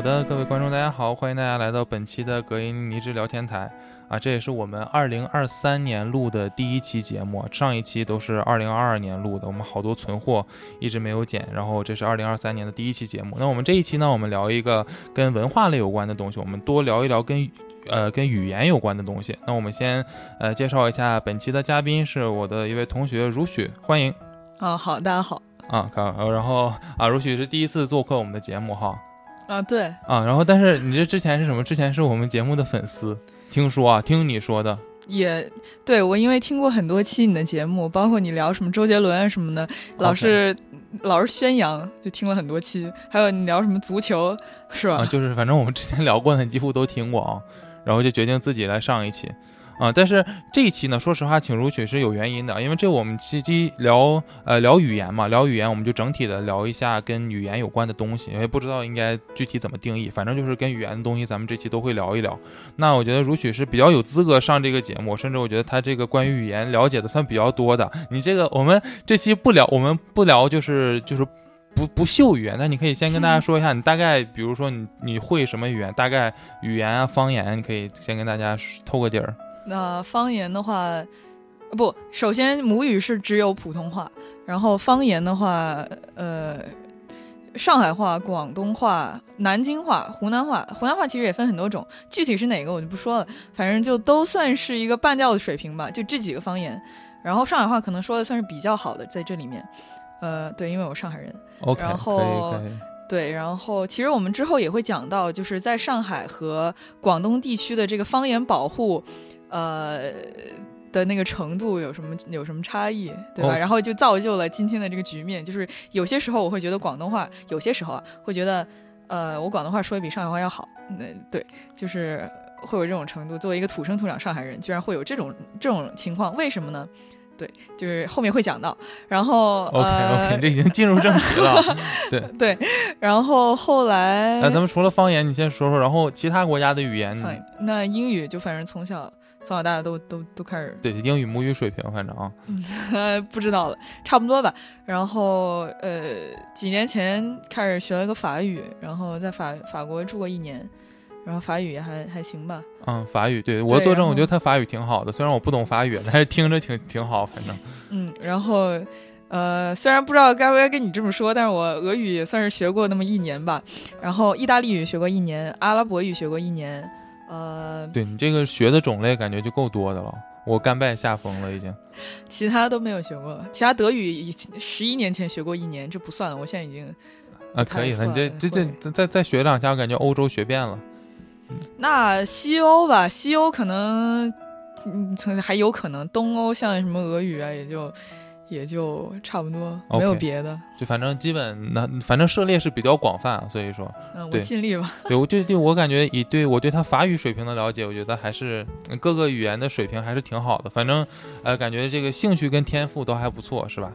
好的，各位观众，大家好，欢迎大家来到本期的隔音离职聊天台啊，这也是我们二零二三年录的第一期节目，上一期都是二零二二年录的，我们好多存货一直没有剪，然后这是二零二三年的第一期节目。那我们这一期呢，我们聊一个跟文化类有关的东西，我们多聊一聊跟呃跟语言有关的东西。那我们先呃介绍一下本期的嘉宾是我的一位同学如许，欢迎啊，好，大家好啊，好，然后啊，如许是第一次做客我们的节目哈。啊，对啊，然后但是你这之前是什么？之前是我们节目的粉丝，听说啊，听你说的，也对我因为听过很多期你的节目，包括你聊什么周杰伦啊什么的，老是老是宣扬，就听了很多期。还有你聊什么足球，是吧？啊，就是反正我们之前聊过的，几乎都听过啊，然后就决定自己来上一期。啊，但是这一期呢，说实话，请如许是有原因的，因为这我们期期聊呃聊语言嘛，聊语言我们就整体的聊一下跟语言有关的东西，因为不知道应该具体怎么定义，反正就是跟语言的东西，咱们这期都会聊一聊。那我觉得如许是比较有资格上这个节目，甚至我觉得他这个关于语言了解的算比较多的。你这个我们这期不聊，我们不聊就是就是不不秀语言，那你可以先跟大家说一下，你大概比如说你你会什么语言，大概语言啊方言，你可以先跟大家透个底儿。那方言的话，不，首先母语是只有普通话，然后方言的话，呃，上海话、广东话、南京话、湖南话，湖南话其实也分很多种，具体是哪个我就不说了，反正就都算是一个半调的水平吧，就这几个方言。然后上海话可能说的算是比较好的，在这里面，呃，对，因为我上海人。OK，然后对，然后其实我们之后也会讲到，就是在上海和广东地区的这个方言保护。呃的那个程度有什么有什么差异，对吧？然后就造就了今天的这个局面。就是有些时候我会觉得广东话，有些时候啊会觉得，呃，我广东话说的比上海话要好。那对，就是会有这种程度。作为一个土生土长上海人，居然会有这种这种情况，为什么呢？对，就是后面会讲到。然后，OK OK，这已经进入正题了。对对，然后后来，那咱们除了方言，你先说说，然后其他国家的语言，那英语就反正从小。从小大家都都都开始对英语母语水平，反正啊，不知道了，差不多吧。然后呃，几年前开始学了个法语，然后在法法国住过一年，然后法语也还还行吧。嗯，法语对我作证，我觉得他法语挺好的，虽然我不懂法语，但是听着挺挺好，反正。嗯，然后呃，虽然不知道该不该跟你这么说，但是我俄语也算是学过那么一年吧，然后意大利语学过一年，阿拉伯语学过一年。呃，对你这个学的种类感觉就够多的了，我甘拜下风了已经。其他都没有学过，其他德语以十一年前学过一年，这不算了。我现在已经啊，可以了，你这这这再再再学两下，我感觉欧洲学遍了。那西欧吧，西欧可能嗯还有可能，东欧像什么俄语啊，也就。也就差不多，没有别的，就反正基本那反正涉猎是比较广泛，所以说，嗯，我尽力吧。对，我就就我感觉以对我对他法语水平的了解，我觉得还是各个语言的水平还是挺好的。反正呃，感觉这个兴趣跟天赋都还不错，是吧？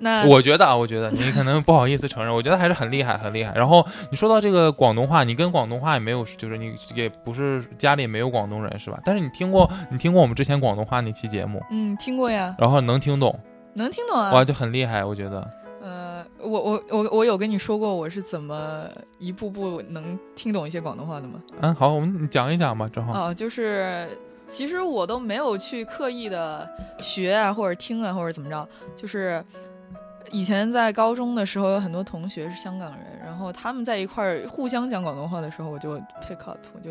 那我觉得啊，我觉得你可能不好意思承认，我觉得还是很厉害，很厉害。然后你说到这个广东话，你跟广东话也没有，就是你也不是家里没有广东人，是吧？但是你听过你听过我们之前广东话那期节目？嗯，听过呀。然后能听懂。能听懂啊！哇，就很厉害，我觉得。呃，我我我我有跟你说过我是怎么一步步能听懂一些广东话的吗？嗯，好，我们讲一讲吧，正好。哦，就是其实我都没有去刻意的学啊，或者听啊，或者怎么着。就是以前在高中的时候，有很多同学是香港人，然后他们在一块儿互相讲广东话的时候，我就 pick up，我就。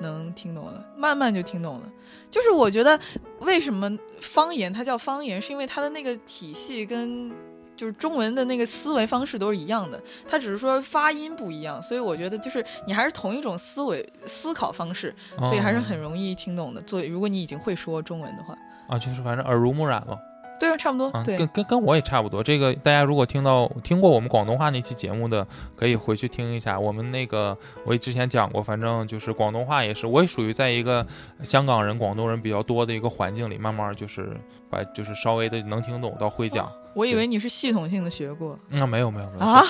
能听懂了，慢慢就听懂了。就是我觉得，为什么方言它叫方言，是因为它的那个体系跟就是中文的那个思维方式都是一样的，它只是说发音不一样。所以我觉得，就是你还是同一种思维思考方式，所以还是很容易听懂的。作为如果你已经会说中文的话，啊，就是反正耳濡目染了。对啊，差不多。对，跟跟跟我也差不多。这个大家如果听到听过我们广东话那期节目的，可以回去听一下。我们那个我也之前讲过，反正就是广东话也是，我也属于在一个香港人、广东人比较多的一个环境里，慢慢就是把就是稍微的能听懂到会讲。我以为你是系统性的学过。那没有没有没有啊。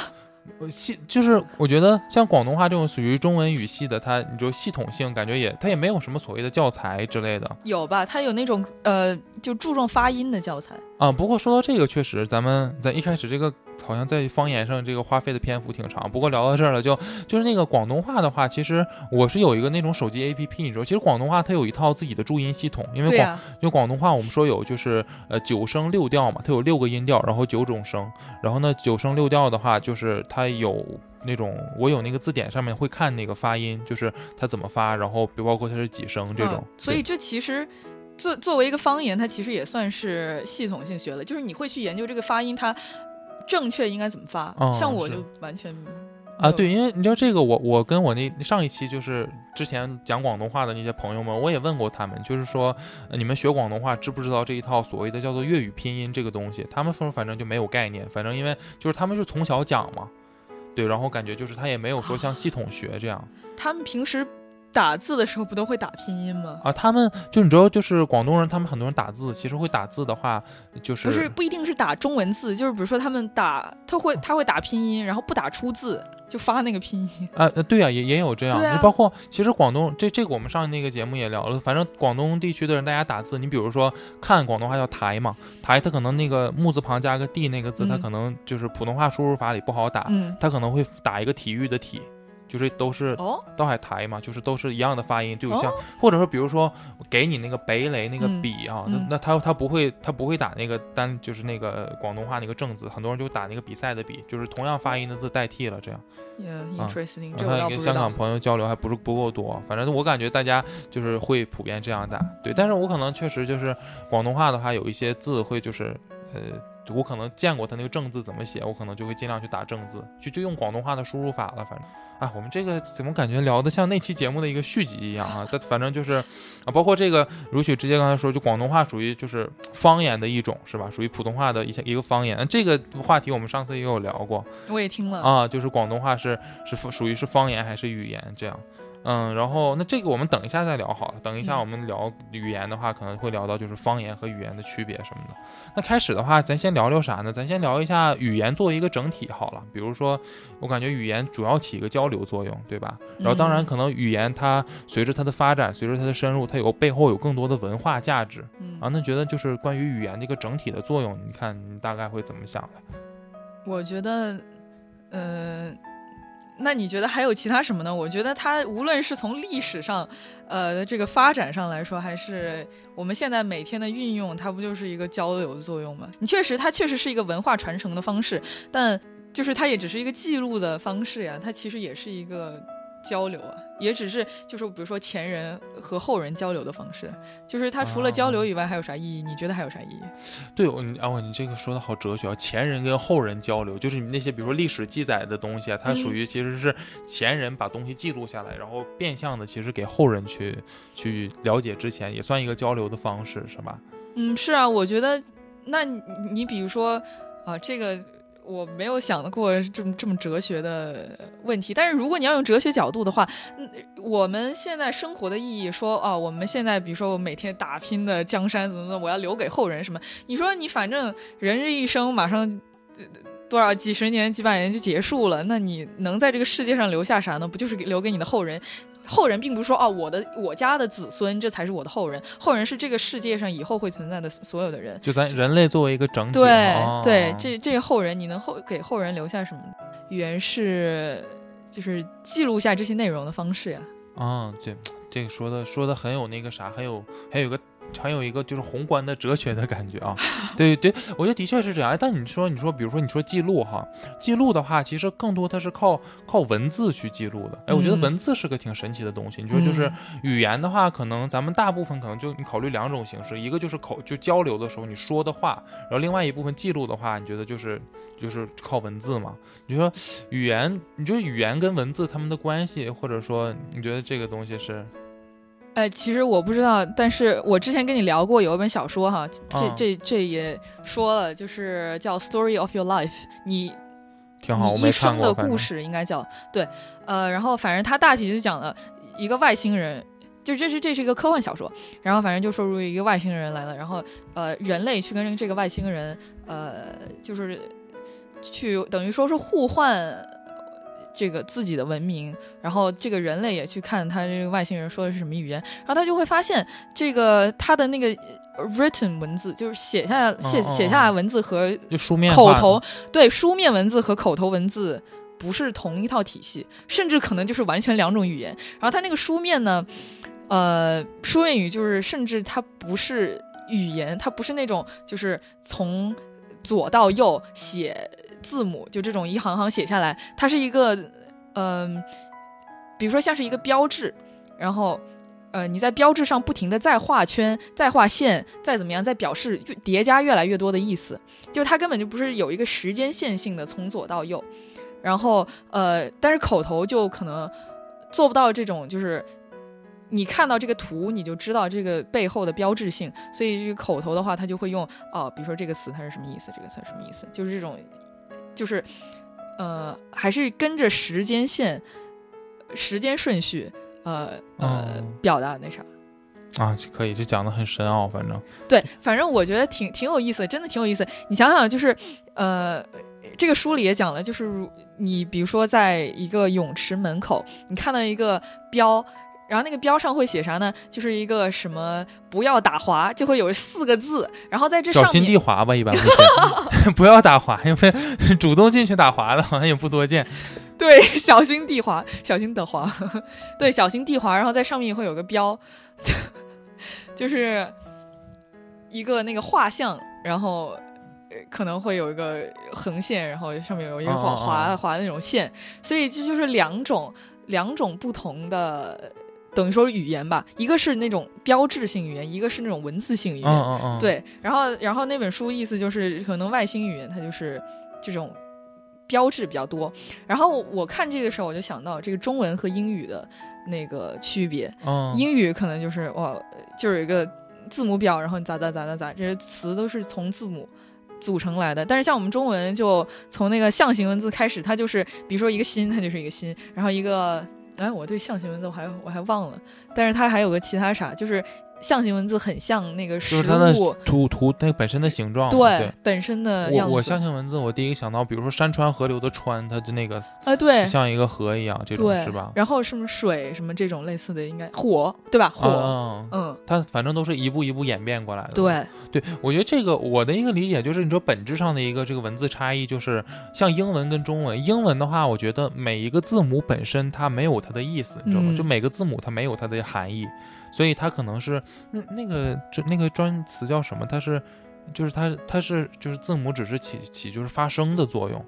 系就是我觉得像广东话这种属于中文语系的，它你就系统性感觉也它也没有什么所谓的教材之类的，有吧？它有那种呃就注重发音的教材啊。不过说到这个，确实咱们在一开始这个好像在方言上这个花费的篇幅挺长。不过聊到这儿了，就就是那个广东话的话，其实我是有一个那种手机 APP，你知道，其实广东话它有一套自己的注音系统，因为广、呀、因为广东话我们说有就是呃九声六调嘛，它有六个音调，然后九种声，然后呢九声六调的话，就是它有那种我有那个字典上面会看那个发音，就是它怎么发，然后包括它是几声这种。嗯、所以这其实。作作为一个方言，它其实也算是系统性学了，就是你会去研究这个发音，它正确应该怎么发。哦、像我就完全啊，对，因为你知道这个，我我跟我那上一期就是之前讲广东话的那些朋友们，我也问过他们，就是说、呃、你们学广东话知不知道这一套所谓的叫做粤语拼音这个东西？他们说反正就没有概念，反正因为就是他们是从小讲嘛，对，然后感觉就是他也没有说像系统学这样。他们平时。打字的时候不都会打拼音吗？啊，他们就你知道，就是广东人，他们很多人打字，其实会打字的话，就是不是不一定是打中文字，就是比如说他们打，他会 他会打拼音，然后不打出字就发那个拼音。啊，对呀、啊，也也有这样，啊、包括其实广东这这个我们上那个节目也聊了，反正广东地区的人大家打字，你比如说看广东话叫台嘛，台它可能那个木字旁加个地那个字，嗯、它可能就是普通话输入法里不好打，嗯，它可能会打一个体育的体。就是都是哦，倒海台嘛，就是都是一样的发音，就有像、哦、或者说，比如说给你那个北雷那个笔啊，嗯、那那他他不会他不会打那个单，就是那个广东话那个正字，很多人就打那个比赛的比，就是同样发音的字代替了这样。Yeah, interesting、嗯、这我跟香港朋友交流还不是不够多，反正我感觉大家就是会普遍这样打，对，但是我可能确实就是广东话的话，有一些字会就是呃。我可能见过他那个正字怎么写，我可能就会尽量去打正字，就就用广东话的输入法了。反正啊，我们这个怎么感觉聊的像那期节目的一个续集一样啊？但反正就是啊，包括这个如许直接刚才说，就广东话属于就是方言的一种是吧？属于普通话的一些一个方言。这个话题我们上次也有聊过，我也听了啊，就是广东话是是属于是方言还是语言这样。嗯，然后那这个我们等一下再聊好了。等一下我们聊语言的话，可能会聊到就是方言和语言的区别什么的。那开始的话，咱先聊聊啥呢？咱先聊一下语言作为一个整体好了。比如说，我感觉语言主要起一个交流作用，对吧？然后当然可能语言它随着它的发展，随着它的深入，它有背后有更多的文化价值。嗯啊，那觉得就是关于语言的一个整体的作用，你看你大概会怎么想的？我觉得，呃。那你觉得还有其他什么呢？我觉得它无论是从历史上，呃，这个发展上来说，还是我们现在每天的运用，它不就是一个交流的作用吗？你确实，它确实是一个文化传承的方式，但就是它也只是一个记录的方式呀，它其实也是一个交流啊，也只是就是比如说前人和后人交流的方式，就是他除了交流以外还有啥意义？你觉得还有啥意义？对，你啊，你这个说的好哲学啊！前人跟后人交流，就是你那些比如说历史记载的东西啊，它属于其实是前人把东西记录下来，然后变相的其实给后人去去了解之前，也算一个交流的方式，是吧？嗯，是啊，我觉得，那你你比如说啊，这个。我没有想过这么这么哲学的问题，但是如果你要用哲学角度的话，嗯，我们现在生活的意义说，哦，我们现在比如说我每天打拼的江山怎么怎么，我要留给后人什么？你说你反正人这一生马上多少几十年几百年就结束了，那你能在这个世界上留下啥呢？不就是留给你的后人？后人并不是说哦，我的我家的子孙这才是我的后人，后人是这个世界上以后会存在的所有的人。就咱人类作为一个整体，对、哦、对，这这个后人你能后给后人留下什么？语言是就是记录下这些内容的方式呀。啊、嗯，对，这个说的说的很有那个啥，很有还有个。很有一个就是宏观的哲学的感觉啊，对对，我觉得的确是这样。但你说，你说，比如说你说记录哈，记录的话，其实更多它是靠靠文字去记录的。哎，我觉得文字是个挺神奇的东西。嗯、你说就是语言的话，可能咱们大部分可能就你考虑两种形式，一个就是口就交流的时候你说的话，然后另外一部分记录的话，你觉得就是就是靠文字嘛？你说语言，你觉得语言跟文字他们的关系，或者说你觉得这个东西是？哎，其实我不知道，但是我之前跟你聊过有一本小说哈，这、嗯、这这也说了，就是叫《Story of Your Life》，你挺好，我一生的故事应该叫对，呃，然后反正它大体就讲了一个外星人，就这是这是一个科幻小说，然后反正就说出一个外星人来了，然后呃，人类去跟这个外星人呃，就是去等于说是互换。这个自己的文明，然后这个人类也去看他这个外星人说的是什么语言，然后他就会发现这个他的那个 written 文字，就是写下写写下来文字和就书面口头对书面文字和口头文字不是同一套体系，甚至可能就是完全两种语言。然后它那个书面呢，呃，书面语就是甚至它不是语言，它不是那种就是从左到右写字母，就这种一行行写下来，它是一个嗯、比如说像是一个标志，然后。呃，你在标志上不停的再画圈、再画线、再怎么样，再表示叠加越来越多的意思。就它根本就不是有一个时间线性的从左到右，然后呃，但是口头就可能做不到这种，就是你看到这个图你就知道这个背后的标志性，所以这个口头的话，它就会用哦，比如说这个词它是什么意思，这个词什么意思，就是这种，就是呃，还是跟着时间线、时间顺序，呃呃，哦表达那啥。啊，可以，这讲的很深奥，反正对，反正我觉得挺挺有意思的，真的挺有意思。你想想，就是呃，这个书里也讲了，就是如你比如说在一个泳池门口，你看到一个标。然后那个标上会写啥呢？就是一个什么不要打滑，就会有四个字。然后在这上面小心地滑吧，一般 不要打滑，因为主动进去打滑的好像也不多见。对，小心地滑，小心的滑，对，小心地滑。然后在上面也会有个标，就是一个那个画像，然后呃可能会有一个横线，然后上面有一个哦哦哦划划划的那种线，所以这就是两种两种不同的，等于说语言吧，一个是那种标志性语言，一个是那种文字性语言。嗯嗯嗯，，对，然后然后那本书意思就是，可能外星语言它就是这种标志比较多。然后我看这个时候，我就想到这个中文和英语的那个区别。嗯，英语可能就是哇，就是有一个字母表，然后咋咋咋咋咋，这些词都是从字母。组成来的，但是像我们中文就从那个象形文字开始，它就是比如说一个心，它就是一个心，然后一个哎，我对象形文字我还我还忘了，但是他还有个其他啥，就是象形文字很像那个食就是它的物，图图那个本身的形状。对对，本身的样子。我我象形文字，我第一个想到，比如说山川河流的川，它就那个啊，对像一个河一样，这种是吧？然后什么水什么这种类似的，应该火对吧？火，嗯，嗯嗯，它反正都是一步一步演变过来的。对，对，我觉得这个我的一个理解就是，你说本质上的一个这个文字差异，就是像英文跟中文。英文的话，我觉得每一个字母本身它没有它的意思，你知道吗？嗯就每个字母它没有它的含义，所以它可能是那那个就那个专词叫什么？它是就是它它是就是字母只是起起就是发声的作用，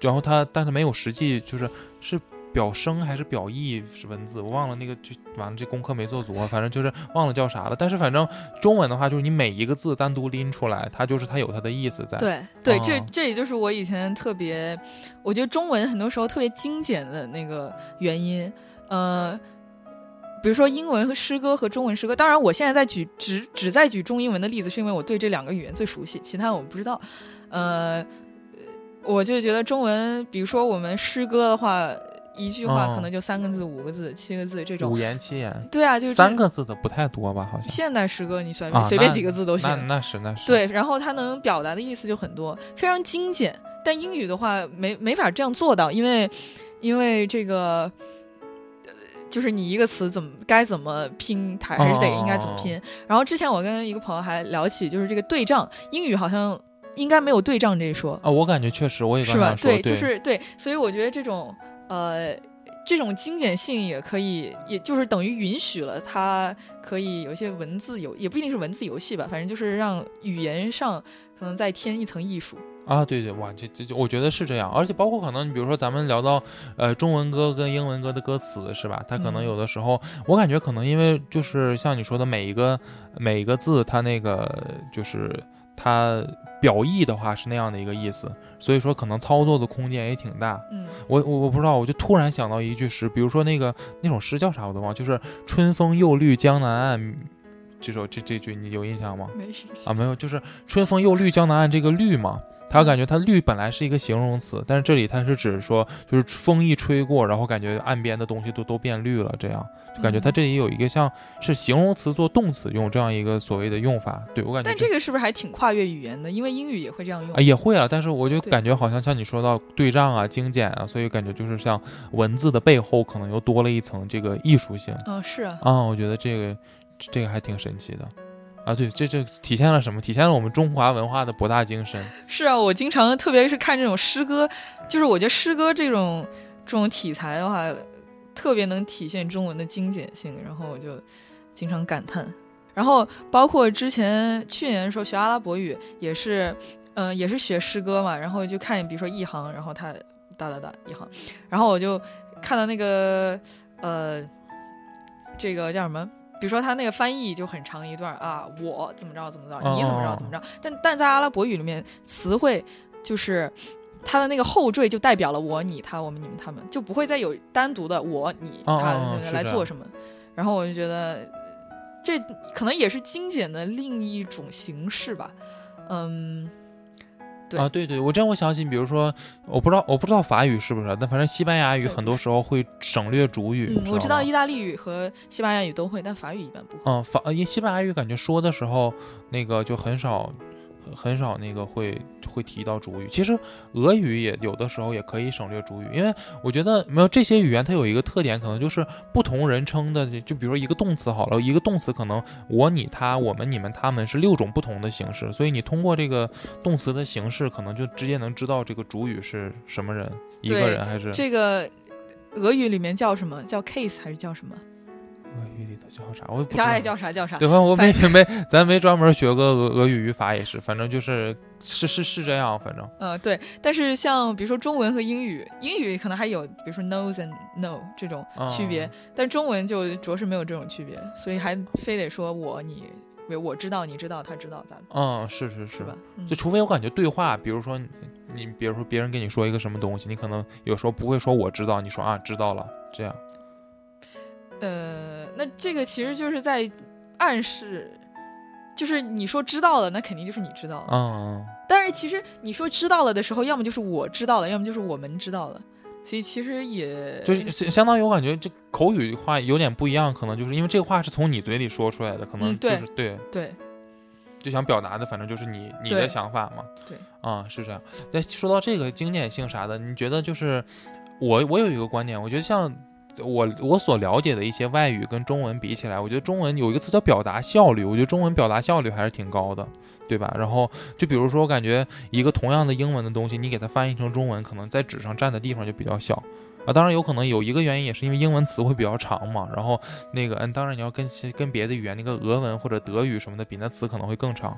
然后它但是没有实际就是是。表声还是表意是文字，我忘了那个就完了，这功课没做足啊，反正就是忘了叫啥了。但是反正中文的话，就是你每一个字单独拎出来，它就是它有它的意思在。，对对，这哦这也就是我以前特别，我觉得中文很多时候特别精简的那个原因。呃，比如说英文和诗歌和中文诗歌，当然我现在在举只只在举中英文的例子，是因为我对这两个语言最熟悉，其他我不知道。呃，我就觉得中文，比如说我们诗歌的话，一句话哦可能就三个字、五个字、七个字这种五。言七言，对啊，就是三个字的不太多吧？好像。现代诗歌，你随啊便、随便几个字都行那。那是那是。对，然后它能表达的意思就很多，非常精简。但英语的话，没没法这样做到，因为因为这个。呃就是你一个词怎么该怎么拼，它还是得应该怎么拼。然后之前我跟一个朋友还聊起，就是这个对仗，英语好像应该没有对仗这一说，啊，我感觉确实，我也刚是吧想？说，对，就是对，所以我觉得这种呃，这种精简性也可以，也就是等于允许了它可以有一些文字游，也不一定是文字游戏吧，反正就是让语言上可能再添一层艺术。啊，对对，哇，这这这，我觉得是这样，而且包括可能你比如说咱们聊到呃中文歌跟英文歌的歌词是吧？它可能嗯有的时候，我感觉可能因为就是像你说的每一个每一个字，它那个就是它表意的话是那样的一个意思，所以说可能操作的空间也挺大。嗯，我我我不知道，我就突然想到一句诗，比如说那个那首诗叫啥我都忘，就是“春风又绿江南岸”，这首这这句你有印象吗？没啊，没有，就是“春风又绿江南岸”这个“绿”嘛，他感觉它绿本来是一个形容词，但是这里它是指说，就是风一吹过，然后感觉岸边的东西都都变绿了，这样就感觉它这里有一个像是形容词做动词用这样一个所谓的用法。对我感觉，但这个是不是还挺跨越语言的？因为英语也会这样用啊，也会啊。但是我就感觉好像像你说到对仗啊、精简啊，所以感觉就是像文字的背后可能又多了一层这个艺术性。嗯，是啊。啊，我觉得这个这个还挺神奇的。啊，对，这这体现了什么？体现了我们中华文化的博大精深。是啊，我经常，特别是看这种诗歌，就是我觉得诗歌这种这种题材的话，特别能体现中文的精简性。然后我就经常感叹。然后包括之前去年的时候学阿拉伯语，也是，嗯，也是学诗歌嘛。然后就看，比如说一行，然后它哒哒哒一行，然后我就看到那个，呃，这个叫什么？比如说他那个翻译就很长一段啊，我怎么着怎么着，你怎么着怎么着，但但在阿拉伯语里面，词汇就是它的那个后缀就代表了我、你、他、我们、你们、他们，就不会再有单独的我、你、他来做什么。然后我就觉得这可能也是精简的另一种形式吧，嗯。啊，对对，我这样我想起，比如说，我不知道我不知道法语是不是，但反正西班牙语很多时候会省略主语。嗯，我知道意大利语和西班牙语都会，但法语一般不会。嗯，法因西班牙语感觉说的时候，那个就很少。很少那个会会提到主语，其实俄语也有的时候也可以省略主语，因为我觉得没有这些语言它有一个特点，可能就是不同人称的，就比如说一个动词好了，一个动词可能我、你、他、我们、你们、他们是六种不同的形式，所以你通过这个动词的形式，可能就直接能知道这个主语是什么人，一个人还是这个俄语里面叫什么叫 case 还是叫什么？俄语里头叫啥？我也不知道。叫啥叫啥？对，反正我没没，咱没专门学过俄俄语语法，也是，反正就是是是是这样，反正。嗯，对。但是像比如说中文和英语，英语可能还有比如说 knows and know 这种区别，但中文就着实没有这种区别，所以还非得说我你我知道你知道他知道咋的？嗯，是是是吧？就除非我感觉对话，比如说你比如说别人跟你说一个什么东西，你可能有时候不会说我知道，你说啊知道了这样。呃，那这个其实就是在暗示，就是你说知道了，那肯定就是你知道了。嗯。但是其实你说知道了的时候，要么就是我知道了，要么就是我们知道了。所以其实也就是相当于我感觉这口语话有点不一样，可能就是因为这个话是从你嘴里说出来的，可能就是对对，就想表达的，反正就是你你的想法嘛。对。啊，是这样。那说到这个经典性啥的，你觉得就是我我有一个观点，我觉得像。我我所了解的一些外语跟中文比起来，我觉得中文有一个词叫表达效率，我觉得中文表达效率还是挺高的，对吧？然后就比如说，我感觉一个同样的英文的东西，你给它翻译成中文，可能在纸上占的地方就比较小啊。当然有可能有一个原因，也是因为英文词汇比较长嘛。然后那个嗯，当然你要跟跟别的语言，那个俄文或者德语什么的比，那词可能会更长，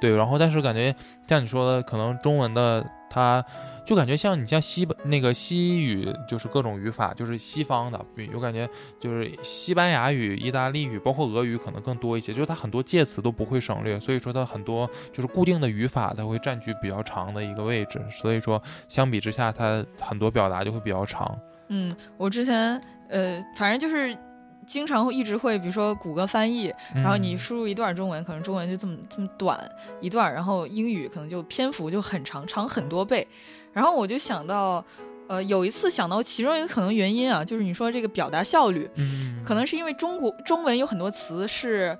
对。然后但是感觉像你说的，可能中文的它。就感觉像你像西那个西语，就是各种语法，就是西方的，我感觉就是西班牙语、意大利语，包括俄语可能更多一些，就是它很多介词都不会省略，所以说它很多就是固定的语法，它会占据比较长的一个位置，所以说相比之下，它很多表达就会比较长。嗯，我之前呃，反正就是。经常会一直会，比如说谷歌翻译，然后你输入一段中文，可能中文就这么这么短一段，然后英语可能就篇幅就很长，长很多倍。然后我就想到，呃，有一次想到其中一个可能原因啊，就是你说这个表达效率，可能是因为中国中文有很多词是，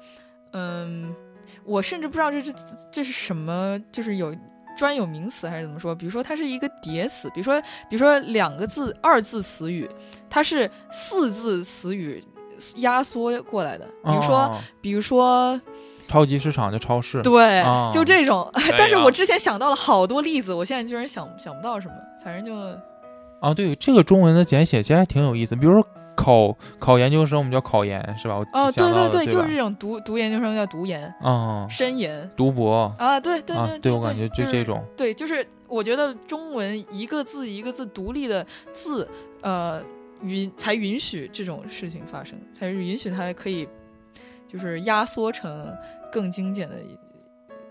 嗯，我甚至不知道这这这是什么，就是有专有名词还是怎么说？比如说它是一个叠词，比如说比如说两个字二字词语，它是四字词语。压缩过来的，比如说，比如说，超级市场就超市，对，就这种。但是我之前想到了好多例子，我现在居然想想不到什么，反正就，啊，对，这个中文的简写其实还挺有意思。比如说考考研究生，我们叫考研，是吧？哦，对对对，就是这种读读研究生叫读研，嗯，深研，读博啊，对对对，对我感觉就这种，对，就是我觉得中文一个字一个字独立的字，呃。允才允许这种事情发生，才允许它可以就是压缩成更精简的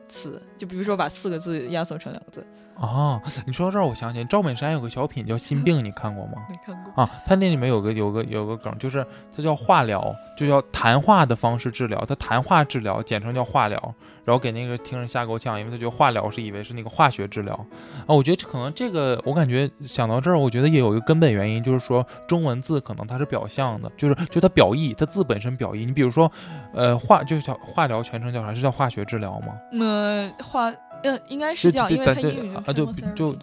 词，就比如说把四个字压缩成两个字。哦，你说到这儿，我想起赵本山有个小品叫《心病》，你看过吗？没看过啊，他那里面有个有个有个梗，就是他叫化疗，就叫谈话的方式治疗，他谈话治疗简称叫化疗，然后给那个听人吓够呛，因为他觉得化疗是以为是那个化学治疗啊。我觉得这可能这个，我感觉想到这儿，我觉得也有一个根本原因，就是说中文字可能它是表象的，就是就它表意，它字本身表意。你比如说，呃，化就叫化疗，全称叫啥？是叫化学治疗吗？呃，化。呃，应该是叫，因为它英语啊，就就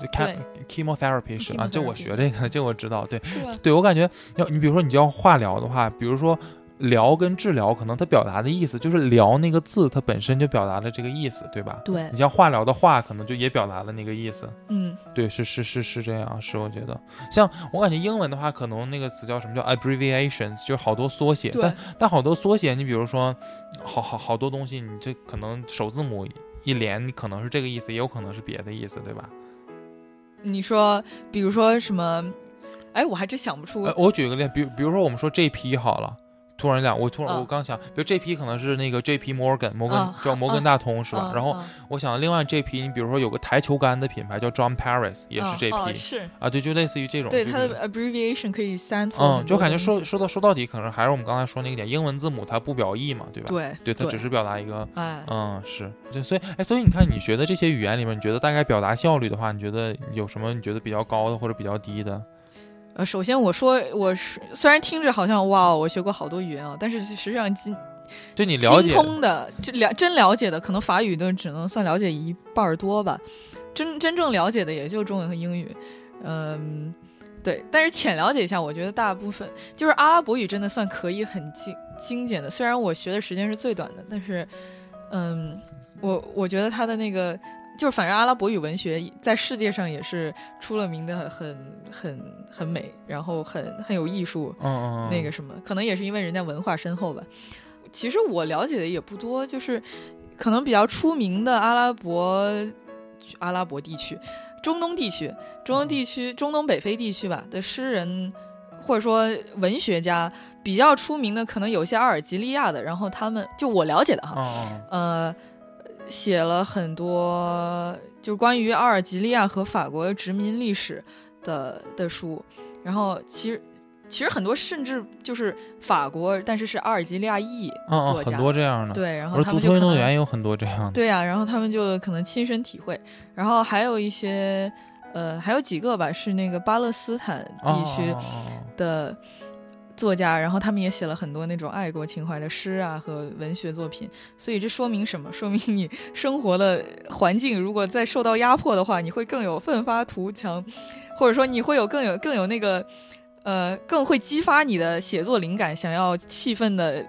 chemotherapy 是啊，就我学这个，这我知道，对，对我感觉要你比如说你叫化疗的话，比如说疗跟治疗，可能它表达的意思就是疗那个字，它本身就表达了这个意思，对吧？对，你像化疗的化，可能就也表达了那个意思。嗯，对，是是是是这样，是我觉得，像我感觉英文的话，可能那个词叫什么叫 abbreviations，就是好多缩写，但但好多缩写，你比如说好好好多东西，你这可能首字母。一连你可能是这个意思，也有可能是别的意思，对吧？你说，比如说什么？哎，我还真想不出。我举个例，比比如说我们说这批好了。突然讲，我突然我刚想，比如这批可能是那个 J P Morgan，摩根叫摩根大通是吧？然后我想另外这批，你比如说有个台球杆的品牌叫 John Paris，也是这批，是啊，对，就类似于这种。对，它的 abbreviation 可以 for。嗯，就感觉说说到说到底，可能还是我们刚才说那个点，英文字母它不表意嘛，对吧？对，对，它只是表达一个，嗯，是，就所以，哎，所以你看你学的这些语言里面，你觉得大概表达效率的话，你觉得有什么你觉得比较高的或者比较低的？呃，首先我说，我是虽然听着好像哇，我学过好多语言啊，但是实际上精，就你了解通的，这了真了解的，可能法语都只能算了解一半多吧，真真正了解的也就中文和英语，嗯，对，但是浅了解一下，我觉得大部分就是阿拉伯语真的算可以很精精简的，虽然我学的时间是最短的，但是，嗯，我我觉得它的那个。就是反正阿拉伯语文学在世界上也是出了名的，很很很美，然后很很有艺术，嗯那个什么，可能也是因为人家文化深厚吧。其实我了解的也不多，就是可能比较出名的阿拉伯阿拉伯地区、中东地区、中东地区、中东北非地区吧的诗人或者说文学家比较出名的，可能有些阿尔及利亚的，然后他们就我了解的哈，呃。写了很多就是关于阿尔及利亚和法国殖民历史的的书，然后其实其实很多甚至就是法国，但是是阿尔及利亚裔作家，很多这样的。对，然后他们就运动员有很多这样的。对呀，然后他们就可能亲身体会，然后还有一些呃，还有几个吧，是那个巴勒斯坦地区的。作家，然后他们也写了很多那种爱国情怀的诗啊和文学作品，所以这说明什么？说明你生活的环境如果再受到压迫的话，你会更有奋发图强，或者说你会有更有更有那个。呃，更会激发你的写作灵感，想要气愤的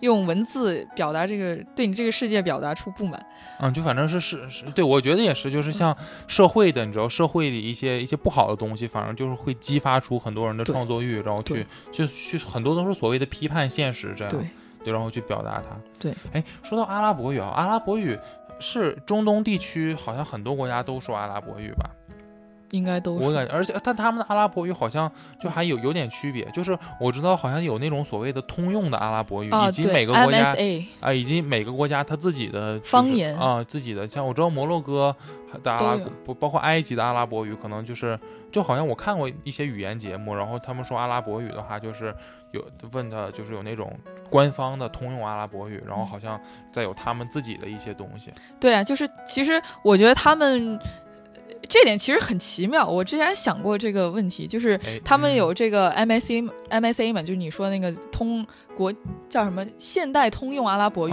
用文字表达这个对你这个世界表达出不满。嗯，就反正是是是对，我觉得也是，就是像社会的，你知道，社会的一些一些不好的东西，反正就是会激发出很多人的创作欲，然后去就去很多都是所谓的批判现实这样，对，然后去表达它。对，哎，说到阿拉伯语啊，阿拉伯语是中东地区好像很多国家都说阿拉伯语吧？应该都是我感觉，而且但他们的阿拉伯语好像就还有有点区别，就是我知道好像有那种所谓的通用的阿拉伯语，以及每个国家啊，以及每个国家它自己的方言啊，自己的像我知道摩洛哥的阿拉不包括埃及的阿拉伯语，可能就是就好像我看过一些语言节目，然后他们说阿拉伯语的话，就是有问他就是有那种官方的通用阿拉伯语，然后好像再有他们自己的一些东西。对啊，就是其实我觉得他们。这点其实很奇妙，我之前想过这个问题，就是他们有这个 MSA MSA 嘛，就是你说那个通国叫什么现代通用阿拉伯语，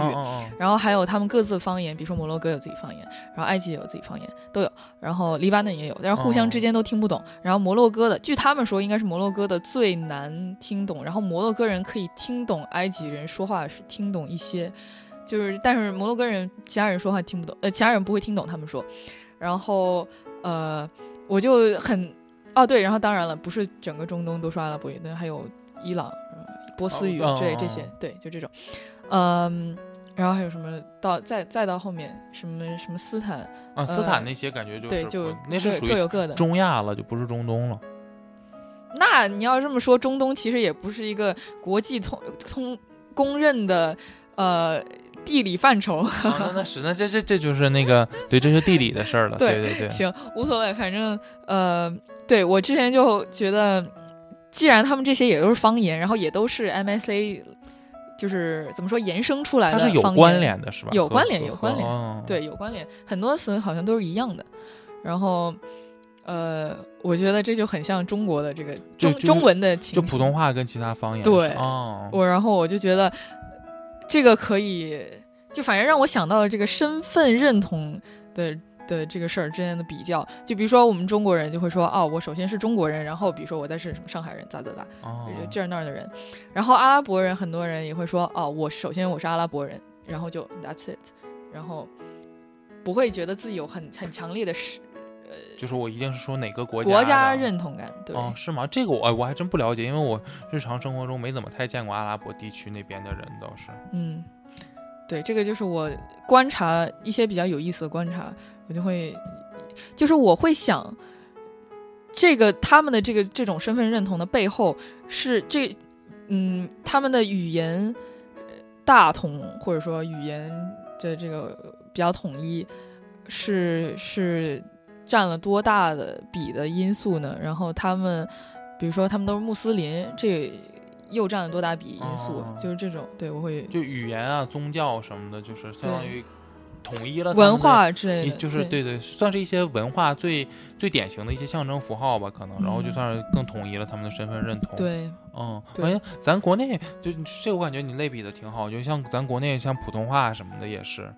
然后还有他们各自方言，比如说摩洛哥有自己方言，然后埃及也有自己方言，都有，然后黎巴嫩也有，但是互相之间都听不懂。然后摩洛哥的，据他们说应该是摩洛哥的最难听懂，然后摩洛哥人可以听懂埃及人说话是听懂一些，就是但是摩洛哥人其他人说话听不懂，呃，其他人不会听懂他们说，然后。呃，我就很，哦对，然后当然了，不是整个中东都说阿拉伯语，那还有伊朗、波斯语这这些，对，就这种，嗯，然后还有什么到再再到后面什么什么斯坦啊，斯坦那些感觉就对，就那是属于各有各的中亚了，就不是中东了。那你要这么说，中东其实也不是一个国际通通公认的。呃，地理范畴。啊那那是那这这这就是那个对，这是地理的事儿了。对对对对，行，无所谓，反正呃，对我之前就觉得，既然他们这些也都是方言，然后也都是 MSA，就是怎么说延伸出来的，它是有关，联的，是吧？有关联有关联哦对，有关联，很多词好像都是一样的。然后，呃，我觉得这就很像中国的这个中中文的情就普通话跟其他方言对哦，我然后我就觉得这个可以，就反正让我想到了这个身份认同的的这个事儿之间的比较。就比如说我们中国人就会说，哦，我首先是中国人，然后比如说我再是什么上海人，咋咋咋，哦这儿那儿的人。然后阿拉伯人很多人也会说，哦，我首先我是阿拉伯人，然后就 that's it，然后不会觉得自己有很很强烈的是就是我一定是说哪个国家国家认同感。对，哦，是吗？这个我哎我还真不了解，因为我日常生活中没怎么太见过阿拉伯地区那边的人，倒是。嗯，对，这个就是我观察一些比较有意思的观察，我就会，就是我会想，这个他们的这个这种身份认同的背后是这，嗯，他们的语言呃大同或者说语言的这个比较统一，是是占了多大的比的因素呢？然后他们，比如说他们都是穆斯林，这又占了多大比因素？哦就是这种，对我会就语言啊、宗教什么的，就是相当于统一了文化之类的，就是对对，算是一些文化最最典型的一些象征符号吧，可能，然后就嗯算是更统一了他们的身份认同。，对嗯，对哎，咱国内就这，我感觉你类比的挺好，就像咱国内像普通话什么的也是，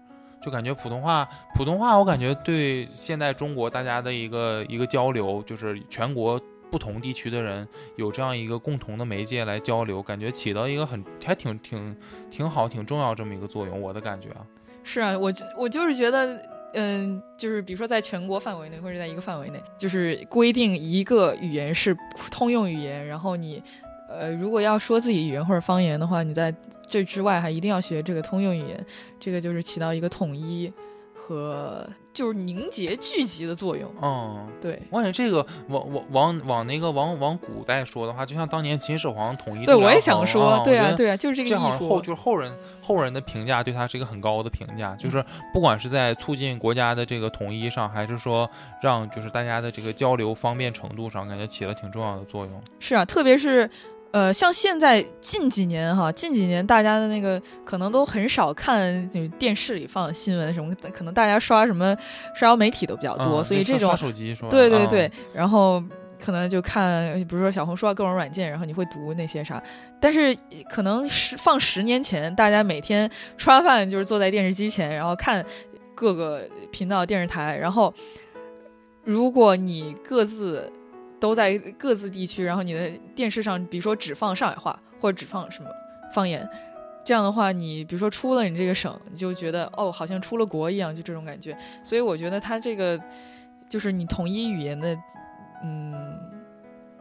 就感觉普通话，普通话我感觉对现在中国大家的一个一个交流，就是全国。不同地区的人有这样一个共同的媒介来交流，感觉起到一个很还挺挺挺好、挺重要这么一个作用。我的感觉啊，是啊，我我就是觉得，嗯，就是比如说在全国范围内，或者在一个范围内，就是规定一个语言是通用语言，然后你，呃，如果要说自己语言或者方言的话，你在这之外还一定要学这个通用语言，这个就是起到一个统一和就是凝结聚集的作用。嗯，对，我感觉这个往往往往那个往往古代说的话，就像当年秦始皇统一对，我也想说，啊，对啊，对啊，就是这个意这好像后说。就是后人后人的评价对他是一个很高的评价，就是不管是在促进国家的这个统一上，还是说让就是大家的这个交流方便程度上，感觉起了挺重要的作用。是啊，特别是呃，像现在近几年哈，近几年大家的那个可能都很少看，就是电视里放的新闻什么，可能大家刷什么社交媒体都比较多，嗯所以这种刷手机是吧？嗯对对对，然后可能就看，比如说小红书啊各种软件，然后你会读那些啥，但是可能十放十年前，大家每天吃完饭就是坐在电视机前，然后看各个频道电视台，然后如果你各自都在各自地区，然后你的电视上，比如说只放上海话或者只放什么方言。这样的话，你比如说出了你这个省，你就觉得哦，好像出了国一样，就这种感觉。所以我觉得他这个就是你统一语言的，嗯，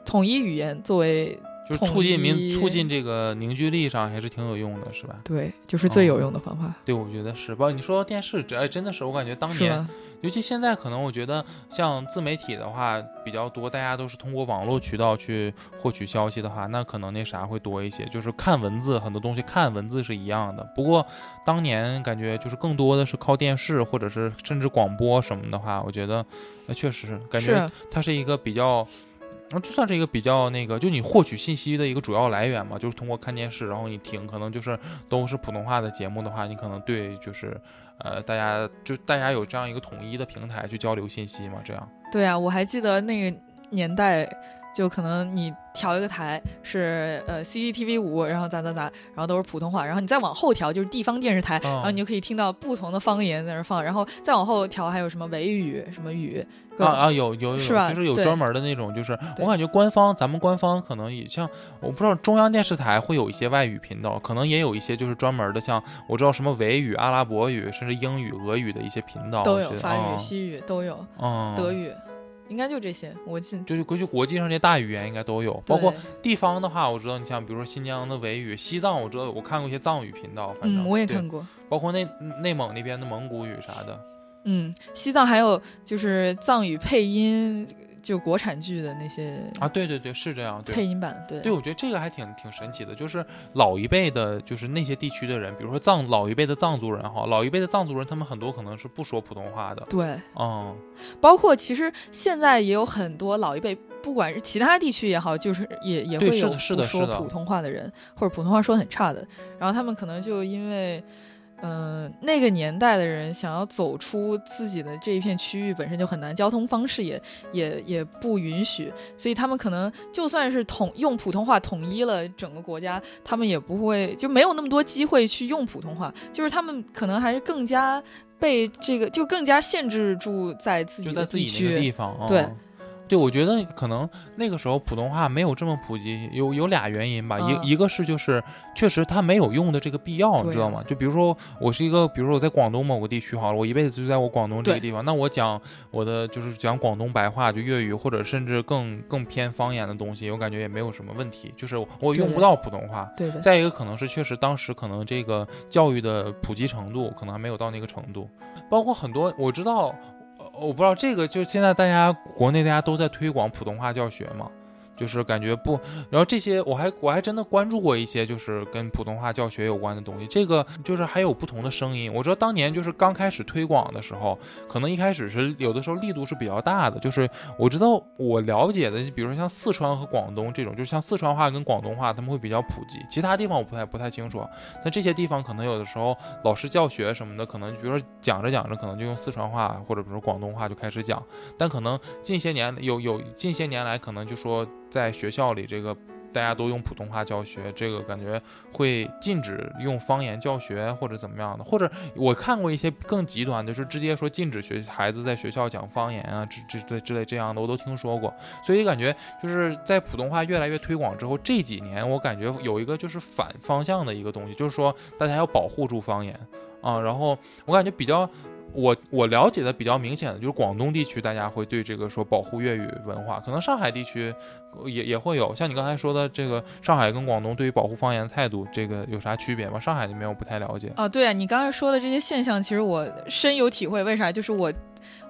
统一语言作为就是促进民促进这个凝聚力上还是挺有用的，是吧？对，就是最有用的方法，对，我觉得是。包括你说到电视，这哎真的是我感觉当年？尤其现在，可能我觉得像自媒体的话比较多，大家都是通过网络渠道去获取消息的话，那可能那啥会多一些。就是看文字，很多东西看文字是一样的。不过当年感觉就是更多的是靠电视，或者是甚至广播什么的话，我觉得那确实感觉它是一个比较。那，就算是一个比较那个，就你获取信息的一个主要来源嘛，就是通过看电视，然后你听，可能就是都是普通话的节目的话，你可能对就是，呃，大家就大家有这样一个统一的平台去交流信息嘛，这样。对啊，我还记得那个年代，就可能你调一个台是呃 CCTV 五，然后咋咋咋，然后都是普通话，然后你再往后调就是地方电视台，嗯然后你就可以听到不同的方言在那放，然后再往后调还有什么维语什么语，啊啊，有有有，是就是有专门的那种，就是我感觉官方咱们官方可能也像，我不知道中央电视台会有一些外语频道，可能也有一些就是专门的，像我知道什么维语、阿拉伯语，甚至英语、俄语的一些频道都有法语、嗯西语都有，嗯，德语应该就这些，我记就是国际国际上这些大语言应该都有，包括地方的话，我知道你像比如说新疆的维语，西藏我知道我看过一些藏语频道，反正嗯，我也看过。包括内内蒙那边的蒙古语啥的，嗯，西藏还有就是藏语配音，就国产剧的那些啊，对对对，是这样，对。配音版，对。对，我觉得这个还挺挺神奇的，就是老一辈的，就是那些地区的人，比如说藏老一辈的藏族人哈，老一辈的藏族人，他们很多可能是不说普通话的，对，嗯，包括其实现在也有很多老一辈，不管是其他地区也好，就是也也会有说普通话的人，或者普通话说得很差的，然后他们可能就因为。嗯、那个年代的人想要走出自己的这一片区域本身就很难，交通方式也也也不允许，所以他们可能就算是统用普通话统一了整个国家，他们也不会就没有那么多机会去用普通话，就是他们可能还是更加被这个就更加限制住在自己的地区。方，对嗯对，我觉得可能那个时候普通话没有这么普及，有有俩原因吧。嗯一一个是就是确实它没有用的这个必要，你知道吗？就比如说我是一个，比如说我在广东某个地区好了，我一辈子就在我广东这个地方，那我讲我的就是讲广东白话，就粤语或者甚至更更偏方言的东西，我感觉也没有什么问题，就是我用不到普通话。对的，再一个可能是确实当时可能这个教育的普及程度可能还没有到那个程度，包括很多我知道，呃我不知道这个就现在大家国内大家都在推广普通话教学嘛。就是感觉不，然后这些我还我还真的关注过一些就是跟普通话教学有关的东西，这个就是还有不同的声音。我知道当年就是刚开始推广的时候，可能一开始是有的时候力度是比较大的，就是我知道我了解的，比如说像四川和广东这种，就是像四川话跟广东话他们会比较普及，其他地方我不太不太清楚。那这些地方可能有的时候老师教学什么的，可能比如说讲着讲着，可能就用四川话或者比如说广东话就开始讲，但可能近些年有有近些年来可能就说在学校里这个。大家都用普通话教学，这个感觉会禁止用方言教学或者怎么样的，或者我看过一些更极端的，就是直接说禁止学孩子在学校讲方言啊，之之之类之类这样的，我都听说过。所以感觉就是在普通话越来越推广之后，这几年我感觉有一个就是反方向的一个东西，就是说大家要保护住方言啊。然后我感觉比较。我我了解的比较明显的就是广东地区，大家会对这个说保护粤语文化，可能上海地区也也会有。像你刚才说的这个上海跟广东对于保护方言的态度，这个有啥区别吗？上海那边我不太了解。啊，对啊，你刚才说的这些现象，其实我深有体会。为啥？就是我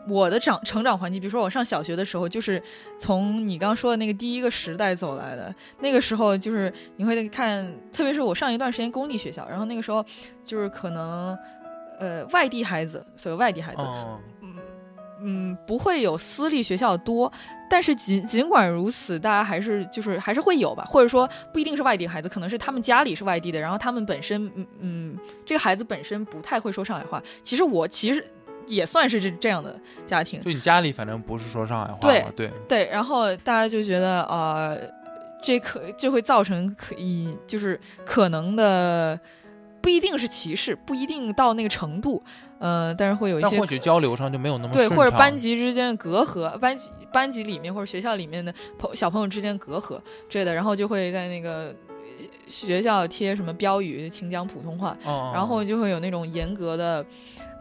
我的长成长环境，比如说我上小学的时候，就是从你刚说的那个第一个时代走来的。那个时候，就是你会看，特别是我上一段时间公立学校，然后那个时候就是可能呃外地孩子，所谓外地孩子，嗯，嗯，不会有私立学校多，但是尽尽管如此，大家还是就是还是会有吧，或者说不一定是外地孩子，可能是他们家里是外地的，然后他们本身，嗯嗯，这个孩子本身不太会说上海话。其实我其实也算是这这样的家庭，就你家里反正不是说上海话对，对，对，然后大家就觉得呃，这可就会造成可以就是可能的。不一定是歧视，不一定到那个程度，呃，但是会有一些但或许交流上就没有那么对，或者班级之间的隔阂，班级班级里面或者学校里面的朋小朋友之间隔阂之类的，然后就会在那个呃学校贴什么标语，请讲普通话，然后就会有那种严格的，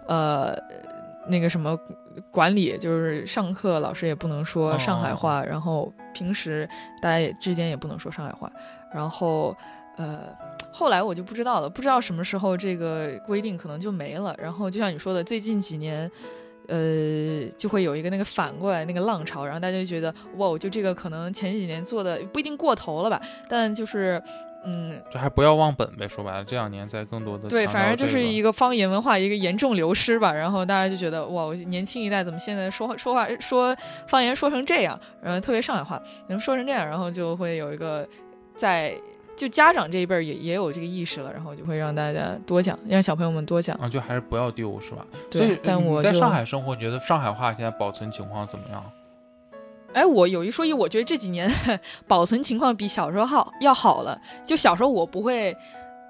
呃，那个什么管理，就是上课老师也不能说上海话，然后平时大家也之间也不能说上海话，然后呃。后来我就不知道了，不知道什么时候这个规定可能就没了。然后就像你说的，最近几年，呃，就会有一个那个反过来那个浪潮，然后大家就觉得哇，就这个可能前几年做的不一定过头了吧，但就是嗯，就还不要忘本呗。说白了，这两年在更多的对，反正就是一个方言文化一个严重流失吧。然后大家就觉得哇，我年轻一代怎么现在说话说话说方言说成这样，然后特别上海话，然后说成这样，然后就会有一个在。就家长这一辈儿也也有这个意识了，然后就会让大家多讲，让小朋友们多讲。啊，就还是不要丢，是吧？对所以但我在上海生活，你觉得上海话现在保存情况怎么样？哎，我有一说一，我觉得这几年 保存情况比小时候好要好了。就小时候我不会，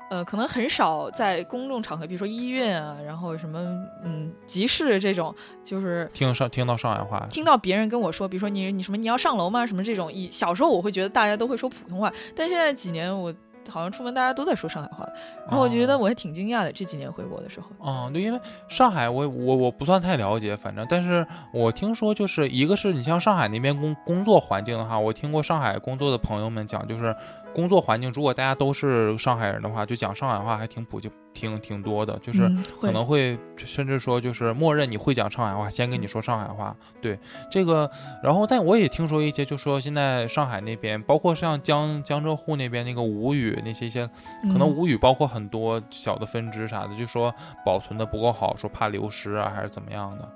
呃，可能很少在公众场合，比如说医院啊，然后什么嗯集市这种，就是听上听到上海话，听到别人跟我说，比如说你你什么你要上楼吗？什么这种，以小时候我会觉得大家都会说普通话，但现在几年我好像出门大家都在说上海话，然后我觉得哦我还挺惊讶的。这几年回国的时候，嗯，对，因为上海我我我不算太了解，反正但是我听说就是一个是你像上海那边工工作环境的话，我听过上海工作的朋友们讲，就是工作环境，如果大家都是上海人的话，就讲上海话还挺普及，挺挺多的，就是嗯可能会甚至说就是默认你会讲上海话，先跟你说上海话。对这个，然后但我也听说一些，就说现在上海那边，包括像江江浙沪那边那个吴语那些一些，可能嗯吴语包括很多小的分支啥的，就说保存的不够好，说怕流失啊，还是怎么样的。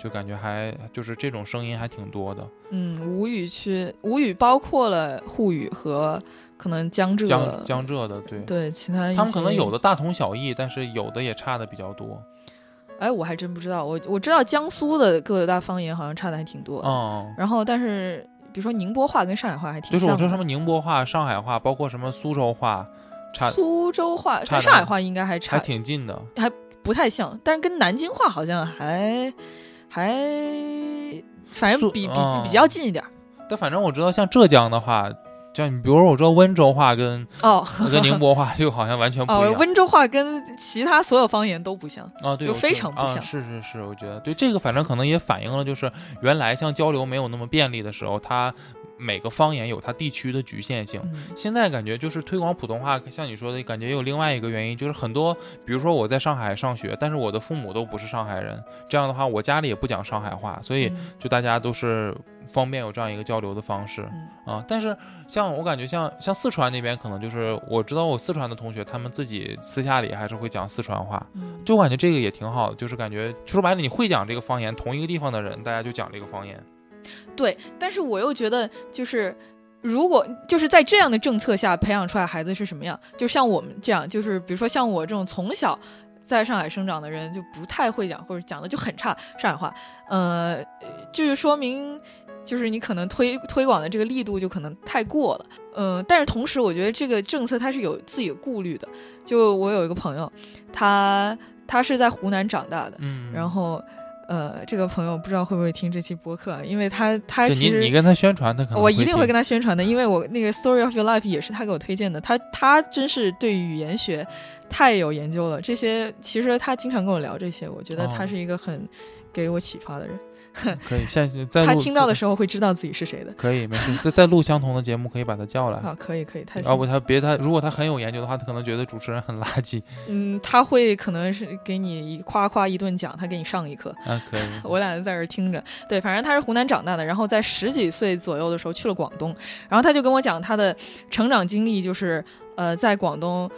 就感觉还就是这种声音还挺多的，嗯，吴语区，吴语包括了沪语和可能江浙，江江浙的，对，对其他他们可能有的大同小异，但是有的也差的比较多。哎，我还真不知道，我我知道江苏的各大方言好像差的还挺多的，嗯，然后但是比如说宁波话跟上海话还挺就是。我说什么宁波话、上海话，包括什么苏州话，差苏州话跟上海话应该还差还挺近的。还不太像，但是跟南京话好像还还反正比比嗯比较近一点但反正我知道，像浙江的话，像你比如说我知道温州话跟哦。跟宁波话就好像完全不一哦，样。温州话跟其他所有方言都不像。啊，对，就非常不像是是是，我觉得对这个，反正可能也反映了，就是原来像交流没有那么便利的时候，它每个方言有它地区的局限性。嗯现在感觉就是推广普通话，像你说的，感觉也有另外一个原因，就是很多，比如说我在上海上学，但是我的父母都不是上海人，这样的话，我家里也不讲上海话，所以嗯就大家都是方便有这样一个交流的方式嗯啊。但是像我感觉像像四川那边，可能就是我知道我四川的同学，他们自己私下里还是会讲四川话，嗯就我感觉这个也挺好的，就是感觉说白了，你会讲这个方言，同一个地方的人，大家就讲这个方言。对，但是我又觉得就是。如果就是在这样的政策下培养出来孩子是什么样，就像我们这样，就是比如说像我这种从小在上海生长的人，就不太会讲或者讲的就很差上海话，呃，就是说明就是你可能推推广的这个力度就可能太过了，嗯、但是同时我觉得这个政策它是有自己的顾虑的，就我有一个朋友，他他是在湖南长大的，嗯，然后，呃，这个朋友不知道会不会听这期播客啊，因为他他其实你你跟他宣传，他可能我一定会跟他宣传的，因为我那个 Story of Your Life 也是他给我推荐的，他他真是对语言学太有研究了，这些其实他经常跟我聊这些，我觉得他哦。是一个很给我启发的人，可以，现在在录他听到的时候会知道自己是谁的。可以没事，再再录相同的节目，可以把他叫来。啊，可以可以，太要行不他别他，如果他很有研究的话，他可能觉得主持人很垃圾。嗯，他会可能是给你一夸夸一顿讲，他给你上一课，啊，可以。我俩就在这听着。对，反正他是湖南长大的，然后在十几岁左右的时候去了广东，然后他就跟我讲他的成长经历，就是呃，在广东。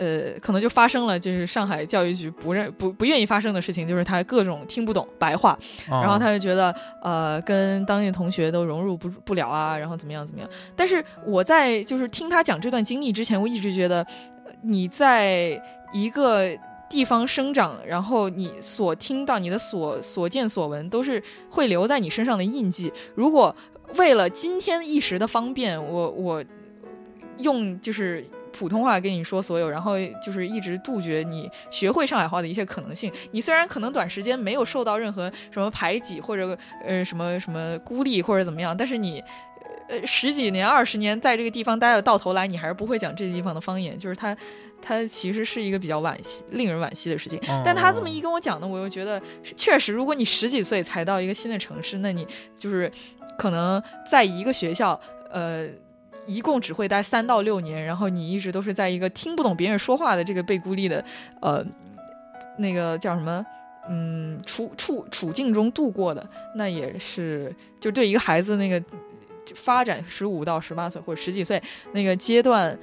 呃，可能就发生了，就是上海教育局不认不不愿意发生的事情，就是他各种听不懂白话，然然后他就觉得呃跟当地同学都融入不不了啊，然后怎么样怎么样。但是我在就是听他讲这段经历之前，我一直觉得呃你在一个地方生长，然后你所听到、你的所所见所闻都是会留在你身上的印记。如果为了今天一时的方便，我我用就是。普通话跟你说所有，然后就是一直杜绝你学会上海话的一切可能性。你虽然可能短时间没有受到任何什么排挤或者呃什么什么孤立或者怎么样，但是你呃十几年、二十年在这个地方待了，到头来你还是不会讲这个地方的方言，就是它它其实是一个比较惋惜、令人惋惜的事情。嗯但他这么一跟我讲呢，我又觉得确实，如果你十几岁才到一个新的城市，那你就是可能在一个学校，呃。一共只会待三到六年，然后你一直都是在一个听不懂别人说话的这个被孤立的，呃，那个叫什么，嗯，处处处境中度过的，那也是就对一个孩子那个发展十五到十八岁或者十几岁那个阶段，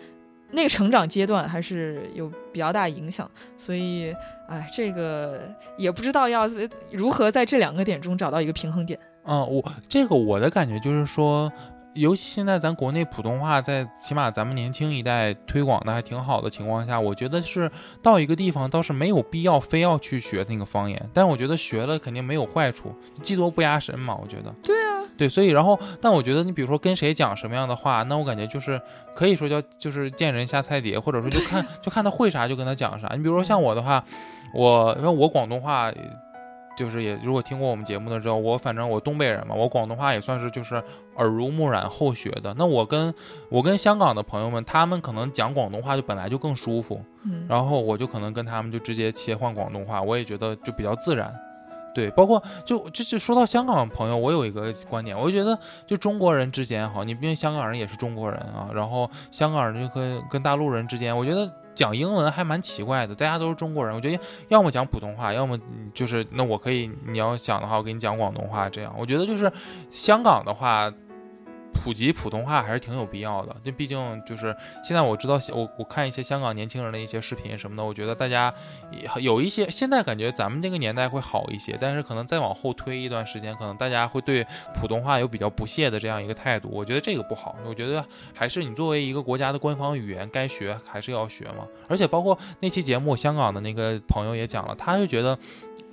那个成长阶段还是有比较大影响。所以，哎，这个也不知道要如何在这两个点中找到一个平衡点。嗯，我这个我的感觉就是说，尤其现在咱国内普通话在起码咱们年轻一代推广的还挺好的情况下，我觉得是到一个地方倒是没有必要非要去学那个方言，但我觉得学了肯定没有坏处，技多不压身嘛，我觉得。对啊，对，所以然后，但我觉得你比如说跟谁讲什么样的话，那我感觉就是可以说叫就是见人下菜碟，或者说就看 就看他会啥就跟他讲啥。你比如说像我的话，我因为我广东话。就是也，如果听过我们节目的知道，我反正我东北人嘛，我广东话也算是就是耳濡目染后学的。那我跟我跟香港的朋友们，他们可能讲广东话就本来就更舒服，嗯，然后我就可能跟他们就直接切换广东话，我也觉得就比较自然。对，包括就就就说到香港朋友，我有一个观点，我就觉得就中国人之间好，你毕竟香港人也是中国人啊，然后香港人就跟跟大陆人之间，我觉得讲英文还蛮奇怪的，大家都是中国人，我觉得要么讲普通话，要么就是那我可以你要想的话，我给你讲广东话这样，我觉得就是香港的话。普及普通话还是挺有必要的，就毕竟就是现在我知道，我我看一些香港年轻人的一些视频什么的，我觉得大家也有一些现在感觉咱们这个年代会好一些，但是可能再往后推一段时间，可能大家会对普通话有比较不屑的这样一个态度，我觉得这个不好。我觉得还是你作为一个国家的官方语言，该学还是要学嘛。而且包括那期节目，香港的那个朋友也讲了，他就觉得。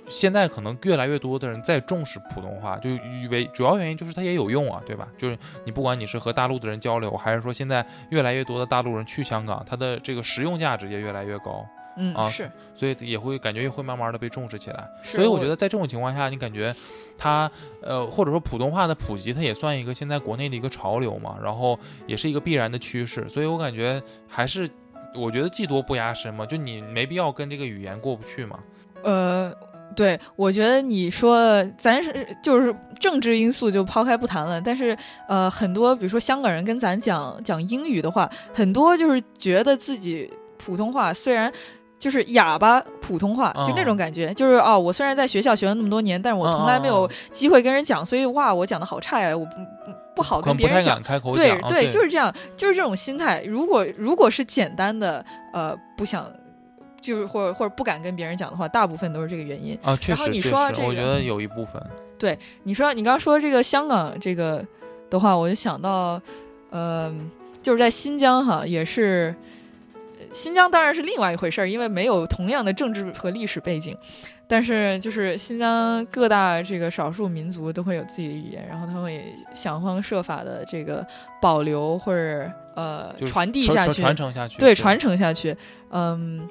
现在可能越来越多的人在重视普通话，就以为主要原因就是它也有用啊，对吧？就是你不管你是和大陆的人交流，还是说现在越来越多的大陆人去香港，它的这个实用价值也越来越高。嗯啊是，所以也会感觉也会慢慢的被重视起来。所所以我觉得在这种情况下，你感觉它呃或者说普通话的普及，它也算一个现在国内的一个潮流嘛，然后也是一个必然的趋势。所以我感觉还是我觉得技多不压身嘛，就你没必要跟这个语言过不去嘛。呃。对，我觉得你说咱是就是政治因素就抛开不谈了，但是呃，很多比如说香港人跟咱讲讲英语的话，很多就是觉得自己普通话虽然就是哑巴普通话，就那种感觉，就是哦，我虽然在学校学了那么多年，但是我从来没有机会跟人讲，所以哇，我讲的好差呀，我不不好跟别人讲。对对，就是这样，就是这种心态。如果如果是简单的呃，不想。就是或者或者不敢跟别人讲的话，大部分都是这个原因啊。确实，你说这个，我觉得有一部分。对，你说你刚刚说这个香港这个的话，我就想到，呃，就是在新疆哈，也是新疆当然是另外一回事儿，因为没有同样的政治和历史背景。但是就是新疆各大这个少数民族都会有自己的语言，然后他们也想方设法的这个保留或者呃传递下去，传承下去，对，传承下去，嗯。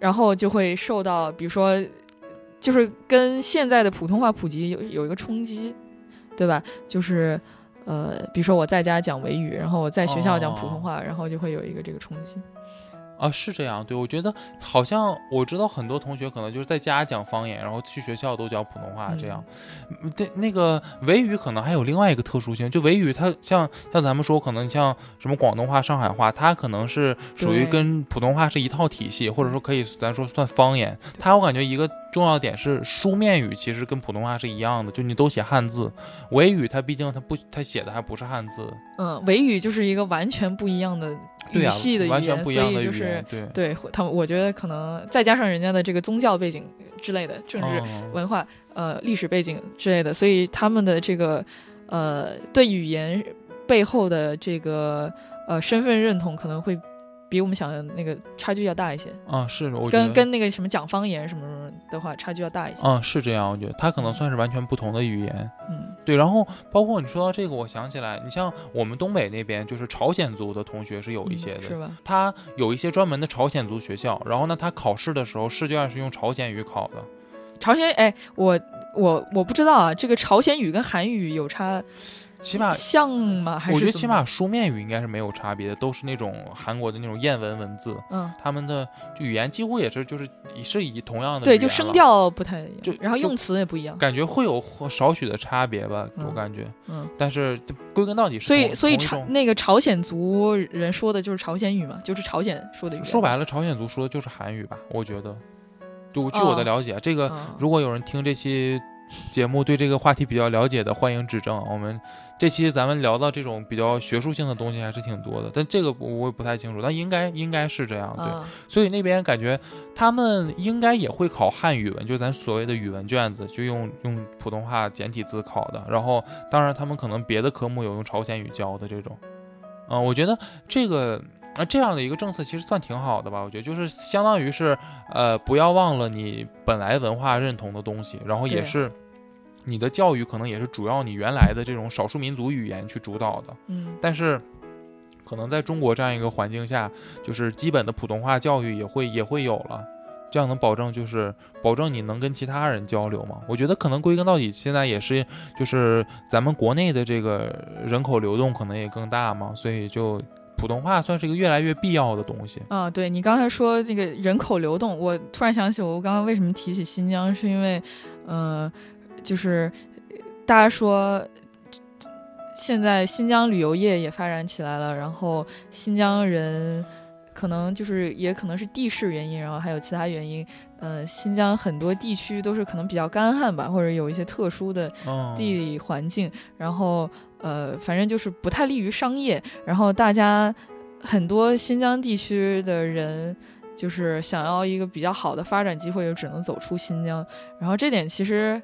然后就会受到，比如说，就是跟现在的普通话普及有有一个冲击，对吧？就是，呃，比如说我在家讲维语，然后我在学校讲普通话，然后就会有一个这个冲击。啊，是这样，对我觉得好像我知道很多同学可能就是在家讲方言，然后去学校都讲普通话这样。对，那个维语可能还有另外一个特殊性，就维语它像像咱们说可能像什么广东话、上海话，它可能是属于跟普通话是一套体系，或者说可以咱说算方言。它我感觉一个重要点是书面语其实跟普通话是一样的，就你都写汉字。维语它毕竟它不它写的还不是汉字。嗯，维语就是一个完全不一样的。语系的语言，所以就是对对他们，我觉得可能再加上人家的这个宗教背景之类的，政治文化呃历史背景之类的，所以他们的这个呃对语言背后的这个呃身份认同可能会。比我们想的那个差距要大一些啊，是我跟跟那个什么讲方言什么什么的话，差距要大一些嗯，是这样，我觉得它可能算是完全不同的语言，嗯，对。然后包括你说到这个，我想起来，你像我们东北那边，就是朝鲜族的同学是有一些的，是吧？他有一些专门的朝鲜族学校，然后呢，他考试的时候试卷是用朝鲜语考的。朝鲜，哎，我我我不知道啊，这个朝鲜语跟韩语有差。起码像吗？还是我觉得起码书面语应该是没有差别的，都是那种韩国的那种谚文文字。嗯，他们的语言几乎也是就是是以同样的对，就声调不太一样，就然后用词也不一样，感觉会有少许的差别吧，我感觉。嗯，但是归根到底，所以所以朝那个朝鲜族人说的就是朝鲜语嘛，就是朝鲜说的语。说白了，朝鲜族说的就是韩语吧？我觉得，就据我的了解，这个如果有人听这期节目对这个话题比较了解的，欢迎指正我们。这期咱们聊到这种比较学术性的东西还是挺多的，但这个我也不太清楚，但应该应该是这样，对。所以那边感觉他们应该也会考汉语文，就是咱所谓的语文卷子，就用用普通话简体字考的。然后当然他们可能别的科目有用朝鲜语教的这种。嗯，我觉得这个啊这样的一个政策其实算挺好的吧，我觉得就是相当于是呃不要忘了你本来文化认同的东西，然后也是。你的教育可能也是主要你原来的这种少数民族语言去主导的，嗯，但是可能在中国这样一个环境下，就是基本的普通话教育也会也会有了，这样能保证就是保证你能跟其他人交流吗？我觉得可能归根到底，现在也是就是咱们国内的这个人口流动可能也更大嘛，所以就普通话算是一个越来越必要的东西。啊，对你刚才说这个人口流动，我突然想起我刚刚为什么提起新疆，是因为，呃，就是大家说现在新疆旅游业也发展起来了，然后新疆人可能就是也可能是地势原因，然后还有其他原因，呃，新疆很多地区都是可能比较干旱吧，或者有一些特殊的嗯，地理环境，然后呃，反正就是不太利于商业，然后大家很多新疆地区的人。就是想要一个比较好的发展机会，就只能走出新疆。然后这点其实，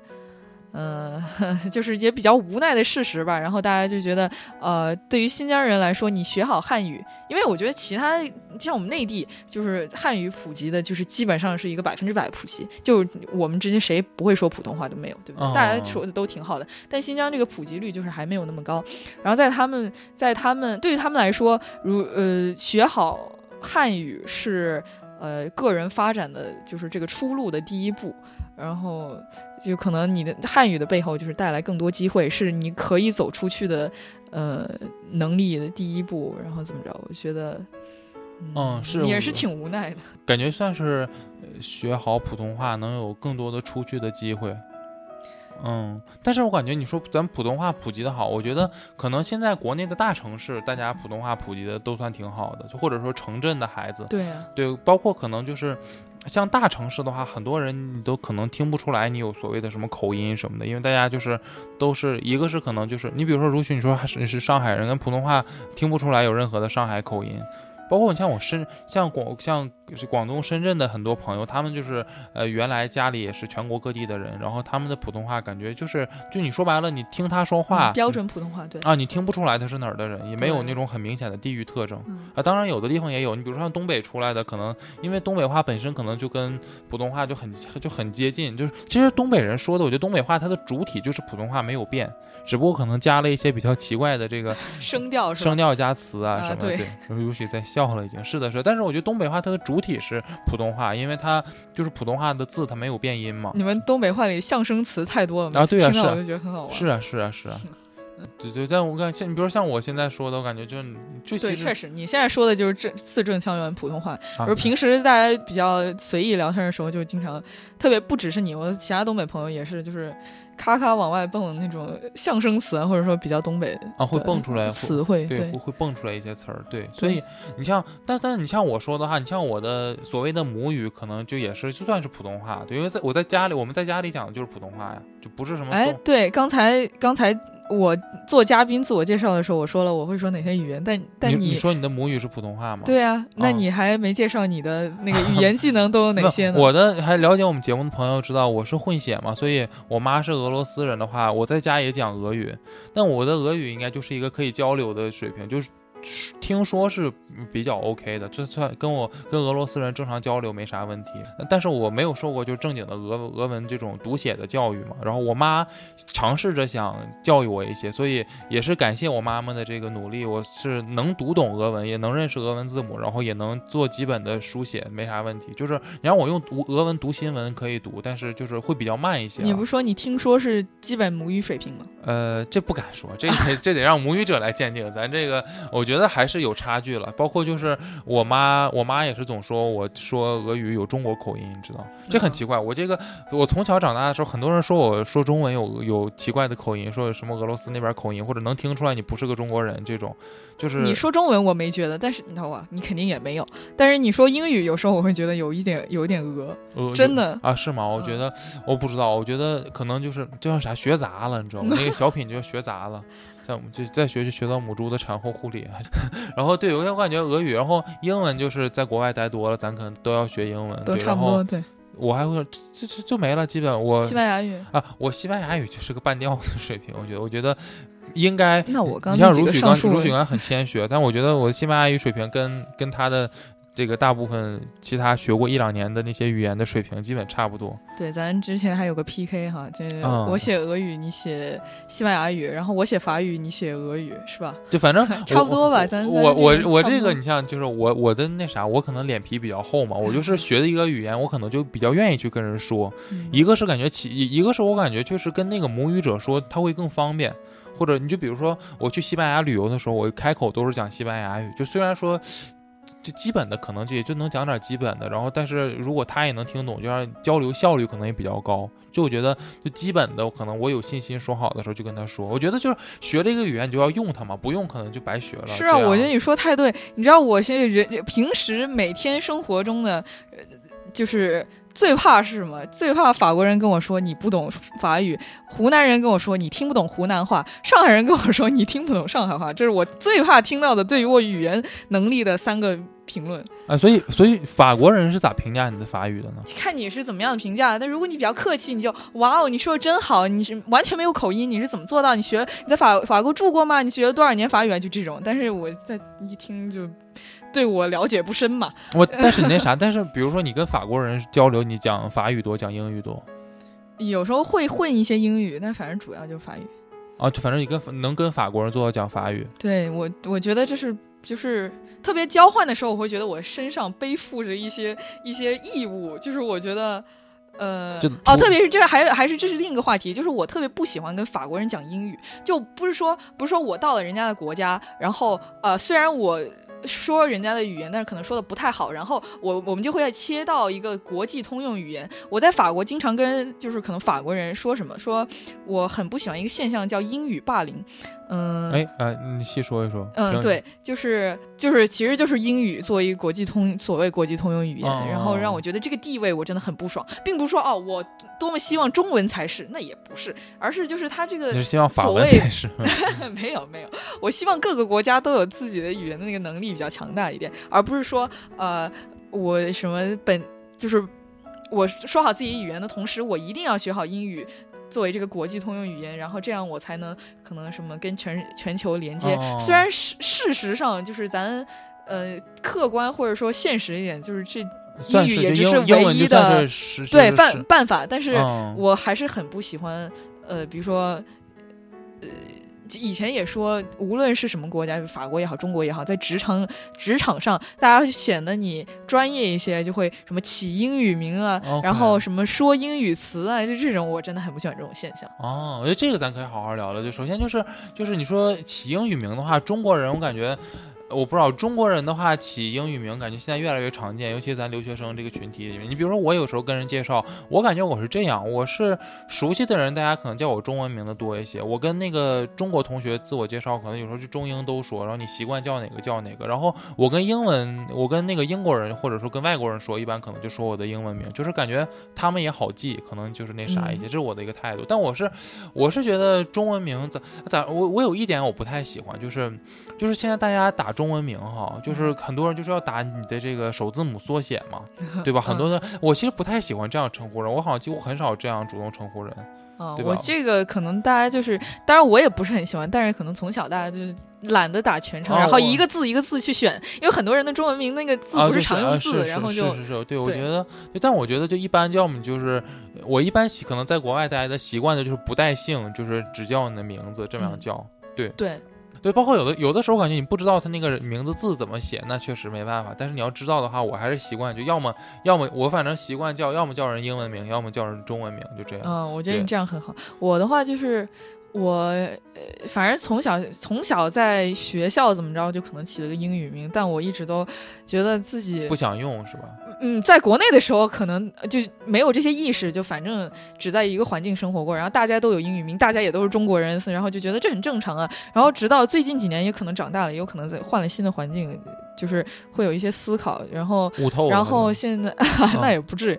呃，就是也比较无奈的事实吧。然后大家就觉得，呃，对于新疆人来说，你学好汉语，因为我觉得其他像我们内地，就是汉语普及的，就是基本上是一个百分之百普及，就我们之间谁不会说普通话都没有，对不对？哦大家说的都挺好的，但新疆这个普及率就是还没有那么高。然后在他们，在他们对于他们来说，如呃学好汉语是呃个人发展的就是这个出路的第一步，然后就可能你的汉语的背后就是带来更多机会，是你可以走出去的呃能力的第一步，然后怎么着？我觉得。嗯是也是挺无奈的。感觉算是呃学好普通话能有更多的出去的机会。嗯，但是我感觉你说咱普通话普及的好，我觉得可能现在国内的大城市，大家普通话普及的都算挺好的，就或者说城镇的孩子，对啊，对，包括可能就是像大城市的话，很多人你都可能听不出来你有所谓的什么口音什么的，因为大家就是都是一个是可能就是你比如说如许你说还是你是上海人，跟普通话听不出来有任何的上海口音。包括你像我深像广像是广东深圳的很多朋友，他们就是呃原来家里也是全国各地的人，然后他们的普通话感觉就是就你说白了，你听他说话嗯标准普通话，对，啊，你听不出来他是哪儿的人，也没有那种很明显的地域特征。嗯，啊，当然有的地方也有，你比如说像东北出来的，可能因为东北话本身可能就跟普通话就很就很接近，就是其实东北人说的，我觉得东北话它的主体就是普通话没有变，只不过可能加了一些比较奇怪的这个声调？声调加词啊啊什么的。对对，尤其在笑了已经是的是，但是我觉得东北话它的主体是普通话，因为它就是普通话的字它没有变音嘛。你们东北话里象声词太多了，啊对啊是啊我就觉得很好玩。是啊是啊是啊。对对，但我感像你比如像我现在说的，我感觉就就对，确实，你现在说的就是正字正腔圆普通话。啊而平时大家比较随意聊天的时候，就经常特别不只是你，我其他东北朋友也是，就是咔咔往外蹦那种象声词啊，或者说比较东北啊会蹦出来词汇。对，会会蹦出来一些词儿，对，所以你像，但但你像我说的话，你像我的所谓的母语，可能就也是就算是普通话，对，因为在我在家里，我们在家里讲的就是普通话呀，就不是什么东，哎对，刚才刚才我做嘉宾自我介绍的时候，我说了我会说哪些语言，但但你说你的母语是普通话吗？对啊，那哦你还没介绍你的那个语言技能都有哪 些呢？我的还了解我们节目的朋友知道我是混血嘛，所以我妈是俄罗斯人的话，我在家也讲俄语，但我的俄语应该就是一个可以交流的水平，就是。听说是比较 OK 的，就算跟我跟俄罗斯人正常交流没啥问题，但是我没有受过就正经的俄俄文这种读写的教育嘛。然后我妈尝试着想教育我一些，所以也是感谢我妈妈的这个努力，我是能读懂俄文，也能认识俄文字母，然后也能做基本的书写，没啥问题。就是你让我用读俄文读新闻可以读，但是就是会比较慢一些、啊。你不是说你听说是基本母语水平吗？呃，这不敢说，这得 这得让母语者来鉴定。咱这个，我觉得还是有差距了。包括就是我妈，我妈也是总说我说俄语有中国口音，你知道，这很奇怪。我这个我从小长大的时候，很多人说我说中文有有奇怪的口音，说有什么俄罗斯那边口音，或者能听出来你不是个中国人这种，就是你说中文我没觉得，但是你知道吧，你肯定也没有。但是你说英语，有时候我会觉得有一点有一点俄，呃真的啊？是吗？我觉得我不知道，我觉得可能就是就像啥学杂了，你知道吗？那个小品就学杂了。像就在学就学到母猪的产后护理，然后对我感觉俄语，然后英文就是在国外待多了，咱可能都要学英文，都差然后不多对。我还会这这就没了，基本我西班牙语，啊，我西班牙语就是个半吊子水平，我觉得我觉得应该。那我刚你像如许刚如许刚很谦虚，但我觉得我的西班牙语水平跟跟他的这个大部分其他学过一两年的那些语言的水平基本差不多。对，咱之前还有个 PK 哈，就是我写俄语，你写西班牙语，然后我写法语，你写俄语，是吧？就反正 差不多吧咱我我我这个你像就是我我的那啥，我可能脸皮比较厚嘛，我就 是学的一个语言，我可能就比较愿意去跟人说。嗯一个是感觉起，一一个是我感觉确实跟那个母语者说，他会更方便。或者你就比如说我去西班牙旅游的时候，我开口都是讲西班牙语，就虽然说。就基本的可能就也就能讲点基本的，然后但是如果他也能听懂，就让交流效率可能也比较高。就我觉得就基本的可能我有信心说好的时候就跟他说。我觉得就是学这个语言你就要用它嘛，不用可能就白学了。是啊，我觉得你说太对。你知道我现在人平时每天生活中的，呃，就是最怕是什么？最怕法国人跟我说你不懂法语，湖南人跟我说你听不懂湖南话，上海人跟我说你听不懂上海话，这是我最怕听到的对于我语言能力的三个评论。啊，所以所以法国人是咋评价你的法语的呢？看你是怎么样的评价。但如果你比较客气，你就哇哦，你说的真好，你是完全没有口音，你是怎么做到？你学你在法法国住过吗？你学了多少年法语啊？就这种。但是我在一听就对我了解不深嘛。我但是你那啥，但是比如说你跟法国人交流，你讲法语多，讲英语多有时候会混一些英语，但反正主要就是法语。啊？就反正你跟能跟法国人做到讲法语。对我，我觉得这是就是特别交换的时候，我会觉得我身上背负着一些一些义务，就是我觉得。呃就，哦，特别是这还还是这是另一个话题，就是我特别不喜欢跟法国人讲英语，就不是说不是说我到了人家的国家，然后呃，虽然我说人家的语言，但是可能说的不太好，然后我我们就会要切到一个国际通用语言。我在法国经常跟就是可能法国人说什么，说我很不喜欢一个现象叫英语霸凌，嗯，哎呃，你细说一说。嗯，对，就是就是，其实就是英语作为一个国际通所谓国际通用语言，然后让我觉得这个地位我真的很不爽，并不是说哦我多么希望中文才是，那也不是，而是就是它这个你是希望法文才是？没有没有，我希望各个国家都有自己的语言的那个能力比较强大一点，而不是说呃我什么本就是我说好自己语言的同时，我一定要学好英语。作为这个国际通用语言，然后这样我才能可能什么跟全全球连接。哦虽然事事实上就是咱呃客观或者说现实一点，就是这英语也只是唯一的对办办办法，但是嗯我还是很不喜欢呃，比如说呃。以前也说，无论是什么国家，法国也好，中国也好，在职场职场上，大家显得你专业一些，就会什么起英语名啊然后什么说英语词啊，就这种，我真的很不喜欢这种现象。哦，我觉得这个咱可以好好聊聊。就首先就是就是你说起英语名的话，中国人我感觉。我不知道中国人的话起英语名，感觉现在越来越常见，尤其咱留学生这个群体里面。你比如说我有时候跟人介绍，我感觉我是这样，我是熟悉的人，大家可能叫我中文名的多一些。我跟那个中国同学自我介绍，可能有时候就中英都说，然后你习惯叫哪个叫哪个。然后我跟英文，我跟那个英国人或者说跟外国人说，一般可能就说我的英文名，就是感觉他们也好记，可能就是那啥一些，这是我的一个态度。但我是我是觉得中文名咋咋，我我有一点我不太喜欢，就是就是现在大家打中文名哈，就是很多人就是要打你的这个首字母缩写嘛，对吧？很多人我其实不太喜欢这样称呼人，我好像几乎很少这样主动称呼人。啊、对我这个可能大家就是，当然我也不是很喜欢，但是可能从小大家就是懒得打全称，然后一个字一个字去选，因为很多人的中文名那个字啊，不是常用字，然后就是是是是，对我觉得，但我觉得就一般，要么就是我一般习可能在国外大家的习惯的就是不带姓，就是只叫你的名字这样嗯对。对对，包括有的有的时候感觉你不知道他那个名字字怎么写，那确实没办法。但是你要知道的话，我还是习惯就要么要么我反正习惯叫，要么叫人英文名，要么叫人中文名，就这样。嗯，我觉得你这样很好。我的话就是我，呃，反正从小从小在学校怎么着，就可能起了个英语名，但我一直都觉得自己不想用是吧？嗯，在国内的时候可能就没有这些意识，就反正只在一个环境生活过，然后大家都有英语名，大家也都是中国人，所以然后就觉得这很正常啊。然后直到最近几年，也可能长大了，也有可能在换了新的环境，就是会有一些思考，然后然后现在 那也不至于，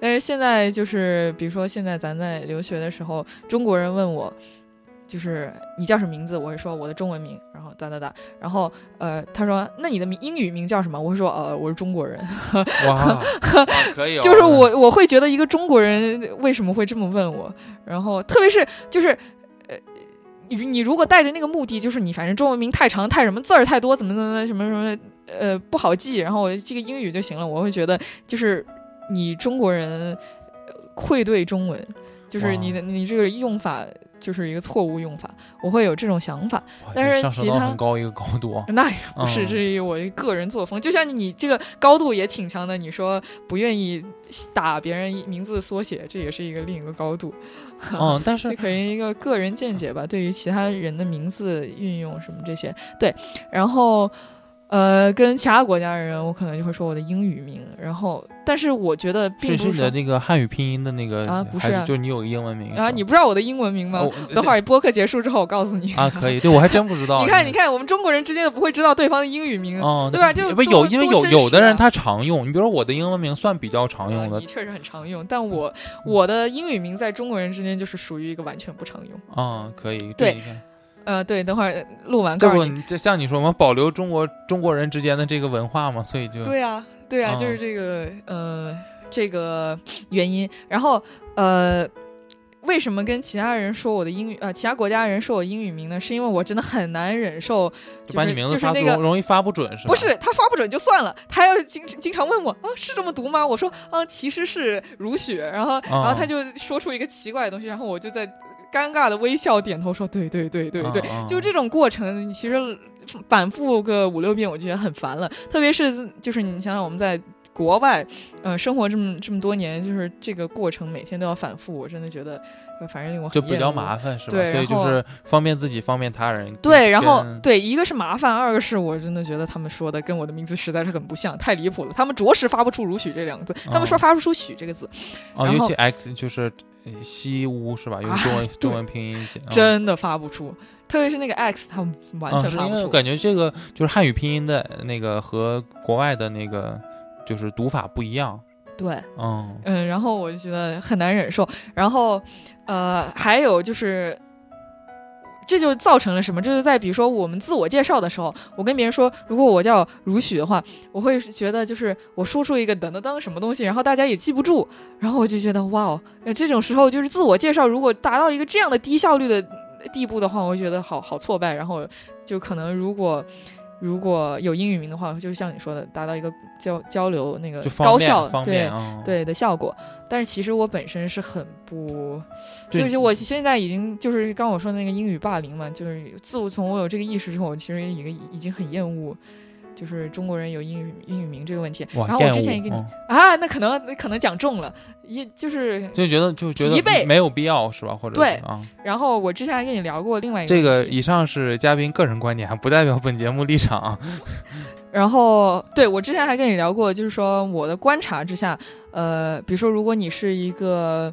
但是现在就是比如说现在咱在留学的时候，中国人问我。就是你叫什么名字？我会说我的中文名，然后哒哒哒，然后呃，他说那你的名英语名叫什么？我会说呃我是中国人，可以、哦，就是我我会觉得一个中国人为什么会这么问我，然后特别是就是呃。你你如果带着那个目的，就是你反正中文名太长太什么字儿太多，怎么怎么什么什么呃不好记，然后我记个英语就行了。我会觉得就是你中国人呃愧对中文，就是你的你这个用法就是一个错误用法，我会有这种想法。但是其他很高一个高度啊。那也不是，嗯这是我个人作风。就像你这个高度也挺强的，你说不愿意打别人名字缩写，这也是一个另一个高度。嗯，但这是可能一个个人见解吧，对于其他人的名字运用什么这些，对，然后。呃，跟其他国家的人，我可能就会说我的英语名，然后，但是我觉得并不说是是你的那个汉语拼音的那个啊不是就是你有个英文名啊，你不知道我的英文名吗？哦 等会儿播客结束之后，我告诉你。啊，可以，对我还真不知道。你看，你看，我们中国人之间都不会知道对方的英语名，哦，对吧这不有，因为有有的人他常用，你比如说我的英文名算比较常用的确实很常用，但我我的英语名在中国人之间就是属于一个完全不常用。啊，可以。对呃，对，等会儿录完这不告诉你。你这像你说嘛，保留中国中国人之间的这个文化嘛，所以就对啊，对啊，嗯就是这个呃这个原因。然后呃，为什么跟其他人说我的英语呃其他国家人说我英语名呢？是因为我真的很难忍受，就把你名字就是那个发容容易发不准是吧？不是他发不准就算了，他要经经常问我啊是这么读吗？我说啊其实是如雪，然后、然后他就说出一个奇怪的东西，然后我就在尴尬的微笑点头说对对对对对，就这种过程，其实反复个五六遍，我就觉得很烦了。特别是就是你想想我们在。国外，呃，生活这么这么多年，就是这个过程每天都要反复，我真的觉得，呃反正令我很就比较麻烦是吧？对所以就是方便自己，方便他人。对，然后对，一个是麻烦，二个是我真的觉得他们说的跟我的名字实在是很不像，太离谱了。他们着实发不出“如许”这两个字，他们说哦发不出“许”这个字，哦，尤其 X 就是呃西屋是吧？用啊中文对中文拼音写，嗯真的发不出。特别是那个 X，他们完嗯，全发不出。是因为我感觉这个就是汉语拼音的那个和国外的那个就是读法不一样。对，嗯，嗯，然后我就觉得很难忍受。然后，呃，还有就是。这就造成了什么？这就在比如说我们自我介绍的时候，我跟别人说，如果我叫如许的话，我会觉得就是我说出一个噔噔噔什么东西，然后大家也记不住，然后我就觉得哇哦，呃这种时候就是自我介绍如果达到一个这样的低效率的地步的话，我会觉得好好挫败，然后就可能如果。如果有英语名的话，就像你说的，达到一个交交流那个高效对。对的效果。但是其实我本身是很不，就就是我现在已经就是刚我说的那个英语霸凌嘛，就是自从我有这个意识之后，我其实已经已经很厌恶。就是中国人有英语英语名这个问题，然后我之前也跟你、嗯啊，那可能那可能讲中了，一就是，就觉得就觉得没有必要是吧？或者对然后我之前还跟你聊过另外一个这个以上是嘉宾个人观点，不代表本节目立场啊。然后，对我之前还跟你聊过，就是说我的观察之下，呃，比如说如果你是一个，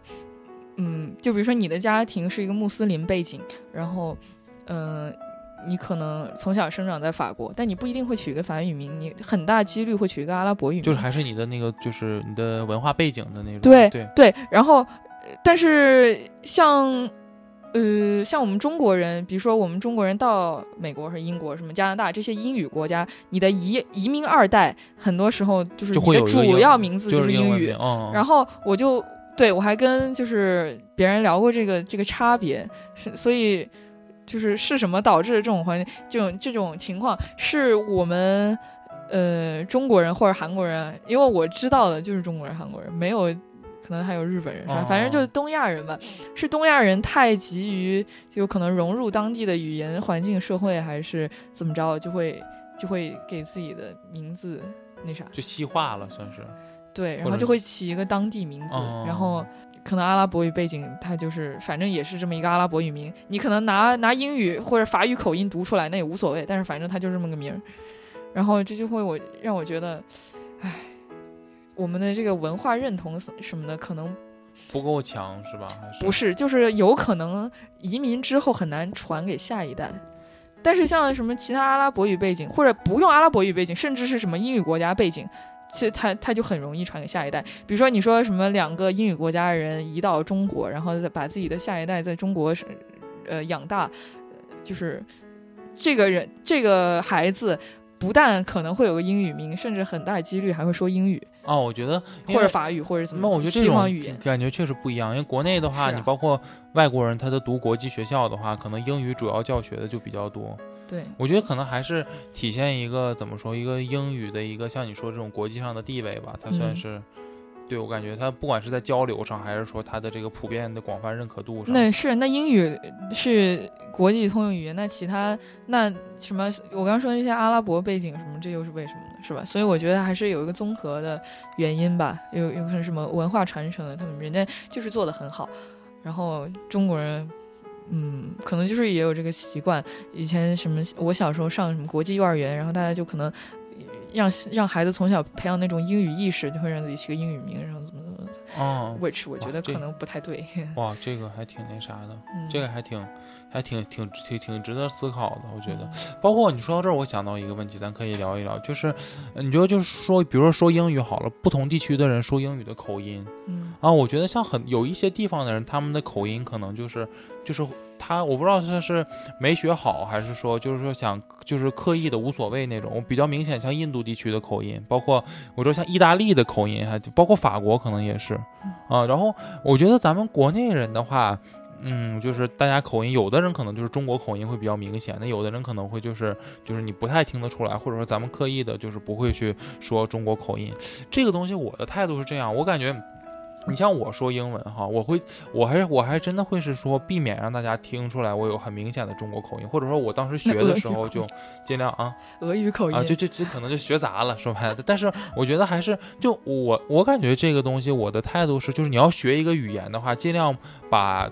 嗯，就比如说你的家庭是一个穆斯林背景，然后，嗯、你可能从小生长在法国，但你不一定会取一个法语名，你很大几率会取一个阿拉伯语名。就是还是你的那个，就是你的文化背景的那种。对对，对，然后，呃但是像，呃，像我们中国人，比如说我们中国人到美国和英国、什么加拿大这些英语国家，你的移移民二代，很多时候就是你的主要名字就是英语然后我就对我还跟就是别人聊过这个这个差别，是所以就是是什么导致这种环境这种这种情况，是我们呃中国人或者韩国人，因为我知道的就是中国人、韩国人，没有。可能还有日本人是吧？反正就是东亚人吧，是东亚人太急于有可能融入当地的语言环境、社会，还是怎么着，就会就会给自己的名字那啥。就西化了，算是。对，然后就会起一个当地名字，哦然后可能阿拉伯语背景，它就是反正也是这么一个阿拉伯语名，你可能拿拿英语或者法语口音读出来那也无所谓，但是反正它就这么个名儿，然后这就会我让我觉得，唉，我们的这个文化认同什么的可能不够强是吧？还是不是，就是有可能移民之后很难传给下一代。但是像什么其他阿拉伯语背景，或者不用阿拉伯语背景，甚至是什么英语国家背景，其实他他就很容易传给下一代。比如说你说什么两个英语国家的人移到中国，然后再把自己的下一代在中国是呃养大，就是这个人这个孩子不但可能会有个英语名，甚至很大几率还会说英语哦，我觉得或者法语或者怎么那我觉得这种语言。感觉确实不一样，因为国内的话，啊你包括外国人，他都读国际学校的话，可能英语主要教学的就比较多。对，我觉得可能还是体现一个怎么说，一个英语的一个像你说这种国际上的地位吧，它算嗯是。对我感觉他不管是在交流上，还是说他的这个普遍的广泛认可度上，那是那英语是国际通用语言，那其他那什么，我刚刚说的这些阿拉伯背景什么，这又是为什么呢？是吧？所以我觉得还是有一个综合的原因吧，有有可能什么文化传承，他们人家就是做的很好，然后中国人。嗯，可能就是也有这个习惯。以前什么，我小时候上什么国际幼儿园，然后大家就可能让让孩子从小培养那种英语意识，就会让自己起个英语名，然后怎么怎么嗯，，which 我觉得可能不太对。哇，这个还挺那啥的，嗯，这个还挺还挺挺挺挺值得思考的，我觉得。嗯包括你说到这儿，我想到一个问题，咱可以聊一聊，就是呃你觉得就是说，比如说说英语好了，不同地区的人说英语的口音嗯啊，我觉得像很有一些地方的人，他们的口音可能就是就是他，我不知道他是没学好，还是说就是说想就是刻意的无所谓那种。比较明显，像印度地区的口音，包括我说像意大利的口音，还包括法国可能也是啊。然后我觉得咱们国内人的话。嗯，就是大家口音，有的人可能就是中国口音会比较明显，那有的人可能会就是就是你不太听得出来，或者说咱们刻意的就是不会去说中国口音。这个东西我的态度是这样，我感觉。你像我说英文哈，我会，我还是我还真的会是说避免让大家听出来我有很明显的中国口音，或者说我当时学的时候就尽量啊俄语口音啊，就就就可能就学杂了，说白了。但是我觉得还是就我我感觉这个东西，我的态度是，就是你要学一个语言的话，尽量把。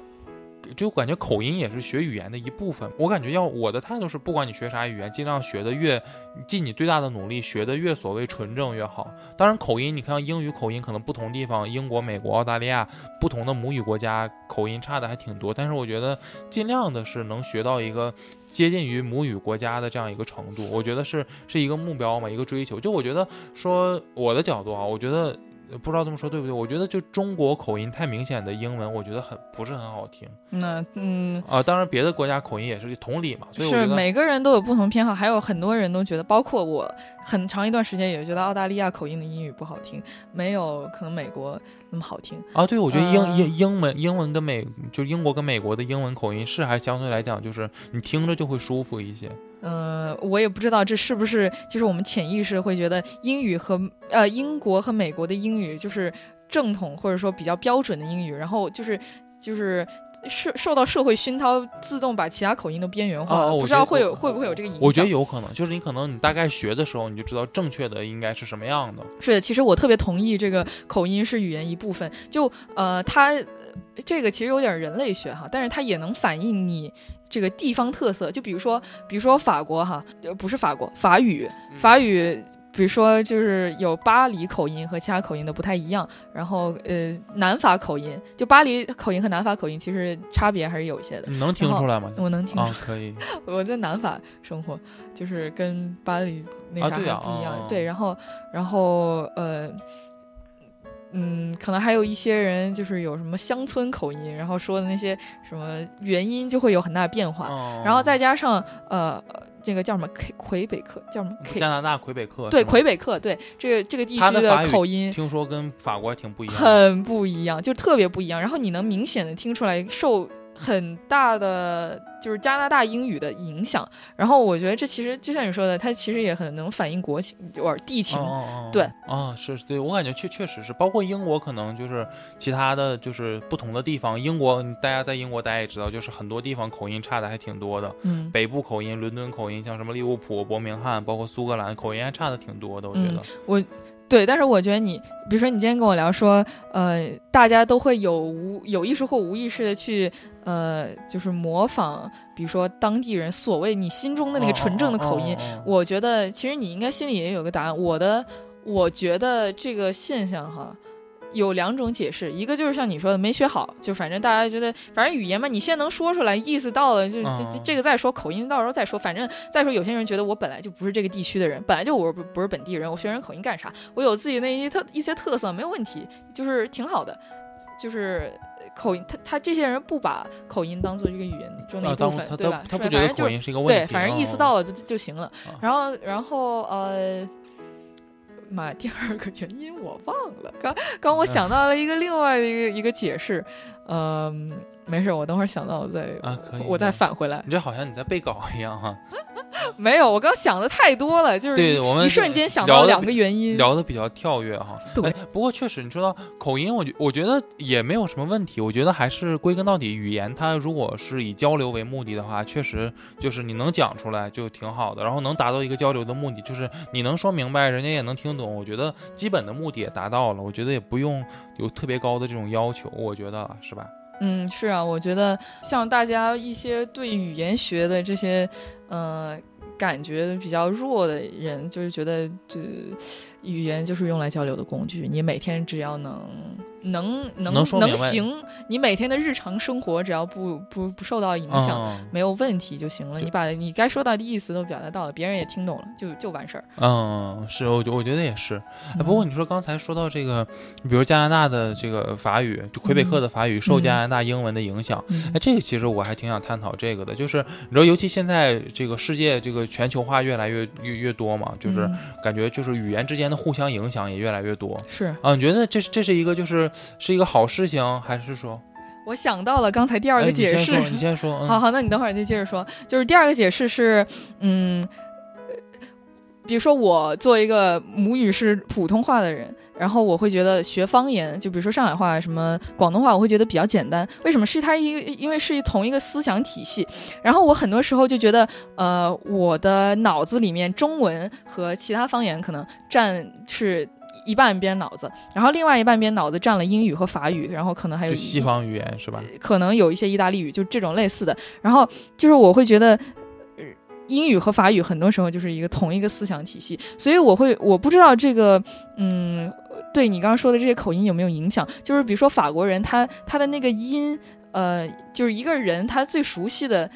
就感觉口音也是学语言的一部分。我感觉要我的态度是，不管你学啥语言，尽量学的越尽你最大的努力，学的越所谓纯正越好。当然，口音你看英语口音可能不同地方，英国、美国、澳大利亚不同的母语国家口音差的还挺多。但是我觉得尽量的是能学到一个接近于母语国家的这样一个程度，我觉得是是一个目标嘛，一个追求。就我觉得说我的角度啊，我觉得。不知道这么说对不对？我觉得就中国口音太明显的英文，我觉得很不是很好听那嗯，啊。当然，别的国家口音也是同理嘛，所以我觉得是每个人都有不同偏好，还有很多人都觉得，包括我，很长一段时间也觉得澳大利亚口音的英语不好听，没有可能美国那么好听。啊，对，我觉得英呃英英文英文跟美就英国跟美国的英文口音是还相对来讲就是你听着就会舒服一些。嗯、我也不知道这是不是就是我们潜意识会觉得英语和呃英国和美国的英语就是正统或者说比较标准的英语，然后就是就是受受到社会熏陶，自动把其他口音都边缘化我不知道会有会不会有这个影响？我觉得有可能，就是你可能你大概学的时候你就知道正确的应该是什么样的。是的，其实我特别同意这个口音是语言一部分。就呃，它呃这个其实有点人类学哈，但是它也能反映你这个地方特色。就比如说，比如说法国哈，呃，不是法国，法语，嗯法语。比如说，就是有巴黎口音和其他口音的不太一样，然后呃，南法口音，就巴黎口音和南法口音其实差别还是有一些的。你能听出来吗？我能听出啊，可以。我在南法生活，就是跟巴黎那啥不一样。哦对，然后然后呃，嗯，可能还有一些人就是有什么乡村口音，然后说的那些什么元音就会有很大变化。哦然后再加上呃，这个叫什么魁魁北克，叫什么？加拿大魁北克对，魁北克，对这个这个地区的口音听说跟法国还挺不一样。很不一样，就特别不一样。然后你能明显的听出来受很大的就是加拿大英语的影响。然后我觉得这其实就像你说的，它其实也很能反映国情或者地情。对啊，是对我感觉确确实是，包括英国可能就是其他的就是不同的地方，英国大家在英国大家也知道，就是很多地方口音差的还挺多的。嗯，北部口音、伦敦口音，像什么利物浦、伯明翰，包括苏格兰口音还差的挺多的，我觉嗯我。对。但是我觉得你，比如说你今天跟我聊说，呃，大家都会有无有意识或无意识的去。呃，就是模仿，比如说当地人所谓你心中的那个纯正的口音，我觉得其实你应该心里也有个答案。我的，我觉得这个现象哈。有两种解释，一个就是像你说的没学好，就反正大家觉得，反正语言嘛，你先能说出来，意思到了，就这这个再说，口音到时候再说，反正再说，有些人觉得我本来就不是这个地区的人，本来就我不不是本地人，我学人口音干啥？我有自己那一些特一些特色，没有问题，就是挺好的，就是口音，他他这些人不把口音当做这个语言中的啊一部分，对吧？他不觉得口音是一个问题，对，反正意思哦到了就就就行了啊。然后，然后呃，妈，第二个原因我忘了。刚刚我想到了一个另外的一个一个解释，呃，没事，我等会儿想到我再啊，可以，我再返回来。你这好像你在背稿一样哈。没有，我刚想的太多了，就是对我们一瞬间想到两个原因，聊的比较跳跃哈。对，不过确实你说到口音，我觉我觉得也没有什么问题。我觉得还是归根到底，语言它如果是以交流为目的的话，确实就是你能讲出来就挺好的，然后能达到一个交流的目的，就是你能说明白，人家也能听懂。我觉得基本的目的也达到了，我觉得也不用有特别高的这种要求，我觉得是吧？嗯，是啊，我觉得像大家一些对语言学的这些，呃。感觉比较弱的人，就是觉得这语言就是用来交流的工具。你每天只要能。能能能行，你每天的日常生活只要不不不受到影响，没有问题就行了。你把你该说到的意思都表达到了，别人也听懂了，就就完事儿。嗯，是，我觉我觉得也是。不过你说刚才说到这个，比如加拿大的这个法语，就魁北克的法语受加拿大英文的影响，哎，这个其实我还挺想探讨这个的。就是你知道，尤其现在这个世界这个全球化越来越越越多嘛，就是感觉就是语言之间的互相影响也越来越多。是啊，你觉得这这是一个就是。是一个好事情，还是说？我想到了刚才第二个解释。你先说。好好，那你等会儿就接着说。就是第二个解释是，嗯，比如说我做一个母语是普通话的人，然后我会觉得学方言，就比如说上海话、什么广东话，我会觉得比较简单。为什么？是它因因为是同一个思想体系。然后我很多时候就觉得，呃，我的脑子里面中文和其他方言可能占是。一半边脑子，然后另外一半边脑子占了英语和法语，然后可能还有西方语言是吧？可能有一些意大利语，就这种类似的。然后就是我会觉得，英语和法语很多时候就是一个同一个思想体系，所以我会我不知道这个，嗯，对你刚刚说的这些口音有没有影响？就是比如说法国人，他他的那个音，呃，就是一个人他最熟悉的。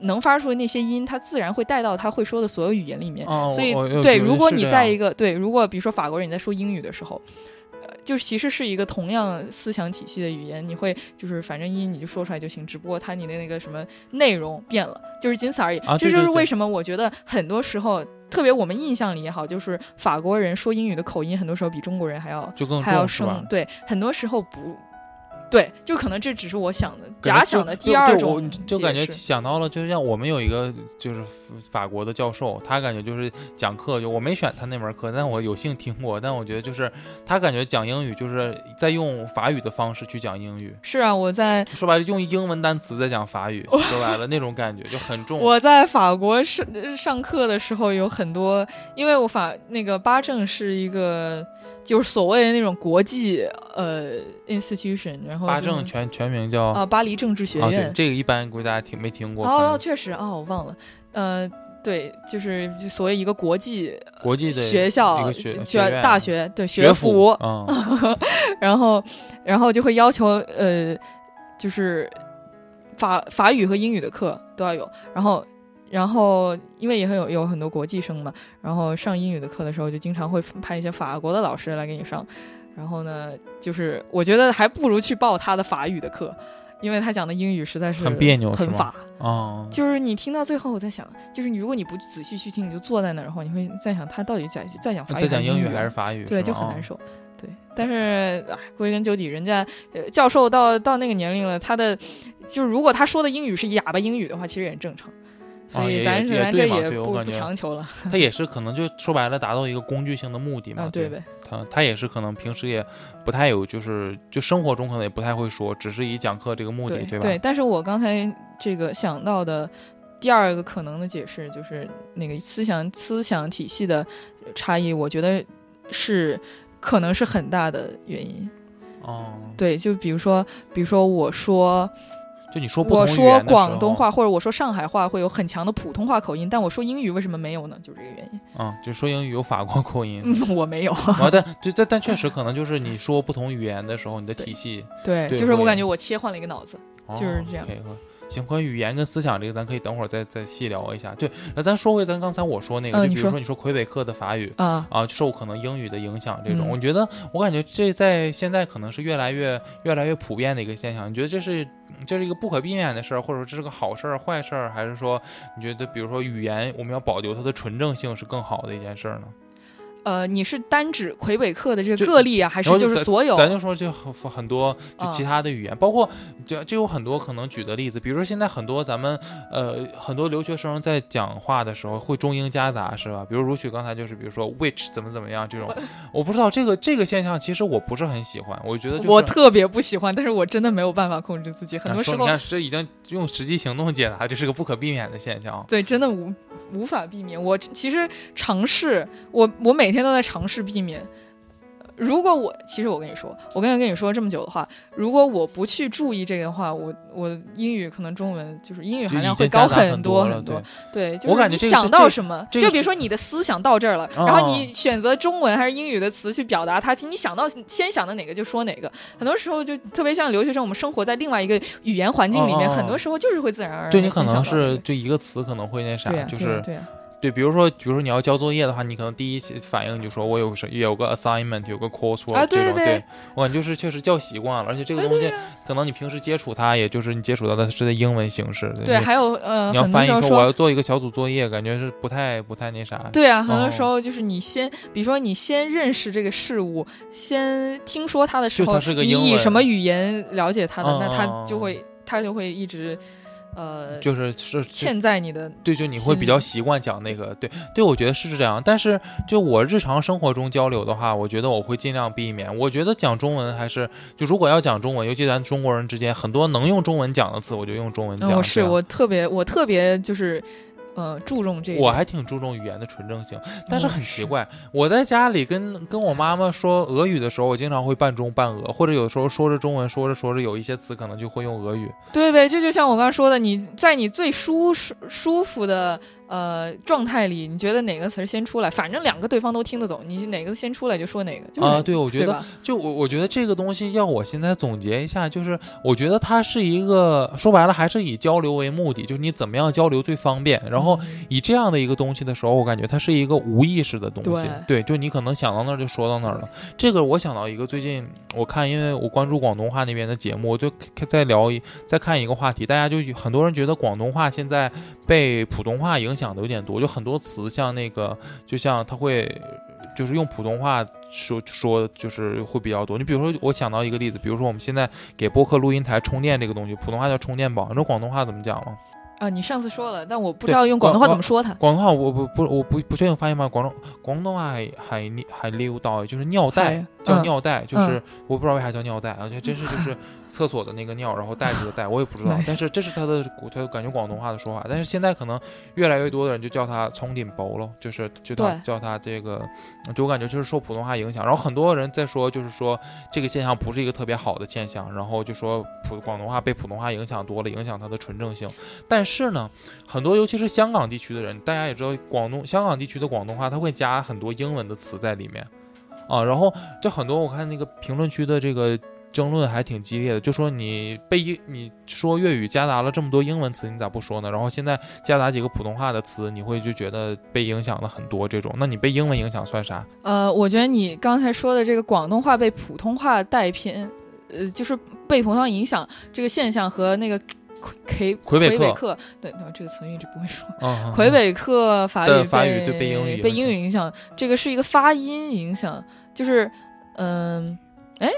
能发出的那些音，他自然会带到他会说的所有语言里面。所以，对，如果你在一个对，如果比如说法国人你在说英语的时候，呃，就其实是一个同样思想体系的语言，你会就是反正一你就说出来就行，只不过它你的那个什么内容变了，就是仅此而已。这就是为什么我觉得很多时候，特别我们印象里也好，就是法国人说英语的口音，很多时候比中国人还要就更还要生。对，很多时候不。对，就可能这只是我想的假想的第二种，就感觉想到了，就像我们有一个就是法国的教授，他感觉就是讲课，就我没选他那门课，但我有幸听过，但我觉得就是他感觉讲英语就是在用法语的方式去讲英语。是啊，我在说白了用英文单词在讲法语，说白了那种感觉就很重。我在法国上上课的时候有很多，因为我法那个巴正是一个。就是所谓的那种国际呃 institution，然后巴政全全名叫啊巴黎政治学院，这个一般估计大家听没听过哦，确实哦，我忘了，呃，对，就是所谓一个国际国际的学校学大学对学府，然后然后就会要求呃，就是法法语和英语的课都要有，然后。然后，因为也会有有很多国际生嘛，然后上英语的课的时候，就经常会 派一些法国的老师来给你上。然后呢，就是我觉得还不如去报他的法语的课，因为他讲的英语实在是很别扭，很法。哦，就是你听到最后，我在想，就是你如果你不仔细去听，你就坐在那儿，然后你会在想他到底在在讲法语，在讲英语还是法语？对，就很难受。对，但是哎，归根究底，人家教授到到那个年龄了，他的就是如果他说的英语是哑巴英语的话，其实也正常。所以咱咱这也不不强求了，他也是可能就说白了，达到一个工具性的目的嘛。对呗。他他也是可能平时也不太有，就是就生活中可能也不太会说，只是以讲课这个目的，对吧？对。但是我刚才这个想到的第二个可能的解释，就是那个思想思想体系的差异，我觉得是可能是很大的原因。哦。对，就比如说，比如说我说。就你说我说广东话或者我说上海话会有很强的普通话口音，但我说英语为什么没有呢？就是这个原因。嗯，就说英语有法国口音，我没有。啊，但对，但但确实可能就是你说不同语言的时候，你的体系对，就是我感觉我切换了一个脑子，就是这样。行，关于语言跟思想这个，咱可以等会儿再再细聊一下。对，那咱说回咱刚才我说那个，就比如说你说魁北克的法语啊啊，受可能英语的影响这种，我觉得我感觉这在现在可能是越来越越来越普遍的一个现象。你觉得这是这是一个不可避免的事儿，或者说这是个好事儿、坏事儿，还是说你觉得比如说语言我们要保留它的纯正性是更好的一件事儿呢？呃，你是单指魁北克的这个个例啊，还是就是所有？咱就说就很很多就啊其他的语言，包括就就有很多可能举的例子，比如说现在很多咱们呃很多留学生在讲话的时候会中英夹杂，是吧？比如如许刚才就是比如说 which 怎么怎么样这种，我不知道这个这个现象，其实我不是很喜欢，我觉得就是我特别不喜欢，但是我真的没有办法控制自己，很啊多时候说你看这已经用实际行动解答，这是个不可避免的现象。对，真的无无法避免。我其实尝试，我我每天都在尝试避免。如果我其实我跟你说，我刚才跟你说这么久的话，如果我不去注意这个的话，我我英语可能中文就是英语含量会高很多，很多。对，就是我感觉你想到什么，就比如说你的思想到这儿了，哦然后你选择中文还是英语的词去表达它，其实你想到先想的哪个就说哪个。很多时候就特别像留学生，我们生活在另外一个语言环境里面，很多时候就是会自然而然。对你可能是就一个词可能会那啥，就是对呀对，比如说，比如说你要交作业的话，你可能第一反应就说我有什有个 assignment，有个 coursework、这种，对对我感觉就是确实叫习惯了，而且这个东西可能你平时接触它，也就是你接触到的是在英文形式，对，你还有呃，你要翻译说我要做一个小组作业，感觉是不太不太那啥。对啊，很多哦时候就是你先，比如说你先认识这个事物，先听说它的时候，你以什么语言了解它的，嗯那它就会它就会一直呃就是是就嵌在你的对，就你会比较习惯讲那个，对对，我觉得是这样。但是就我日常生活中交流的话，我觉得我会尽量避免。我觉得讲中文还是就如果要讲中文，尤其咱中国人之间，很多能用中文讲的词，我就用中文讲。嗯，我是我特别我特别就是呃注重这个，我还挺注重语言的纯正性，但是很奇怪，我在家里跟跟我妈妈说俄语的时候，我经常会半中半俄，或者有时候说着中文，说着说着有一些词可能就会用俄语。对呗，这就像我刚刚说的，你在你最舒舒舒服的呃状态里，你觉得哪个词儿先出来，反正两个对方都听得懂，你哪个先出来就说哪个，就是、啊，对，我觉得？就我我觉得这个东西要我现在总结一下，就是我觉得它是一个说白了还是以交流为目的，就是你怎么样交流最方便，然后嗯以这样的一个东西的时候，我感觉它是一个无意识的东西，对就你可能想到那儿就说到那儿了。这个我想到一个最近我看，因为我关注广东话那边的节目，我就在聊一再看一个话题，大家就有很多人觉得广东话现在被普通话影响的有点多，就很多词像那个，就像他会就是用普通话说说，就是会比较多。你比如说，我想到一个例子，比如说我们现在给播客录音台充电这个东西，普通话叫充电宝，你知道广东话怎么讲吗？啊，你上次说了，但我不知道用广东话怎么说它。广东话我不不我不不确定发音吗？广东广东话还还还溜到，就是尿袋，叫嗯尿袋，就是我不知道为啥叫尿袋，而且真是就是厕所的那个尿，然后袋子的袋，我也不知道 但是这是他的他感觉广东话的说法，但是现在可能越来越多的人就叫他葱顶包了，就是就他叫他这个，就我感觉就是受普通话影响，然后很多人在说就是说这个现象不是一个特别好的现象，然后就说普广东话被普通话影响多了，影响它的纯正性，但是呢。很多尤其是香港地区的人，大家也知道，广东香港地区的广东话，它会加很多英文的词在里面，啊，然后就很多我看那个评论区的这个争论还挺激烈的，就说你被英你说粤语夹杂了这么多英文词，你咋不说呢？然后现在夹杂几个普通话的词，你会就觉得被影响了很多这种，那你被英文影响算啥？呃，我觉得你刚才说的这个广东话被普通话带偏，呃，就是被普通话影响这个现象和那个魁魁北克克，对，那这个词一直不会说。嗯，魁北克法语对法语对被英语被英语影响，这个是一个发音影响，就是嗯，哎。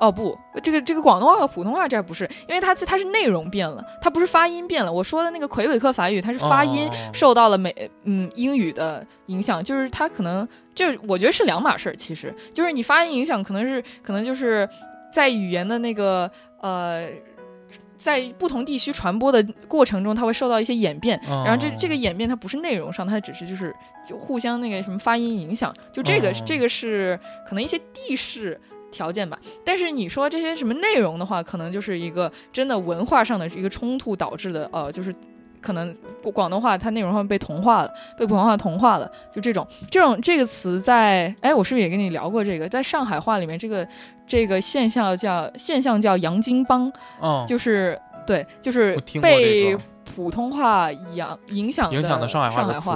哦不，这个这个广东话和普通话这还不是，因为它它是内容变了，它不是发音变了。我说的那个魁北克法语，它是发音哦受到了美嗯英语的影响，就是它可能这我觉得是两码事儿，其实就是你发音影响可能是可能就是在语言的那个呃。在不同地区传播的过程中，它会受到一些演变，嗯然后这这个演变它不是内容上，它只是就是就互相那个什么发音影响，就这个、哦这个是可能一些地势条件吧。但是你说这些什么内容的话，可能就是一个真的文化上的一个冲突导致的，呃，就是可能广广东话它内容上被同化了，被普通话同化了，就这种这种这个词在哎，我是不是也跟你聊过这个？在上海话里面，这个这个现象叫现象叫洋泾浜，嗯，就是对，就是被普通话影影响影响的上海话的词，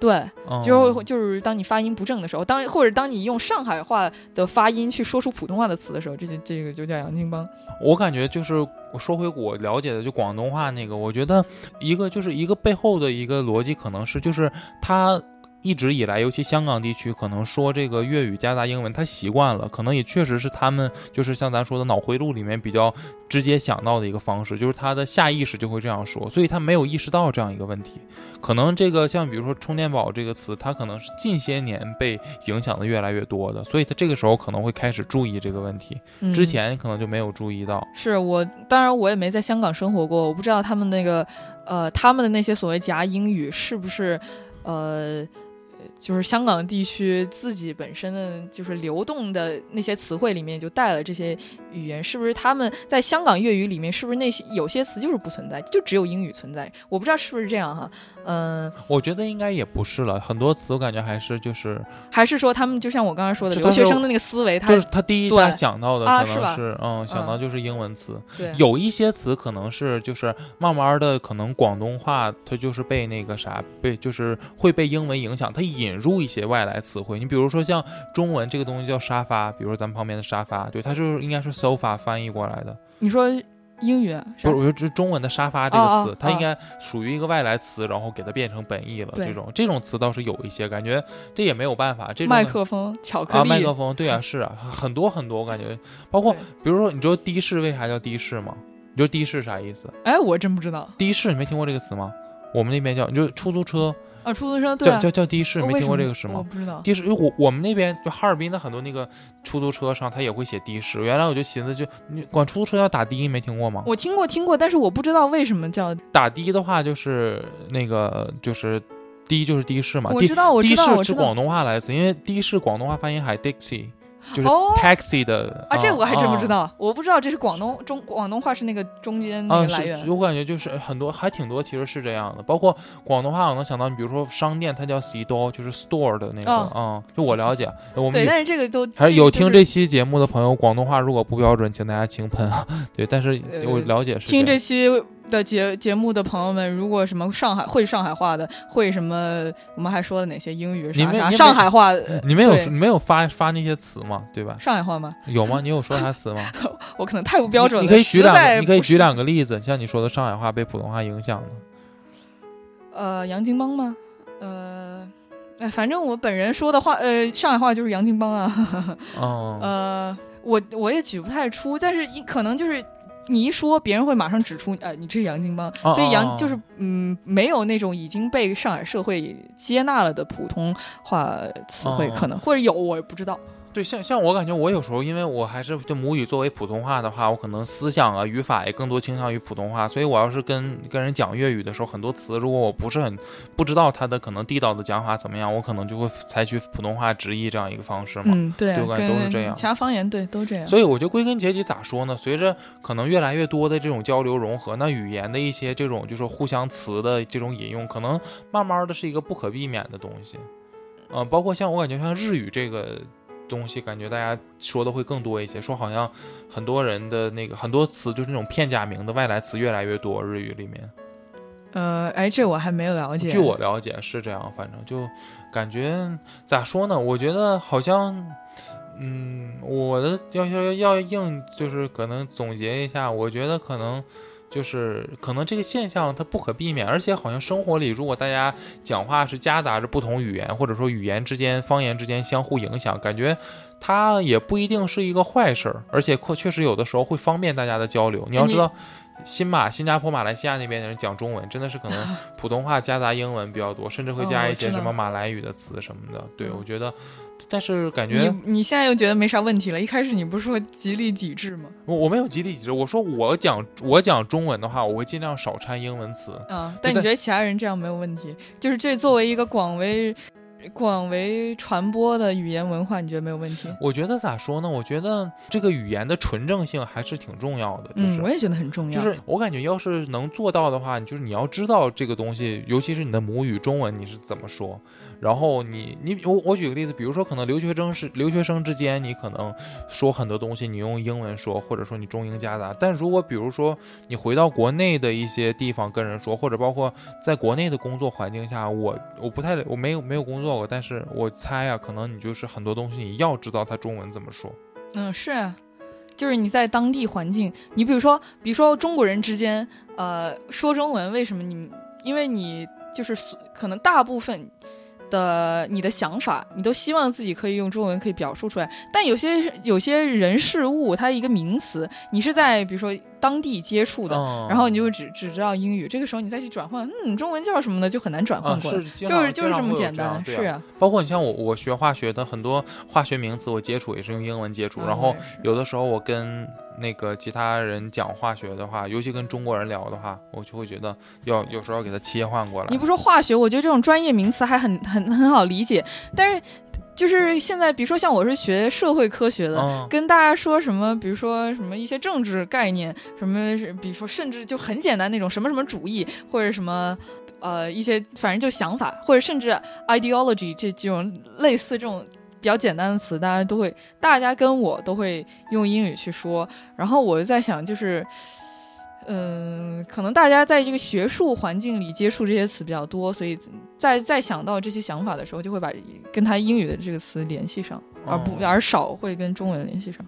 对，嗯就是就是当你发音不正的时候，当或者当你用上海话的发音去说出普通话的词的时候，这些这个就叫洋泾浜。我感觉就是我说回我了解的就广东话那个，我觉得一个就是一个背后的一个逻辑可能是就是它一直以来，尤其香港地区，可能说这个粤语夹杂英文，他习惯了，可能也确实是他们就是像咱说的脑回路里面比较直接想到的一个方式，就是他的下意识就会这样说，所以他没有意识到这样一个问题。可能这个像比如说充电宝这个词，它可能是近些年被影响的越来越多的，所以他这个时候可能会开始注意这个问题，嗯之前可能就没有注意到。是我，当然我也没在香港生活过，我不知道他们那个，呃，他们的那些所谓夹英语是不是，呃，就是香港地区自己本身的就是流动的那些词汇里面就带了这些语言，是不是他们在香港粤语里面是不是那些有些词就是不存在，就只有英语存在？我不知道是不是这样哈，嗯、我觉得应该也不是了，很多词我感觉还是就是还是说他们就像我刚刚说的留学生的那个思维，他就是他第一下想到的可能是嗯想到嗯就是英文词，对有一些词可能是就是慢慢的，可能广东话它就是被那个啥被就是会被英文影响，它引入一些外来词汇。你比如说像中文这个东西叫沙发，比如说咱们旁边的沙发，对，它就是应该是 sofa 翻译过来的，你说英语不是，我觉得这中文的沙发这个词，它应该属于一个外来词，然后给它变成本意了。这种这种词倒是有一些，感觉这也没有办法。这种麦克风、巧克，力，麦克风，对啊，是啊，很多很多，我感觉，包括比如说，你知道的士为啥叫的士吗？你知道的士啥意思？哎，我真不知道的士你没听过这个词吗？我们那边叫，你就出租车啊，出租车对叫、啊，叫叫的士，没听过这个是吗？我不知道。的士，因为我我们那边就哈尔滨的很多那个出租车上，他也会写的士。原来我就寻思就，你管出租车叫打的，没听过吗？我听过听过，但是我不知道为什么叫。打的的话就是那个就是的就是的士嘛，的我知道，我知道，的士是广东话来自，因为的士广东话发音还 Dixie，就是哦 taxi 的啊，这我还真不知啊道，我不知道这是广东中广东话是那个中间那啊，个来源。是，我感觉就是很多，还挺多，其实是这样的。包括广东话，我能想到，你比如说商店，它叫 C 多，就是 store 的那个，哦嗯，就我了解，我们对，但是这个都还是有听这这期节目的朋友，广东话如果不标准，请大家轻喷啊。对，但是呃我了解是听这期的节节目的朋友们，如果什么上海会上海话的，会什么我们还说了哪些英语啥啥上海话，你们有你没有发发那些词吗，对吧？上海话吗？有吗？你有说啥词吗？我可能太不标准了，你你可以举两个，你可以举两个例子，像你说的上海话被普通话影响的。呃，杨金邦吗？呃，哎，反正我本人说的话，呃，上海话就是杨金邦啊。嗯，呃，我我也举不太出，但是一可能就是你一说，别人会马上指出，哎，你这是洋泾浜，哦所以洋就是嗯，没有那种已经被上海社会接纳了的普通话词汇，哦。可能或者有我也不知道。对，像像我感觉，我有时候因为我还是就母语作为普通话的话，我可能思想啊、语法也更多倾向于普通话，所以我要是跟跟人讲粤语的时候，很多词如果我不是很不知道它的可能地道的讲法怎么样，我可能就会采取普通话直译这样一个方式嘛。嗯，对啊，对我感觉都是这样其他方言对都这样。所以我觉得归根结底咋说呢？随着可能越来越多的这种交流融合，那语言的一些这种就是互相词的这种引用，可能慢慢的是一个不可避免的东西。呃，包括像我感觉像日语这个东西，感觉大家说的会更多一些，说好像很多人的那个很多词就是那种片假名的外来词越来越多，日语里面。呃，哎，这我还没有了解。据我了解是这样，反正就感觉咋说呢？我觉得好像，嗯，我的要要要硬就是可能总结一下，我觉得可能就是可能这个现象它不可避免，而且好像生活里如果大家讲话是夹杂着不同语言，或者说语言之间、方言之间相互影响，感觉它也不一定是一个坏事儿，而且确确实有的时候会方便大家的交流。你要知道。新马、新加坡、马来西亚那边的人讲中文，真的是可能 普通话夹杂英文比较多，甚至会加一些什么马来语的词什么的。对，嗯我觉得，但是感觉你你现在又觉得没啥问题了？一开始你不是说极力抵制吗？我我没有极力抵制，我说我讲我讲中文的话，我会尽量少掺英文词。嗯，但你觉得其他人这样没有问题？就是这作为一个广为广为传播的语言文化，你觉得没有问题？我觉得咋说呢？我觉得这个语言的纯正性还是挺重要的，就是。嗯，我也觉得很重要。就是我感觉，要是能做到的话，就是你要知道这个东西，尤其是你的母语中文你是怎么说。然后你你我我举个例子，比如说可能留学生是留学生之间，你可能说很多东西你用英文说，或者说你中英夹杂。但如果比如说你回到国内的一些地方跟人说，或者包括在国内的工作环境下，我我不太我没有没有工作过，但是我猜啊，可能你就是很多东西你要知道他中文怎么说。嗯，是啊，就是你在当地环境，你比如说，比如说中国人之间，呃，说中文，为什么你？因为你就是可能大部分，的你的想法，你都希望自己可以用中文可以表述出来。但有些有些人事物，它一个名词，你是在比如说当地接触的，嗯然后你就会只只知道英语，这个时候你再去转换，嗯，中文叫什么呢，就很难转换啊过来。是就是就是这么简单，对是啊，包括你像我，我学化学的很多化学名词，我接触也是用英文接触。嗯然后有的时候我跟那个其他人讲化学的话，尤其跟中国人聊的话，我就会觉得要有时候要给他切换过来你。不说化学，我觉得这种专业名词还很很很好理解，但是就是现在，比如说像我是学社会科学的，嗯，跟大家说什么，比如说什么一些政治概念，什么是比如说甚至就很简单那种什么什么主义，或者什么呃一些反正就想法，或者甚至 ideology 这这种类似这种比较简单的词，大家都会，大家跟我都会用英语去说。然后我就在想，就是。嗯，可能大家在这个学术环境里接触这些词比较多，所以在在想到这些想法的时候，就会把跟他英语的这个词联系上，而不哦而少会跟中文联系上。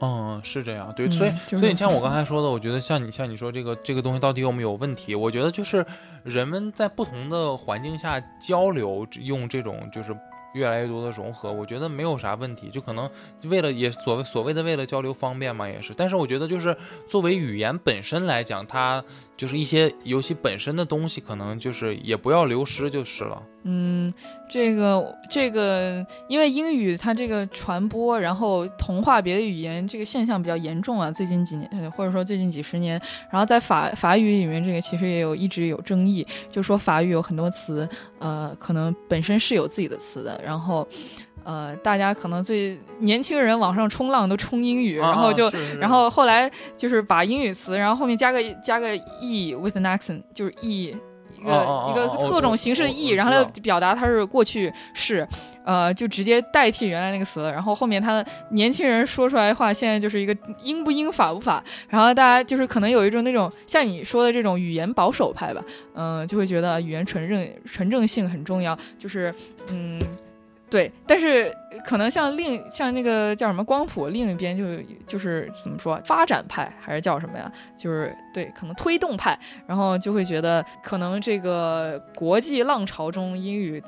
嗯，是这样，对，嗯所以就是所以你像我刚才说的，我觉得像你像你说这个这个东西到底有没有问题？我觉得就是人们在不同的环境下交流，用这种就是越来越多的融合，我觉得没有啥问题。就可能为了也所谓所谓的为了交流方便嘛，也是。但是我觉得就是作为语言本身来讲，它就是一些游戏本身的东西，可能就是也不要流失就是了。嗯，这个这个，因为英语它这个传播，然后同化别的语言这个现象比较严重啊，最近几年呃或者说最近几十年，然后在法法语里面，这个其实也有一直有争议，就说法语有很多词，呃，可能本身是有自己的词的，然后。呃，大家可能最年轻人网上冲浪都冲英语，然后就啊是是然后后来就是把英语词，然后后面加个加个 e with an accent，就是 e 一个、哦哦一个哦哦特种形式的我 e，我然后来表达它是过去式，呃，就直接代替原来那个词。然后后面他年轻人说出来的话，现在就是一个英不英法不法，然后大家就是可能有一种那种像你说的这种语言保守派吧，嗯、就会觉得语言纯正纯正性很重要，就是嗯。对，但是可能像另像那个叫什么光谱另一边就就是怎么说发展派还是叫什么呀？就是对，可能推动派，然后就会觉得可能这个国际浪潮中英语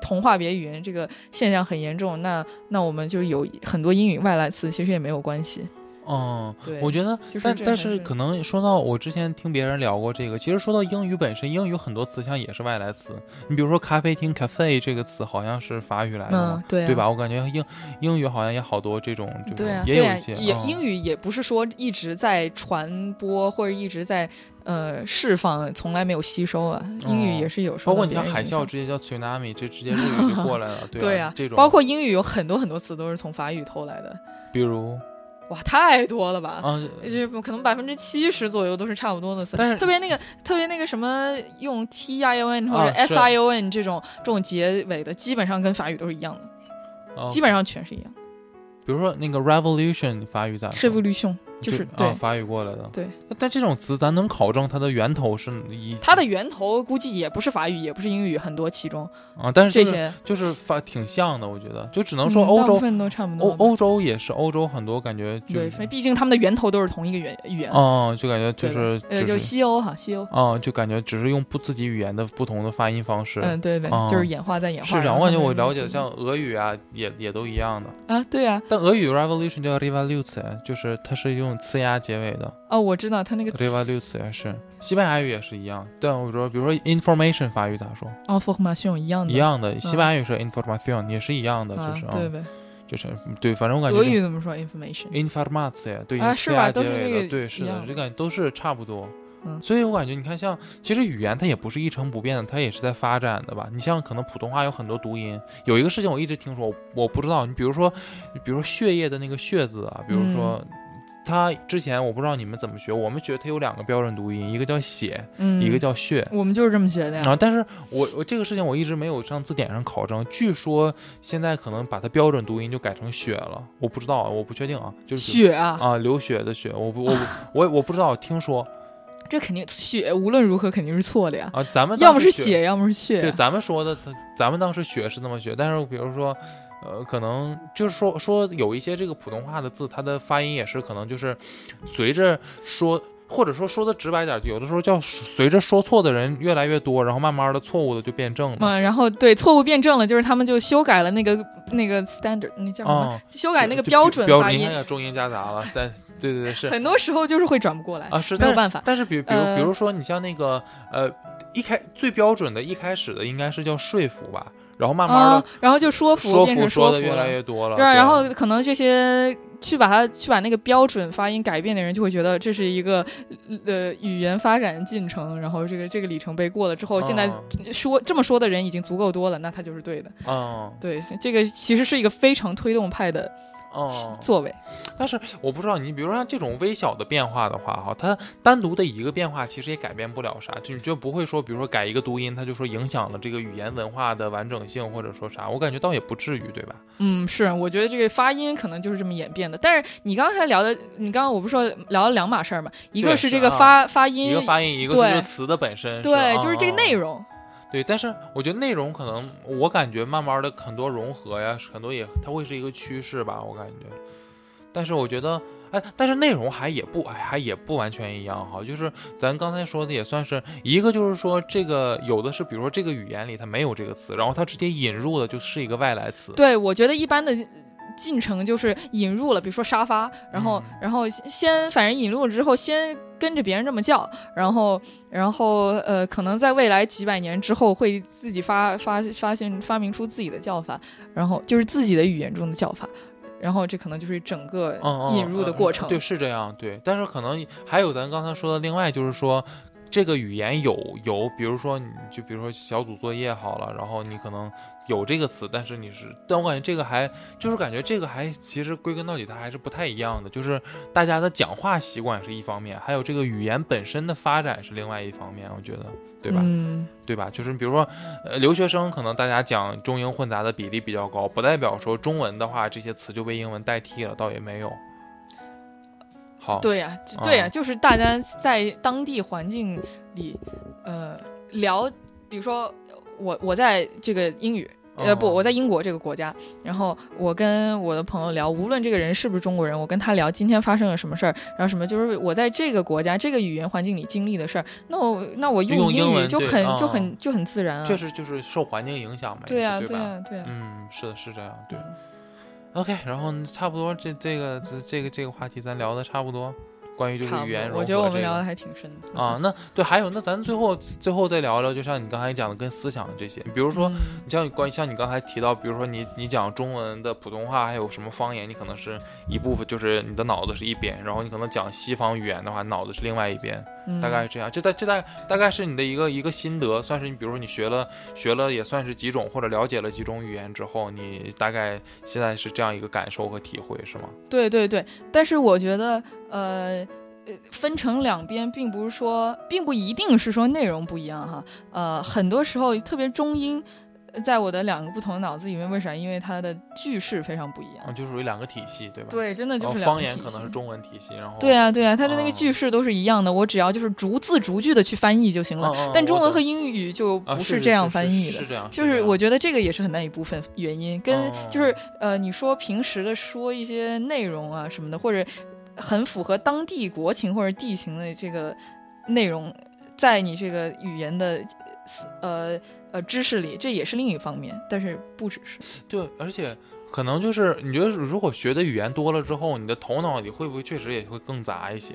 同化别语言这个现象很严重，那那我们就有很多英语外来词，其实也没有关系。嗯，对，我觉得，就是但但是是可能说到我之前听别人聊过这个，其实说到英语本身，英语很多词像也是外来词。你比如说咖啡厅 cafe 这个词好像是法语来的嘛嗯，，对、啊，对吧？？我感觉英英语好像也好多这种，就是也有一些，嗯也英语也不是说一直在传播或者一直在呃释放，从来没有吸收啊。英语也是有时候包括你像海啸直接叫 tsunami，这直接 日语就过来了，对对啊，这种包括英语有很多很多词都是从法语偷来的，比如哇，太多了吧？啊，就可能百分之七十左右都是差不多的词，但是特别那个特别那个什么用 t i o n 或者啊 s i o n 这种、这种结尾的，基本上跟法语都是一样的，啊基本上全是一样的。比如说那个 revolution 法语咋说？revolution 就是啊对法语过来的。对，但这种词咱能考证它的源头是一它的源头估计也不是法语，也不是英语，很多其中啊，但是就是这些就是发挺像的，我觉得就只能说嗯欧洲、都差不多。欧欧洲也是欧洲很多感觉就对，毕竟他们的源头都是同一个语语言。哦，就感觉就对是就是西欧哈，西欧。哦，就感觉只是用不自己语言的不同的发音方式。嗯，对对，哦就是演化在演化。是这样，我感觉我了解的的像俄语啊，也也都一样的。啊，对啊，但俄语 revolution 叫 revolution，就是它是用呲牙结尾的哦，我知道他那个 revolution 也是。西班牙语也是一样。对，我说，比如说 information 法语咋说？哦 f o r m a t i o n 一样的，一样的，西班牙语是 information，也是一样的，啊就是，对呗。就是对，反正我感觉俄这语怎么说？information。information 对啊呲牙结尾的，是那个对，是的一样，这感觉都是差不多。嗯所以我感觉你看像，其实语言它也不是一成不变的，它也是在发展的吧。你像可能普通话有很多读音，有一个事情我一直听说，我我不知道。你比如说，比如说血液的那个血字啊，比如说。嗯它之前我不知道你们怎么学，我们学它有两个标准读音，一个叫血，嗯，一个叫血。我们就是这么学的呀。啊，但是我我这个事情我一直没有上字典上考证，据说现在可能把它标准读音就改成血了，我不知道，我不确定啊，就是血啊，啊流血的血，我不我不我我不知道，听说这肯定血无论如何肯定是错的呀。啊，咱们要么是血，要么是血。对，咱们说的，咱们当时血是那么学，但是比如说，呃，可能就是说说有一些这个普通话的字，它的发音也是可能就是随着说或者说说的直白点，有的时候叫随着说错的人越来越多，然后慢慢的错误的就变正了。嗯，然后对错误变正了，就是他们就修改了那个那个 standard，那叫什么？哦修改那个标准发音你看，呀中英夹杂了，在对对对是很多时候就是会转不过来啊是，没有办法。但是比比如呃比如说你像那个呃一开最标准的一开始的应该是叫说服吧，然后慢慢啊的，然后就说服说变成服说的越来了，越多了，对然后可能这些去把它去把那个标准发音改变的人，就会觉得这是一个呃语言发展进程，然后这个这个里程碑过了之后，现在嗯说这么说的人已经足够多了，那他就是对的。嗯。对，这个其实是一个非常推动派的嗯，作为。但是我不知道你，比如说像这种微小的变化的话，哈，它单独的一个变化其实也改变不了啥，就你就不会说，比如说改一个读音，它就说影响了这个语言文化的完整性，或者说啥，我感觉倒也不至于，对吧？嗯，是，我觉得这个发音可能就是这么演变的。但是你刚才聊的，你刚刚我不是说聊了两码事儿嘛？一个是这个发、发音，一个发音，一个对是这个词的本身，对，是就是这个内。容。对，但是我觉得内容可能，我感觉慢慢的很多融合呀，很多也它会是一个趋势吧，我感觉。但是我觉得，哎，但是内容还也不，哎，还也不完全一样哈。就是咱刚才说的，也算是一个，就是说这个有的是，比如说这个语言里它没有这个词，然后它直接引入的就是一个外来词。对，我觉得一般的进程就是引入了，比如说沙发，然后、嗯然后先反正引入了之后，先跟着别人这么叫，然后然后呃，可能在未来几百年之后会自己发发发现发明出自己的叫法，然后就是自己的语言中的叫法。然后这可能就是整个引入的过程。嗯对，是这样，对。但是可能还有咱刚才说的，另外就是说，这个语言有有，比如说你就比如说小组作业好了，然后你可能有这个词，但是你是，但我感觉这个还就是感觉这个还其实归根到底它还是不太一样的，就是大家的讲话习惯是一方面，还有这个语言本身的发展是另外一方面，我觉得，对吧？嗯，对吧？就是比如说，呃，留学生可能大家讲中英混杂的比例比较高，不代表说中文的话这些词就被英文代替了，倒也没有。好，对呀、就对呀、啊就是大家在当地环境里，呃，聊，比如说我我在这个英语。呃不，哦我在英国这个国家，然后我跟我的朋友聊，无论这个人是不是中国人，我跟他聊今天发生了什么事儿，然后什么就是我在这个国家这个语言环境里经历的事儿，那我那我用英英语就很、就啊很就很自然啊。确实就是受环境影响嘛。对呀、对呀、对呀、嗯，是的，是这样。对嗯，OK，然后差不多这这个这这个这个话题咱聊的差不多，关于就是语言融合、多我觉得我们聊的还挺深的啊，那对，还有那咱最后最后再聊聊，就像你刚才讲的跟思想这些，比如说。嗯你像关于像你刚才提到，比如说你你讲中文的普通话，还有什么方言，你可能是一部分，就是你的脑子是一边，然后你可能讲西方语言的话，脑子是另外一边，大概是这样。这大这大大概是你的一个一个心得，算是你比如说你学了学了也算是几种或者了解了几种语言之后，你大概现在是这样一个感受和体会，是吗？对对对，但是我觉得，呃。呃，分成两边，并不是说，并不一定是说内容不一样哈。呃，很多时候，特别中英，在我的两个不同的脑子里面，为啥？因为它的句式非常不一样。啊，就属于两个体系，对吧？。对，真的就是两个方言可能是中文体系，然后对啊，对啊，它的那个哦句式都是一样的，我只要就是逐字逐句的去翻译就行了。但中文和英语就不是这样翻译的。是这样，就是我觉得这个也是很大一部分原因，跟哦就是呃，你说平时的说一些内容啊什么的，或者很符合当地国情或者地形的这个内容，在你这个语言的呃呃知识里，这也是另一方面，但是不只是。对，而且可能就是你觉得，如果学的语言多了之后，你的头脑里会不会确实也会更杂一些？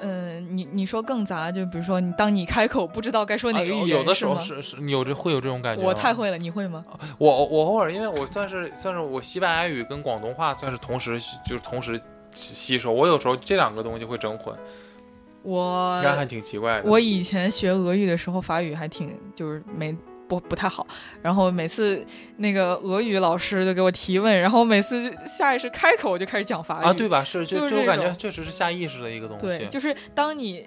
嗯、你你说更杂，就比如说你当你开口不知道该说哪啊个语言，的时候吗是是，你有这会有这种感觉吗？我太会了，你会吗？我我偶尔，因为我算是算是我西班牙语跟广东话算是同时就是同时吸吸收，我有时候这两个东西会整混，我还挺奇怪的。我以前学俄语的时候，法语还挺就是没不不太好，然后每次那个俄语老师就给我提问，然后每次下意识开口我就开始讲法语啊，对吧？是就就就我感觉确实是下意识的一个东西对，西。就是当你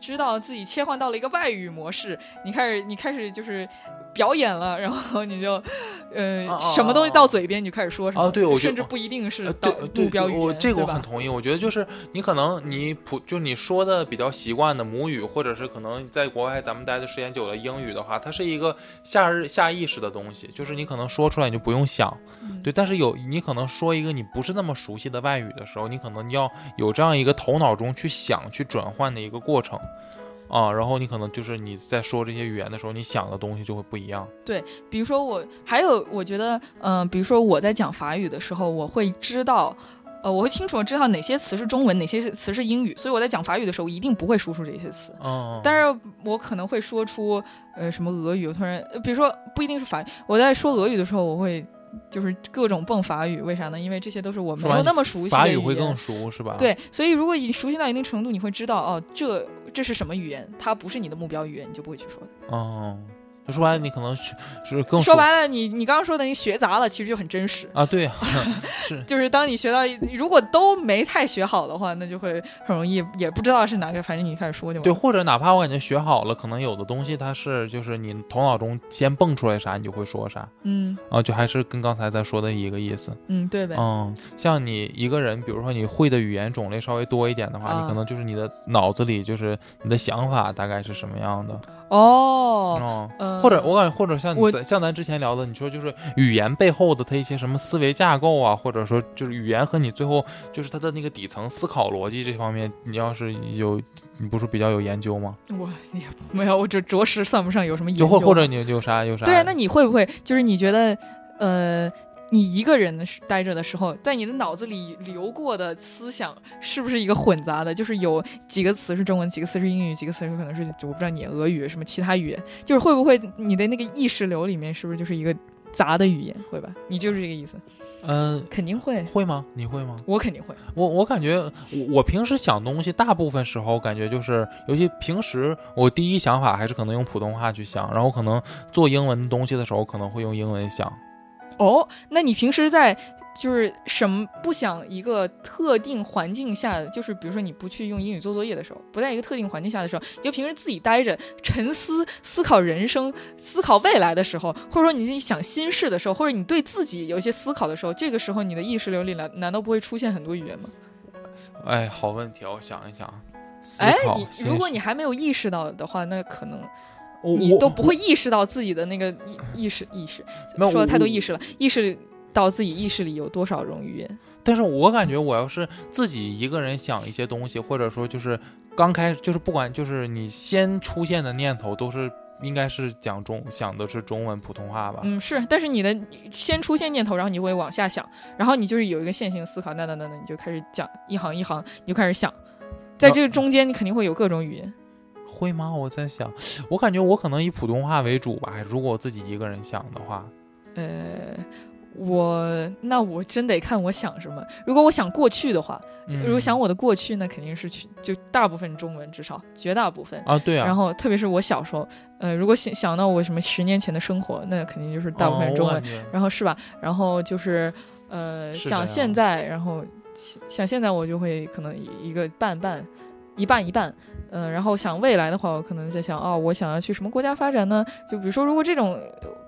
知道自己切换到了一个外语模式，你开始你开始就是表演了，然后你就，呃，什么东西到嘴边你就开始说什么。哦对我觉得甚至不一定是目标语言，我这个我很同意。我觉得就是你可能你普就你说的比较习惯的母语，或者是可能在国外咱们待的时间久了英语的话，它是一个下日下意识的东西，就是你可能说出来你就不用想，嗯对。但是有你可能说一个你不是那么熟悉的外语的时候，你可能要有这样一个头脑中去想去转换的一个过程。啊，然后你可能就是你在说这些语言的时候，你想的东西就会不一样。对比如说我还有，我觉得，嗯、比如说我在讲法语的时候，我会知道。呃，我会清楚地知道哪些词是中文，哪些词是英语，所以我在讲法语的时候，一定不会输出这些词。嗯，但是我可能会说出呃什么俄语，我突然，呃比如说不一定是法语，我在说俄语的时候，我会就是各种蹦法语，为啥呢？因为这些都是我没有那么熟悉的法语言会更熟是吧？，对，所以如果你熟悉到一定程度，你会知道哦，这这是什么语言，它不是你的目标语言，你就不会去说的。嗯，就说白了，你可能是是更熟说白了，你你刚刚说的你学杂了，其实就很真实。啊，对呀、是 就是当你学到，如果都没太学好的话，那就会很容易也不知道是哪个，反正你开始说就对，或者哪怕我感觉学好了，可能有的东西它是就是你头脑中先蹦出来啥，你就会说啥嗯啊，就还是跟刚才咱说的一个意思。嗯，对呗。嗯，像你一个人，比如说你会的语言种类稍微多一点的话，啊你可能就是你的脑子里就是你的想法大概是什么样的哦，或者我感觉，或者像你像咱之前聊的，你说就是语言背后的它一些什么思维架构啊，或者说就是语言和你最后就是它的那个底层思考逻辑这方面，你要是有，你不是比较有研究吗？我也没有，我这着实算不上有什么研究。就或或者你有啥有啥？对啊，那你会不会就是你觉得呃？你一个人的时待着的时候，在你的脑子里流过的思想是不是一个混杂的？就是有几个词是中文，几个词是英语，几个词是可能是我不知道你俄语什么其他语言，就是会不会你的那个意识流里面是不是就是一个杂的语言？会吧？你就是这个意思？嗯、肯定会，会吗？你会吗？我肯定会。我我感觉我我平时想东西，大部分时候感觉就是，尤其平时我第一想法还是可能用普通话去想，然后可能做英文东西的时候可能会用英文想。哦，那你平时在就是什么不想一个特定环境下，就是比如说你不去用英语做作业的时候，不在一个特定环境下的时候，你就平时自己待着沉思、思考人生、思考未来的时候，或者说你自己想心事的时候，或者你对自己有一些思考的时候，这个时候你的意识流里难难道不会出现很多语言吗？哎，好问题，我想一想。思哎，你如果你还没有意识到的话，那可能我你都不会意识到自己的那个意意识意识，没有说的太多意识了，意识到自己意识里有多少种语言。但是我感觉我要是自己一个人想一些东西，或者说就是刚开始，就是不管就是你先出现的念头都是应该是讲中想的是中文普通话吧？嗯，是，但是你的先出现念头，然后你会往下想，然后你就是有一个线性思考，那那那那你就开始讲一行一行，你就开始想，在这个中间你肯定会有各种语言。会吗？我在想，我感觉我可能以普通话为主吧。如果我自己一个人想的话，呃，我那我真得看我想什么。如果我想过去的话，嗯、如果想我的过去，那肯定是去就大部分中文，至少绝大部分。啊，对啊，然后特别是我小时候，呃，如果想想到我什么十年前的生活，那肯定就是大部分哦中文。然后是吧？然后就是呃，想现在，然后想想现在我就会可能一个半半，一半一半。嗯，然后想未来的话，我可能在想，哦，我想要去什么国家发展呢？就比如说，如果这种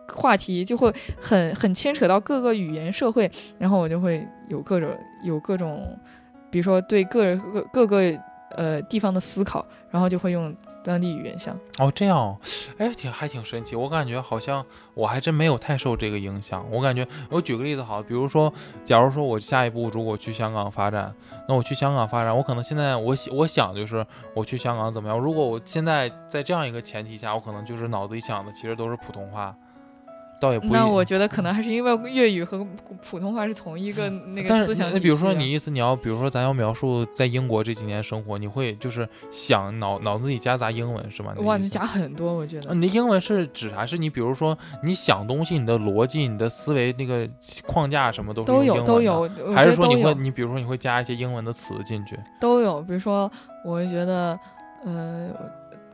话题就会很很牵扯到各个语言社会，然后我就会有各种有各种，比如说对各人各各个呃地方的思考，然后就会用当地语言像。哦，这样，哎，挺还挺神奇。我感觉好像我还真没有太受这个影响。我感觉，我举个例子好，比如说，假如说我下一步如果去香港发展，那我去香港发展，我可能现在我我想就是我去香港怎么样？如果我现在在这样一个前提下，我可能就是脑子里想的其实都是普通话，倒也不那我觉得可能还是因为粤语和普通话是同一个那个思想体系啊。是那比如说你意思你要，比如说咱要描述在英国这几年生活，你会就是想脑脑子里夹杂英文是吗？哇，你的意思你加很多，我觉得。呃你的英文是指啥？是你比如说你想东西，你的逻辑、你的思维那个框架什么都是都有都有，还是说你会你比如说你会加一些英文的词进去？都有。比如说，我会觉得，呃，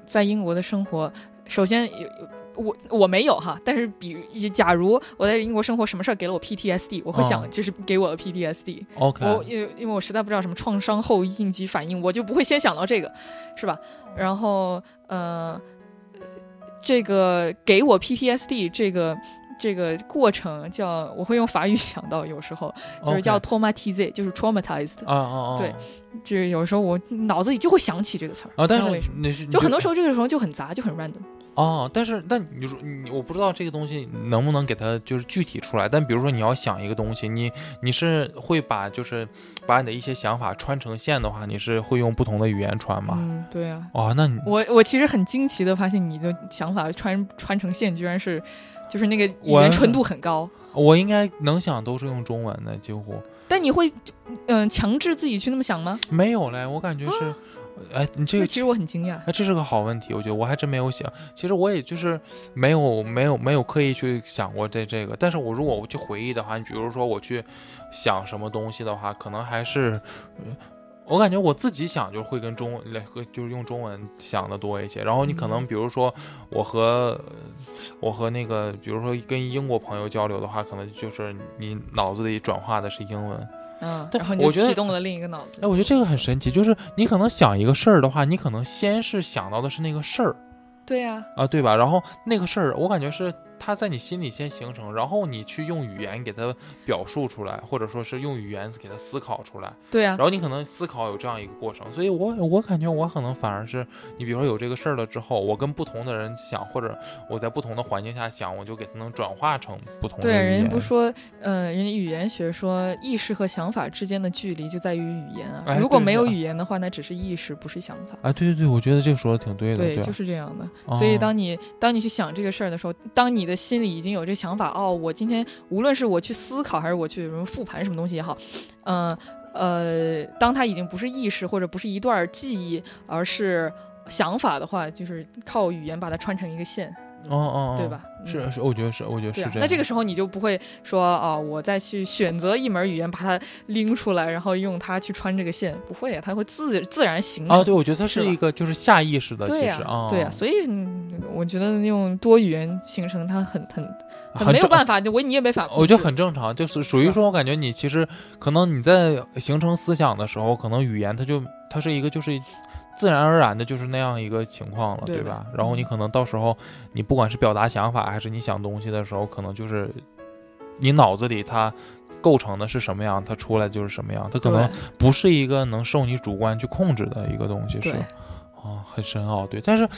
在英国的生活，首先有有我我没有哈，但是比假如我在英国生活，什么事儿给了我 PTSD，我会想哦这是给我的 PTSD。OK，我因为因为我实在不知道什么创伤后应激反应，我就不会先想到这个，是吧？然后呃。这个给我 PTSD 这个这个过程叫我会用法语 想到，有时候就是叫 traumatize，就是 traumatized，啊啊啊，对就是有时候我脑子里就会想起这个词儿啊，但是为什么就很多时候候这个时候就很杂，就很 random。哦，但是那你说你我不知道这个东西能不能给它就是具体出来，但比如说你要想一个东西，你你是会把就是把你的一些想法穿成线的话，你是会用不同的语言穿吗？嗯，对啊，哦，那你我我其实很惊奇的发现，你的想法穿穿成线，居然是就是那个语言纯度很高。我应该能想都是用中文的，几乎但你会嗯、强制自己去那么想吗？没有嘞。我感觉是，哎，你这个其实我很惊讶。哎，这是个好问题，我觉得我还真没有想。其实我也就是没有没有没有刻意去想过这这个，但是我如果我去回忆的话，你比如说我去想什么东西的话，可能还是，呃我感觉我自己想就会跟中文来和就是用中文想的多一些。然后你可能嗯比如说我和我和那个比如说跟英国朋友交流的话，可能就是你脑子里转化的是英文。嗯，但然后你就我觉得启动了另一个脑子哎，。我觉得这个很神奇，就是你可能想一个事儿的话，你可能先是想到的是那个事儿。对呀、啊，对吧？然后那个事儿，我感觉是它在你心里先形成，然后你去用语言给它表述出来，或者说是用语言给它思考出来，对呀、然后你可能思考有这样一个过程。所以我我感觉我可能反而是你，比如说有这个事儿了之后，我跟不同的人想，或者我在不同的环境下想，我就给它能转化成不同的对，人家不说，呃，人家语言学说意识和想法之间的距离就在于语言啊。哎如果没有语言的话，那只是意识，不是想法。啊，对对对，我觉得这个说的挺对的，对，对，就是这样的。哦所以当你当你去想这个事儿的时候，当你你的心里已经有这想法，哦，我今天无论是我去思考，还是我去什么复盘什么东西也好，嗯呃当它已经不是意识或者不是一段记忆，而是想法的话，就是靠语言把它穿成一个线，哦哦，哦对吧？嗯是是，我觉得是，我觉得是这样。，那这个时候你就不会说啊、我再去选择一门语言把它拎出来，然后用它去穿这个线，不会啊，它会自自然形成。啊，对，我觉得它是一个就是下意识的，其实啊，对呀、所以嗯我觉得用多语言形成它很很没有办法，就我你也没法。我觉得很正常，就是属于说，我感觉你其实可能你在形成思想的时候，可能语言它就它是一个就是自然而然的就是那样一个情况了，对吧？然后你嗯可能到时候你不管是表达想法还是你想东西的时候，可能就是你脑子里它构成的是什么样，它出来就是什么样，它可能不是一个能受你主观去控制的一个东西，是啊哦，很深奥，对，但是。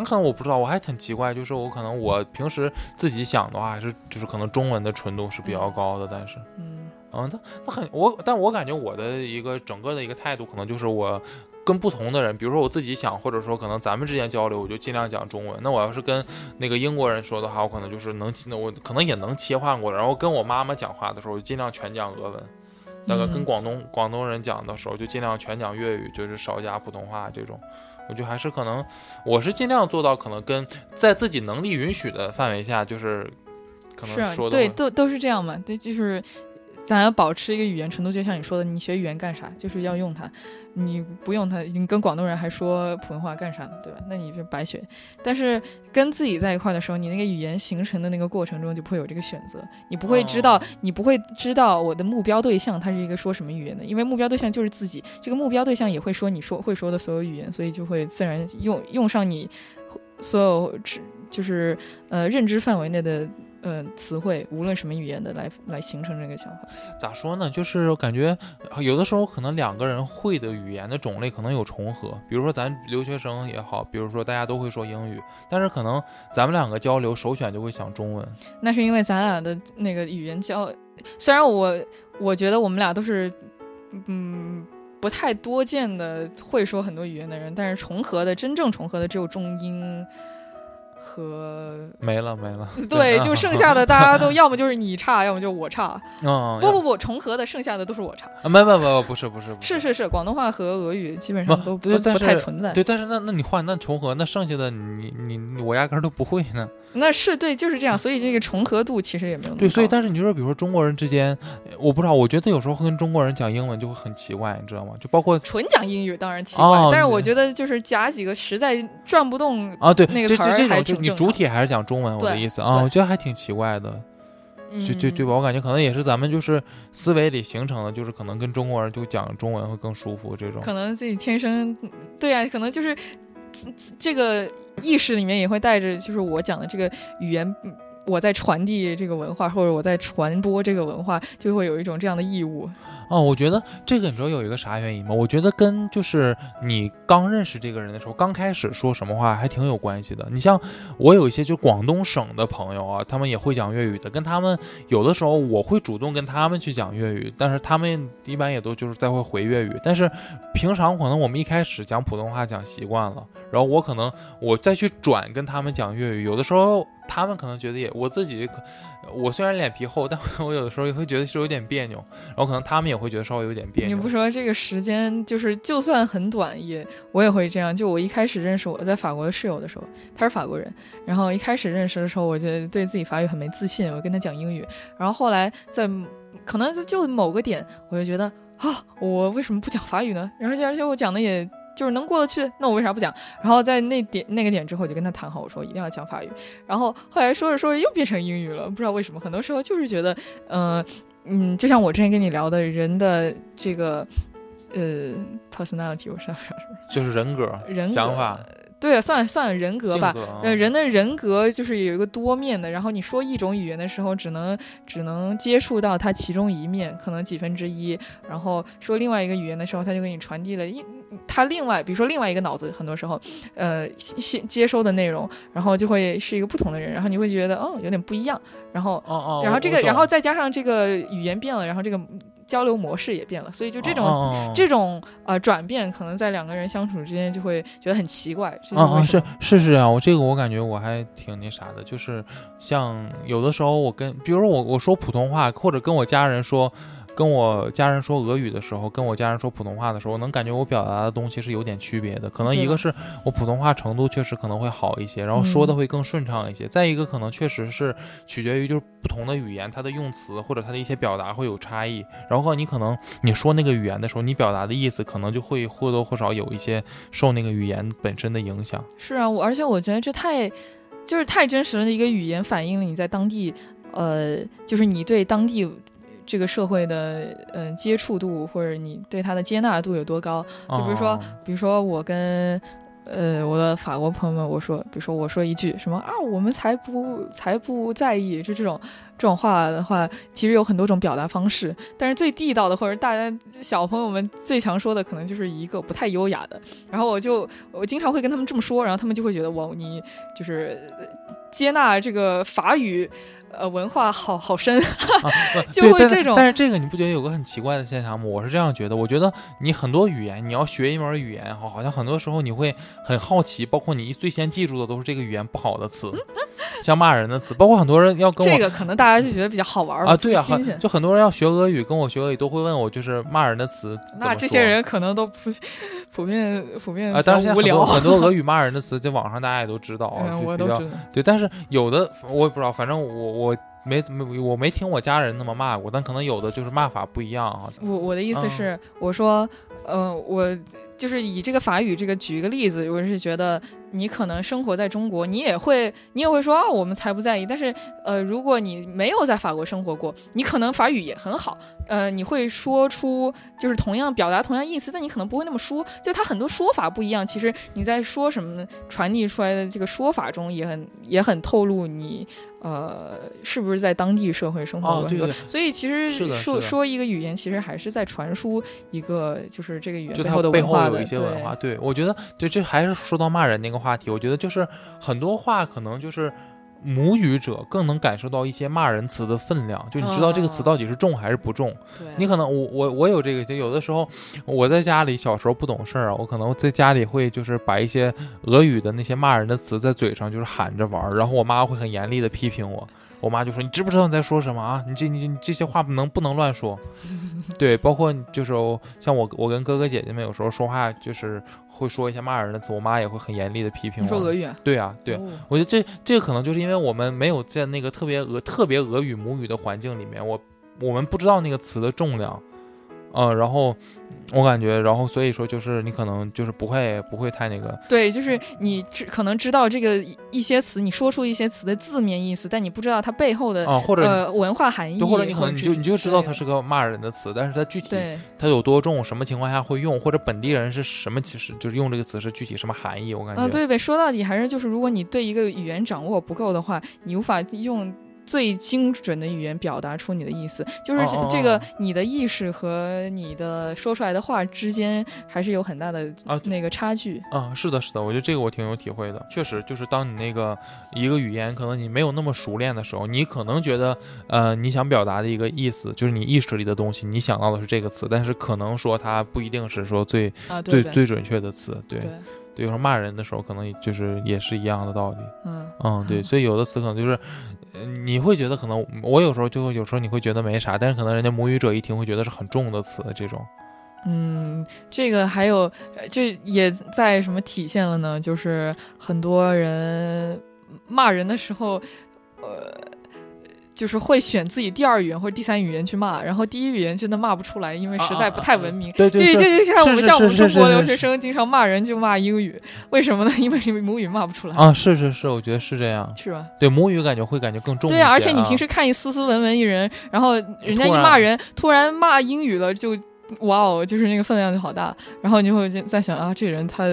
那可能我不知道，我还很奇怪，就是我可能我平时自己想的话，还是就是可能中文的纯度是比较嗯高的，但是，嗯嗯，那那很我，但我感觉我的一个整个的一个态度，可能就是我跟不同的人，比如说我自己想，或者说可能咱们之间交流，我就尽量讲中文。那我要是跟那个英国人说的话，我可能就是能，那我可能也能切换过来。然后跟我妈妈讲话的时候，我就尽量全讲俄文。那个跟嗯广东广东人讲的时候，就尽量全讲粤语，就是少加普通话这种。我觉得还是可能，我是尽量做到可能跟在自己能力允许的范围下，就是可能说，的对，都都是这样嘛，对，就是咱要保持一个语言程度，就像你说的，你学语言干啥？就是要用它，你不用它，你跟广东人还说普通话干啥呢？对吧？那你就白学。但是跟自己在一块的时候，你那个语言形成的那个过程中就不会有这个选择，你不会知道，哦你不会知道我的目标对象他是一个说什么语言的，因为目标对象就是自己，这个目标对象也会说你说会说的所有语言，所以就会自然用用上你所有知就是呃认知范围内的呃词汇，无论什么语言的来来形成这个想法。咋说呢？就是感觉呃有的时候可能两个人会的语言的种类可能有重合，比如说咱留学生也好，比如说大家都会说英语，但是可能咱们两个交流首选就会想中文。那是因为咱俩的那个语言交，虽然我我觉得我们俩都是嗯。不太多见的会说很多语言的人，但是重合的真正重合的只有中英和没了没了。对，就剩下的大家都 要么就是你差，要么就是我差。嗯，不不不，重合的剩下的都是我差。啊，没没没，不是不是不是是是，广东话和俄语基本上都不太存在。对，但是那那你换那重合，那剩下的你你你我压根儿都不会呢。那是对，就是这样，所以这个重合度其实也没有那么对，所以但是你就说，比如说中国人之间，呃我不知道，我觉得有时候跟中国人讲英文就会很奇怪，你知道吗？就包括纯讲英语当然奇怪，哦但是我觉得就是夹几个实在转不动，啊，对，那个这词儿还这这种就挺正你主体还是讲中文，我的意思啊，我觉得还挺奇怪的。就就对吧？嗯？我感觉可能也是咱们就是思维里形成的，就是可能跟中国人就讲中文会更舒服这种。可能自己天生对啊，可能就是这个意识里面也会带着，就是我讲的这个语言。我在传递这个文化，或者我在传播这个文化，就会有一种这样的义务。哦，我觉得这个你知道有一个啥原因吗？我觉得跟就是你刚认识这个人的时候，刚开始说什么话还挺有关系的。你像我有一些就广东省的朋友啊，他们也会讲粤语的，跟他们有的时候我会主动跟他们去讲粤语，但是他们一般也都就是在会回粤语。但是平常可能我们一开始讲普通话讲习惯了，然后我可能我再去转跟他们讲粤语，有的时候。他们可能觉得也，我自己可，我虽然脸皮厚，但我有的时候也会觉得是有点别扭，然后可能他们也会觉得稍微有点别扭。你不说这个时间就是就算很短，也我也会这样。就我一开始认识我在法国的室友的时候，他是法国人，然后一开始认识的时候，我就对自己法语很没自信，我跟他讲英语，然后后来在可能就某个点，我就觉得啊，我为什么不讲法语呢？然后而且我讲的也。就是能过得去，那我为啥不讲？然后在那点那个点之后，我就跟他谈好，我说一定要讲法语。然后后来说着说着又变成英语了，不知道为什么。很多时候就是觉得，嗯嗯，就像我之前跟你聊的人的这个呃 personality，我说什么？就是人格、人想法。对，算算人格吧。呃，人的人格就是有一个多面的。然后你说一种语言的时候，只能只能接触到它其中一面，可能几分之一。然后说另外一个语言的时候，他就给你传递了一他另外，比如说另外一个脑子，很多时候，呃，接接收的内容，然后就会是一个不同的人。然后你会觉得，哦，有点不一样。然后，哦哦，然后这个，然后再加上这个语言变了，然后这个。交流模式也变了，所以就这种这种呃转变，可能在两个人相处之间就会觉得很奇怪。啊是是是啊，我这个我感觉我还挺那啥的，就是像有的时候我跟，比如说我我说普通话，或者跟我家人说。跟我家人说俄语的时候，跟我家人说普通话的时候，能感觉我表达的东西是有点区别的。可能一个是我普通话程度确实可能会好一些，然后说的会更顺畅一些。再一个，可能确实是取决于就是不同的语言，它的用词或者它的一些表达会有差异。然后你可能你说那个语言的时候，你表达的意思可能就会或多或少有一些受那个语言本身的影响。是啊，我而且我觉得这太就是太真实的一个语言，反映了你在当地，呃，就是你对当地。这个社会的嗯接触度，或者你对他的接纳度有多高？就比如说，比如说我跟呃我的法国朋友们，我说，比如说我说一句什么啊，我们才不才不在意，就这种这种话的话，其实有很多种表达方式，但是最地道的，或者大家小朋友们最常说的，可能就是一个不太优雅的。然后我就我经常会跟他们这么说，然后他们就会觉得我，你就是接纳这个法语。呃，文化好好深，就会这种。但是这个你不觉得有个很奇怪的现象吗？我是这样觉得，我觉得你很多语言，你要学一门语言，好，好像很多时候你会很好奇，包括你最先记住的都是这个语言不好的词，像骂人的词，包括很多人要跟我这个，可能大家就觉得比较好玩啊，对啊，就很多人要学俄语，跟我学俄语都会问我，就是骂人的词。那这些人可能都不普遍普遍啊，但是无聊。很多 俄语骂人的词，在网上大家也都知道啊，我都知道。对，但是有的我也不知道，反正我我。没没，我没听我家人那么骂过，但可能有的就是骂法不一样啊。我我的意思是，我说，呃，我就是以这个法语这个举一个例子，我是觉得。你可能生活在中国，你也会，你也会说啊，我们才不在意。但是，呃，如果你没有在法国生活过，你可能法语也很好，呃，你会说出就是同样表达同样意思，但你可能不会那么说，就它很多说法不一样。其实你在说什么，传递出来的这个说法中也很也很透露你，呃，是不是在当地社会生活过。对对。所以其实说说一个语言，其实还是在传输一个就是这个语言背后的文化的。对，我觉得对，这还是说到骂人那个。话题，我觉得就是很多话，可能就是母语者更能感受到一些骂人词的分量，就你知道这个词到底是重还是不重。你可能我我我有这个，就有的时候我在家里小时候不懂事儿啊，我可能在家里会就是把一些俄语的那些骂人的词在嘴上就是喊着玩，然后我妈会很严厉的批评我。我妈就说：“你知不知道你在说什么啊？你这你这些话不能不能乱说。”对，包括就是像我我跟哥哥姐姐们有时候说话就是会说一些骂人的词，我妈也会很严厉的批评我。你说俄语？对啊，对，我觉得这这个可能就是因为我们没有在那个特别俄特别俄语母语的环境里面，我我们不知道那个词的重量。嗯，然后我感觉，然后所以说就是你可能就是不会不会太那个，对，就是你知可能知道这个一些词，你说出一些词的字面意思，但你不知道它背后的啊，或者呃文化含义，对，或者你可能你就你就知道它是个骂人的词，但是它具体它有多重，什么情况下会用，或者本地人是什么其实就是用这个词是具体什么含义，我感觉。嗯，对呗，说到底还是就是，如果你对一个语言掌握不够的话，你无法用最精准的语言表达出你的意思，就是这个哦你的意识和你的说出来的话之间还是有很大的啊那个差距。啊，是的，是的，我觉得这个我挺有体会的。确实，就是当你那个一个语言可能你没有那么熟练的时候，你可能觉得，呃，你想表达的一个意思，就是你意识里的东西，你想到的是这个词，但是可能说它不一定是说最啊，最最准确的词。对对，对，有时候骂人的时候，可能就是也是一样的道理。嗯嗯，对，所以有的词可能就是，呃你会觉得可能我有时候就会有时候你会觉得没啥，但是可能人家母语者一听会觉得是很重的词，这种。嗯，这个还有呃这也在什么体现了呢？就是很多人骂人的时候，呃。就是会选自己第二语言或者第三语言去骂，然后第一语言真的骂不出来，因为实在不太文明。对对就像我们像我们中国留学生经常骂人就骂英语，为什么呢？因为你母语骂不出来，啊，是是是，我觉得是这样。是吧？对母语感觉会感觉更重。对啊，而且你啊平时看一斯斯文文一人，然后人家一骂人，突然骂英语了，就哇哦，就是那个分量就好大，然后你就会在想啊，这人他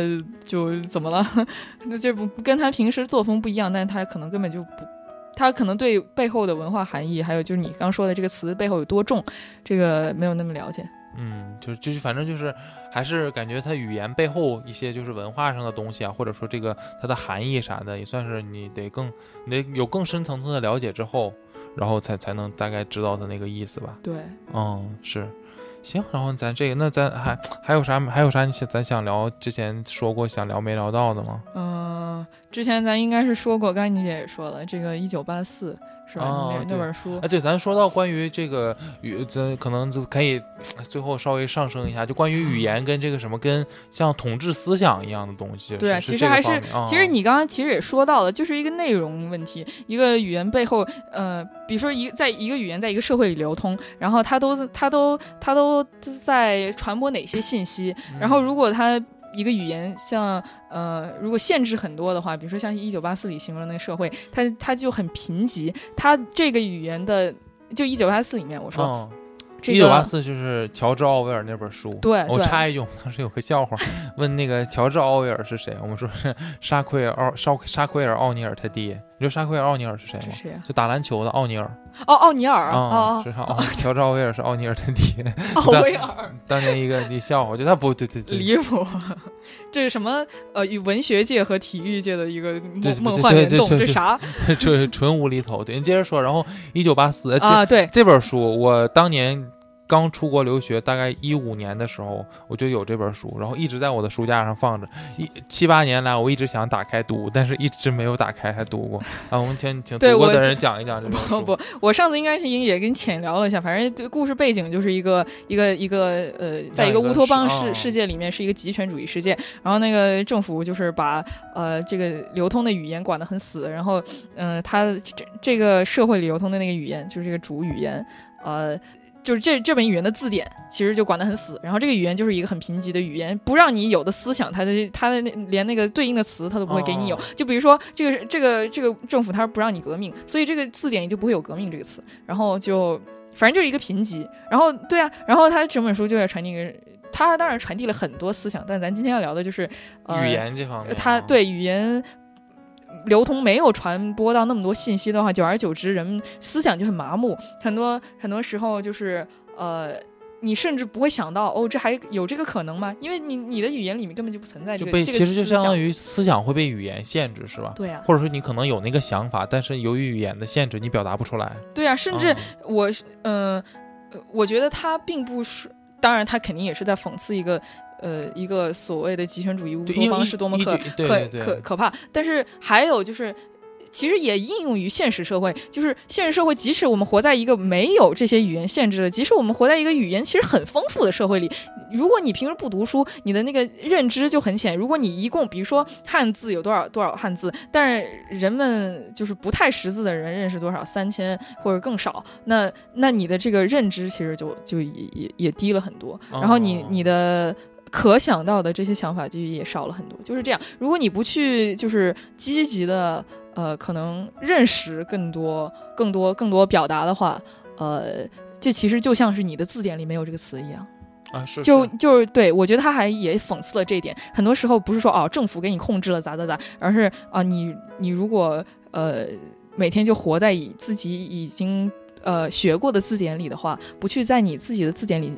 就怎么了？那这不跟他平时作风不一样，但是他可能根本就不。他可能对背后的文化含义，还有就是你刚说的这个词背后有多重，这个没有那么了解。嗯，就是就是反正就是还是感觉它语言背后一些就是文化上的东西啊，或者说这个它的含义啥的，也算是你得更你得有更深层次的了解之后，然后才才能大概知道它那个意思吧。对，嗯，是。行，然后咱这个，那咱还还有啥还有啥你想咱想聊之前说过想聊没聊到的吗？嗯、之前咱应该是说过，刚才你姐也说了，这个一九八四是吧？哦那那本书哎，对，咱说到关于这个语，咱可能就可以最后稍微上升一下，就关于语言跟这个什么跟像统治思想一样的东西。对其实还是其实你刚刚其实也说到了，就是一个内容问题，一个语言背后，呃，比如说一在一个语言在一个社会里流通，然后它都它都它都在传播哪些信息，然后如果它一个语言像呃，如果限制很多的话，比如说像一九八四里形容的那个社会，它它就很贫瘠，它这个语言的就一九八四里面我说、一九八四就是乔治奥威尔那本书。我对我插一句，我当时有个笑话，问那个乔治奥威尔是谁，我们说是沙奎尔奥沙沙奎尔奥尼尔他爹。你知道沙奎尔奥尼尔是谁吗？就打篮球的奥尼尔哦，奥尼尔啊，是奥乔治奥威尔是奥尼尔他爹。哦，奥威尔。当年一个一笑话，我觉得他不对对对，离谱，这是什么？呃，与文学界和体育界的一个对梦梦幻对联动，这啥这纯无厘头。对，你接着说。然后一九八四，这啊？对，这本书我当年刚出国留学，大概一五年的时候，我就有这本书，然后一直在我的书架上放着。一七八年来，我一直想打开读，但是一直没有打开还读过。啊，我们请请对我记读过的人讲一讲这本 书。不不，我上次应该是也跟浅聊了一下，反正这故事背景就是一个一个一个呃，在一个乌托邦世哦世界里面是一个极权主义世界，然后那个政府就是把呃这个流通的语言管得很死，然后嗯、呃，它这这个社会里流通的那个语言就是这个主语言，呃。就是这这本语言的字典其实就管得很死，然后这个语言就是一个很贫瘠的语言，不让你有的思想，它的它的那连那个对应的词它都不会给你有。哦就比如说这个这个这个政府它不让你革命，所以这个字典也就不会有革命这个词，然后就反正就是一个贫瘠。然后对啊，然后它整本书就在传递一个，它当然传递了很多思想，但咱今天要聊的就是、呃、语言这方面啊，它对语言流通没有传播到那么多信息的话，久而久之，人们思想就很麻木，很多很多时候就是呃。你甚至不会想到，哦，这还有这个可能吗？因为你你的语言里面根本就不存在这个，就被这个其实就相当于思想会被语言限制，是吧？对啊，或者说你可能有那个想法，但是由于语言的限制，你表达不出来。对啊，甚至嗯我是呃，呃我觉得他并不是，当然他肯定也是在讽刺一个呃一个所谓的极权主义乌托邦是多么可可可可怕。但是还有就是，其实也应用于现实社会。就是现实社会，即使我们活在一个没有这些语言限制的，即使我们活在一个语言其实很丰富的社会里，如果你平时不读书，你的那个认知就很浅。如果你一共，比如说汉字有多少多少汉字，但是人们就是不太识字的人认识多少三千或者更少，那那你的这个认知其实就就也也也低了很多。然后你你的。可想到的这些想法就也少了很多，就是这样。如果你不去就是积极的呃，可能认识更多、更多、更多表达的话，呃，这其实就像是你的字典里没有这个词一样啊。是，就就是对我觉得他还也讽刺了这一点。很多时候不是说哦政府给你控制了咋咋咋，而是啊你你如果呃每天就活在以自己已经呃学过的字典里的话，不去在你自己的字典里。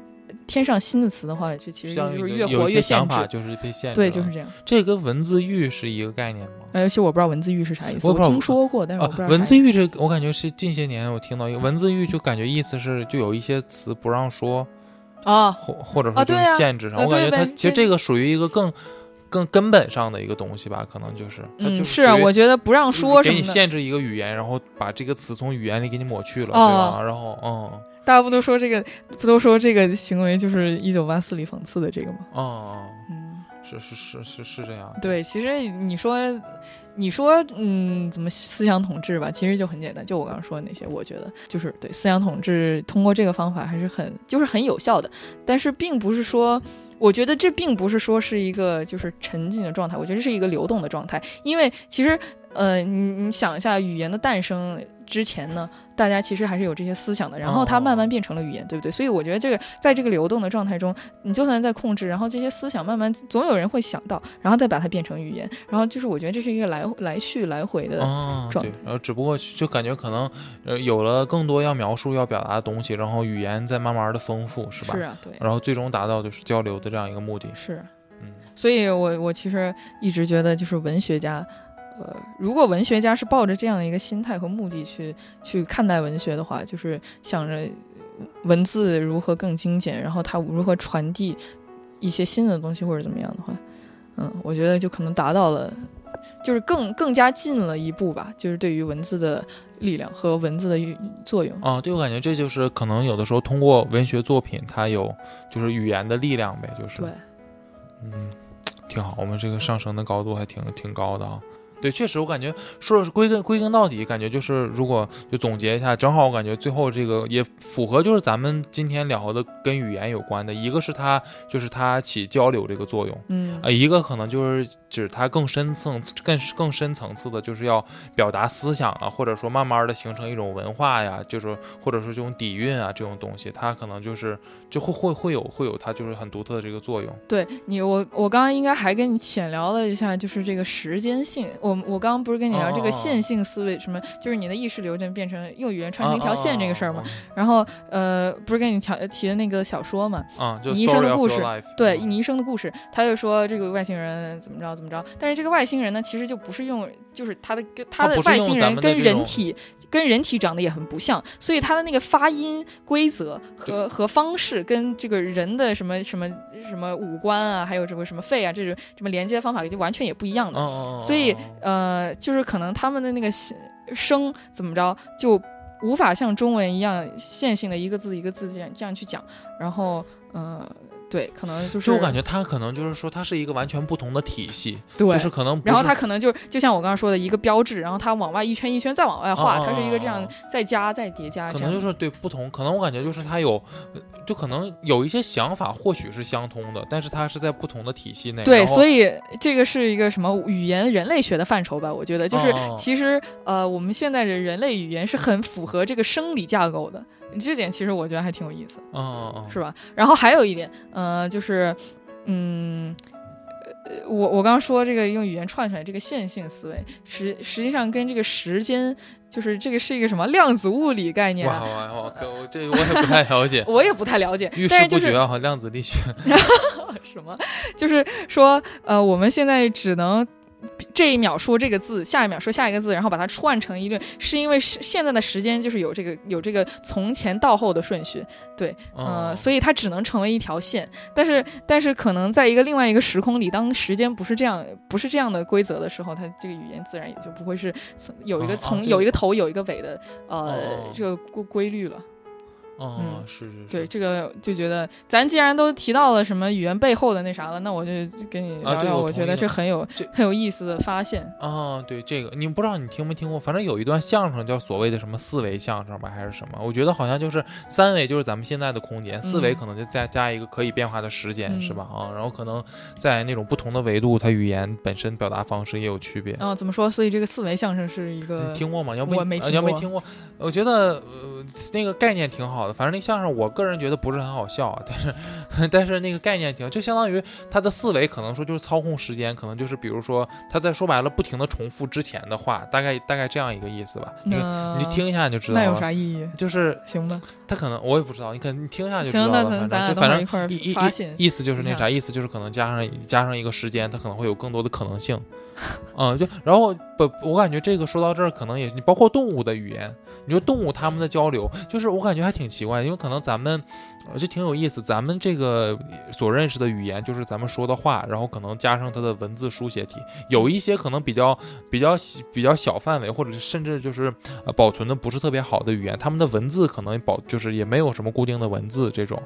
添上新的词的话，就其实就是越活越限制，就是被限制。对，就是这样。这跟文字狱是一个概念吗？呃，其实我不知道文字狱是啥意思，我听说过，但是我不知道。文字狱这，我感觉是近些年我听到一个文字狱，就感觉意思是就有一些词不让说啊，或或者说就是限制上。我感觉它其实这个属于一个更更根本上的一个东西吧，可能就是嗯，是啊，我觉得不让说给你限制一个语言，然后把这个词从语言里给你抹去了，对吧？然后嗯。大家不都说这个，不都说这个行为就是一九八四里讽刺的这个吗？哦，嗯，是是是是是这样。对，其实你说，你说，嗯，怎么思想统治吧？其实就很简单，就我刚刚说的那些，我觉得就是对思想统治，通过这个方法还是很就是很有效的。但是并不是说，我觉得这并不是说是一个就是沉浸的状态，我觉得是一个流动的状态，因为其实。呃，你你想一下，语言的诞生之前呢，大家其实还是有这些思想的，然后它慢慢变成了语言，对不对？所以我觉得这个在这个流动的状态中，你就算在控制，然后这些思想慢慢总有人会想到，然后再把它变成语言，然后就是我觉得这是一个来来去来回的状态。然后只不过就感觉可能呃有了更多要描述要表达的东西，然后语言在慢慢的丰富，是吧？是啊，对。然后最终达到就是交流的这样一个目的。是，嗯。所以我我其实一直觉得就是文学家。呃，如果文学家是抱着这样的一个心态和目的去去看待文学的话，就是想着文字如何更精简，然后它如何传递一些新的东西或者怎么样的话，嗯，我觉得就可能达到了，就是更更加近了一步吧，就是对于文字的力量和文字的作用。啊，对我感觉这就是可能有的时候通过文学作品，它有就是语言的力量呗，就是对，嗯，挺好，我们这个上升的高度还挺挺高的啊。对，确实，我感觉说是归根归根到底，感觉就是如果就总结一下，正好我感觉最后这个也符合，就是咱们今天聊的跟语言有关的，一个是它就是它起交流这个作用，嗯，呃，一个可能就是指它更深层、更更深层次的，就是要表达思想啊，或者说慢慢的形成一种文化呀，就是或者说这种底蕴啊这种东西，它可能就是就会会会有会有它就是很独特的这个作用。对你，我我刚刚应该还跟你浅聊了一下，就是这个时间性。我我刚刚不是跟你聊这个线性思维，什么就是你的意识流就变成用语言串成一条线这个事儿吗？然后呃，不是跟你提提的那个小说嘛？啊，就你一生的故事，对，你一生的故事，他就说这个外星人怎么着怎么着，但是这个外星人呢，其实就不是用，就是他的跟他的外星人跟人体跟人体长得也很不像，所以他的那个发音规则和和方式跟这个人的什么什么什么五官啊，还有什么什么肺啊，这种什么连接方法就完全也不一样的，所以呃。呃，就是可能他们的那个声怎么着，就无法像中文一样线性的一个字一个字这样这样去讲，然后，嗯。对，可能就是，就我感觉它可能就是说，它是一个完全不同的体系，对，就是可能，然后它可能就就像我刚刚说的一个标志，然后它往外一圈一圈再往外画，它是一个这样再加再叠加，可能就是对不同，可能我感觉就是它有，就可能有一些想法或许是相通的，但是它是在不同的体系内。对，所以这个是一个什么语言人类学的范畴吧？我觉得就是其实呃，我们现在的人类语言是很符合这个生理架构的。这点其实我觉得还挺有意思，哦，是吧？然后还有一点，嗯，就是，嗯，我我刚刚说这个用语言串出来这个线性思维，实实际上跟这个时间，就是这个是一个什么量子物理概念？哇哇哇！我这 我也不太了解，我也不太了解，但是不决啊，量子力学，什么？就是说，呃，我们现在只能。这一秒说这个字，下一秒说下一个字，然后把它串成一个，是因为是现在的时间就是有这个有这个从前到后的顺序，对，呃，所以它只能成为一条线。但是但是可能在一个另外一个时空里，当时间不是这样不是这样的规则的时候，它这个语言自然也就不会是从有一个从有一个头有一个尾的呃这个规规律了。哦，是是是，对这个就觉得，咱既然都提到了什么语言背后的那啥了，那我就跟你聊聊。我觉得这很有很有意思的发现。啊，对这个，你不知道你听没听过？反正有一段相声叫所谓的什么四维相声吧，还是什么？我觉得好像就是三维就是咱们现在的空间，四维可能就再加一个可以变化的时间，是吧？啊，然后可能在那种不同的维度，它语言本身表达方式也有区别。啊，怎么说？所以这个四维相声是一个你听过吗？要我没要没听过？我觉得呃那个概念挺好的，反正那相声我个人觉得不是很好笑，啊但是但是那个概念挺，就相当于他的思维可能说就是操控时间，可能就是比如说他在说白了不停的重复之前的话，大概大概这样一个意思吧。你你听一下你就知道了。那有啥意义？就是行吧。他可能我也不知道，你可能你听一下就知道了。反正就反正意意意思就是那啥意思就是可能加上加上一个时间，它可能会有更多的可能性。嗯，就然后不，我感觉这个说到这儿可能也你包括动物的语言。你说动物它们的交流，就是我感觉还挺奇怪，因为可能咱们，就挺有意思。咱们这个所认识的语言，就是咱们说的话，然后可能加上它的文字书写体，有一些可能比较比较比较小范围，或者是甚至就是呃保存的不是特别好的语言，他们的文字可能保就是也没有什么固定的文字这种，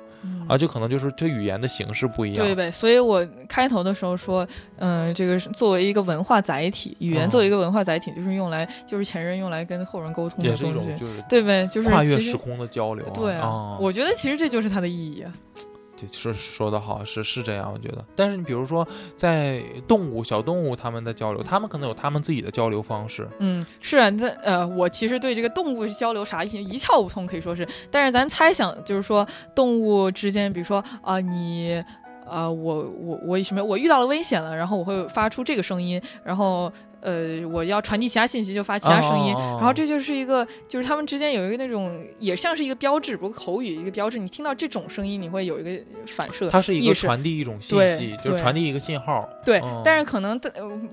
啊，就可能就是这语言的形式不一样。对呗，所以我开头的时候说，嗯，这个作为一个文化载体，语言作为一个文化载体，就是用来就是前人用来跟后人沟通的东西。就是对呗，就是跨越时空的交流。对啊，我觉得其实这就是它的意义。对，说说的好，是是这样，我觉得。但是你比如说，在动物、小动物他们的交流，他们可能有他们自己的交流方式。嗯，是啊，那呃，我其实对这个动物交流啥一一窍不通，可以说是。但是咱猜想，就是说动物之间，比如说啊，你啊，我我我什么，我遇到了危险了，然后我会发出这个声音，然后。呃，我要传递其他信息，就发其他声音，然后这就是一个，就是他们之间有一个那种，也像是一个标志，比如口语一个标志。你听到这种声音，你会有一个反射。它是一个传递一种信息，就是传递一个信号。对，但是可能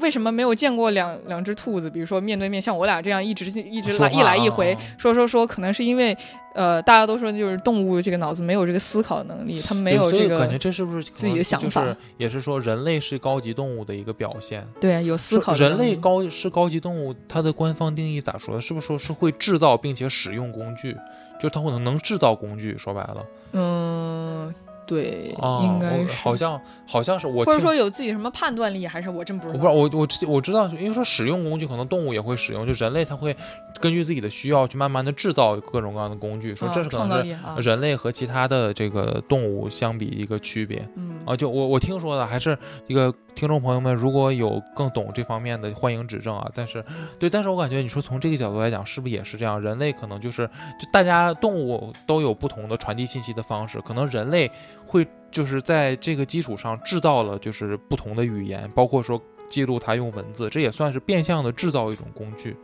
为什么没有见过两两只兔子，比如说面对面，像我俩这样一直一直来一来一回说说说，可能是因为。呃，大家都说就是动物这个脑子没有这个思考能力，它没有这个。感觉这是不是自己的想法？也是说人类是高级动物的一个表现。对，有思考。人类高是高级动物，它的官方定义咋说的？是不是说是会制造并且使用工具？就它可能能制造工具。说白了，嗯。对，应该是好像好像是我，或者说有自己什么判断力，还是我真不知道。我不知道，我我知我知道，因为说使用工具，可能动物也会使用，就人类它会根据自己的需要去慢慢的制造各种各样的工具。说这是可能是人类和其他的这个动物相比一个区别。嗯啊，就我我听说的，还是一个听众朋友们如果有更懂这方面的，欢迎指正啊。但是对，但是我感觉你说从这个角度来讲，是不是也是这样？人类可能就是就大家动物都有不同的传递信息的方式，可能人类。会就是在这个基础上制造了就是不同的语言，包括说记录它用文字，这也算是变相的制造一种工具。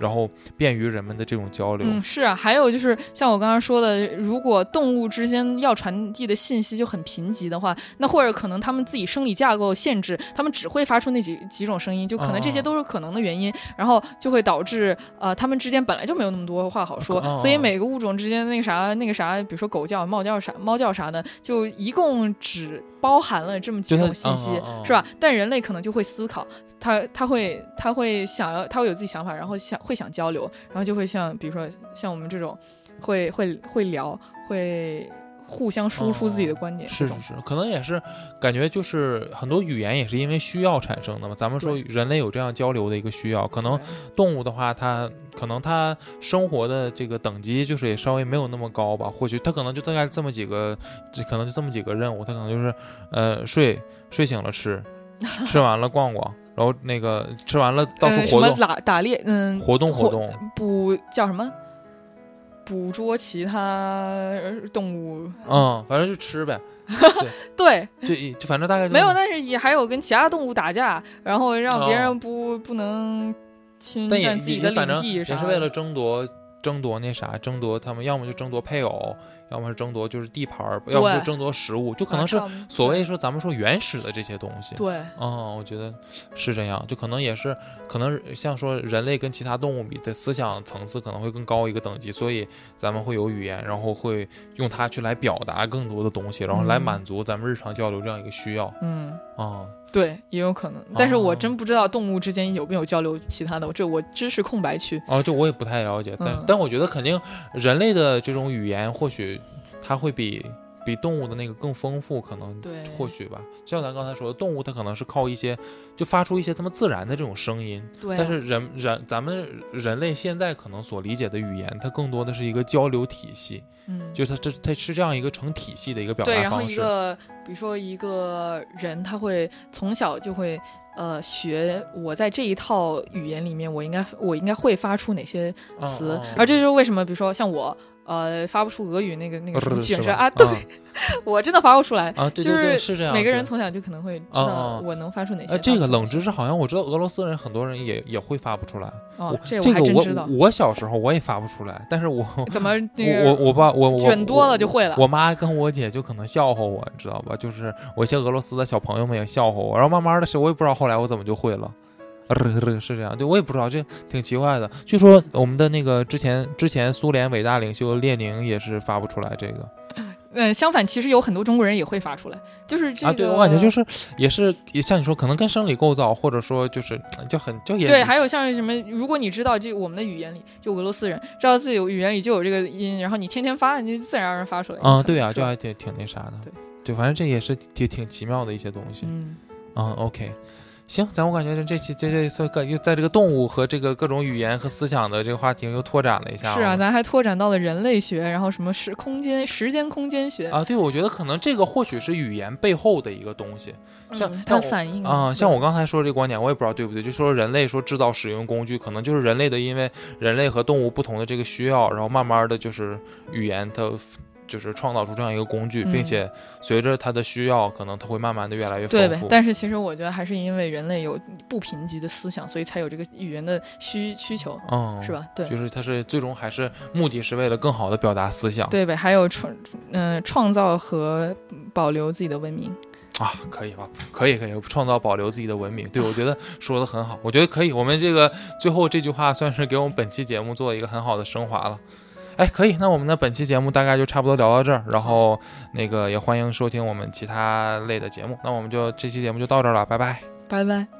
然后便于人们的这种交流。嗯，是啊，还有就是像我刚刚说的，如果动物之间要传递的信息就很贫瘠的话，那或者可能他们自己生理架构限制，他们只会发出那几几种声音，就可能这些都是可能的原因，然后就会导致呃，他们之间本来就没有那么多话好说，所以每个物种之间那个啥那个啥，比如说狗叫、猫叫啥、猫叫啥的，就一共只。包含了这么几种信息，是吧？但人类可能就会思考，他他会他会想要，他会有自己想法，然后想会想交流，然后就会像比如说像我们这种，会会会聊，会。互相输出自己的观点，是是是，可能也是感觉就是很多语言也是因为需要产生的嘛。咱们说人类有这样交流的一个需要，可能动物的话，它可能它生活的这个等级就是也稍微没有那么高吧。或许它可能就大概这么几个，这可能就这么几个任务，它可能就是呃睡睡醒了吃，吃完了逛逛，然后那个吃完了到处活动打打猎，嗯，活动活动不叫什么？捕捉其他动物，嗯，反正就吃呗。对，就就反正大概没有，但是也还有跟其他动物打架，然后让别人不不能侵占自己的领地，也是为了争夺争夺那啥，争夺他们要么就争夺配偶，要么是争夺就是地盘儿，要么就争夺食物，就可能是所谓说咱们说原始的这些东西。对，嗯，我觉得是这样，就可能也是可能像说人类跟其他动物比的思想层次可能会更高一个等级，所以咱们会有语言，然后会用它去来表达更多的东西，然后来满足咱们日常交流这样一个需要。嗯，啊。对，也有可能，但是我真不知道动物之间有没有交流其他的，这我知识空白区。哦，这我也不太了解，但但我觉得肯定人类的这种语言或许它会比比动物的那个更丰富，可能对，或许吧。像咱刚才说的，动物它可能是靠一些就发出一些他们自然的这种声音，对。但是人人咱们人类现在可能所理解的语言，它更多的是一个交流体系。嗯，就是它这它是这样一个成体系的一个表达方式。对，然后一个比如说一个人，他会从小就会呃学我在这一套语言里面，我应该我应该会发出哪些词，而这就是为什么，比如说像我。呃，发不出俄语那个那个什么卷舌啊，对 我真的发不出来啊，就是是这样。每个人从小就可能会知道我能发出哪些。这个冷知识好像我知道，俄罗斯人很多人也也会发不出来。哦，这个我我小时候我也发不出来，但是我 怎么我我爸我卷多了就会了。我妈跟我姐就可能笑话我，你知道吧？就是我一些俄罗斯的小朋友们也笑话我，然后慢慢的，是我也不知道后来我怎么就会了。是这样，对我也不知道，这挺奇怪的。据说我们的那个之前之前苏联伟大领袖列宁也是发不出来这个。嗯，相反，其实有很多中国人也会发出来，就是这个。啊，对我感觉就是也是也像你说，可能跟生理构造，或者说就是就很就也对。还有像什么，如果你知道这我们的语言里，就俄罗斯人知道自己语言里就有这个音，然后你天天发，你就自然而然发出来。嗯，对啊，就还挺挺那啥的。对对，反正这也是挺挺奇妙的一些东西。嗯嗯，OK。行，咱我感觉这这期这这算个又在这个动物和这个各种语言和思想的这个话题又拓展了一下。是啊，咱还拓展到了人类学，然后什么时空间、时间空间学啊。对，我觉得可能这个或许是语言背后的一个东西，像它反映啊，像我刚才说这个观点，我也不知道对不对，就说人类说制造使用工具，可能就是人类的，因为人类和动物不同的这个需要，然后慢慢的就是语言它。就是创造出这样一个工具，并且随着它的需要，可能它会慢慢的越来越丰富。对，但是其实我觉得还是因为人类有不贫瘠的思想，所以才有这个语言的需需求，嗯，是吧？对，就是它是最终还是目的是为了更好的表达思想。对呗，还有创嗯创造和保留自己的文明啊，可以吧？可以可以，创造保留自己的文明。对，我觉得说的很好，我觉得可以。我们这个最后这句话算是给我们本期节目做一个很好的升华了。哎，可以，那我们的本期节目大概就差不多聊到这儿，然后那个也欢迎收听我们其他类的节目，那我们就这期节目就到这儿了，拜拜，拜拜。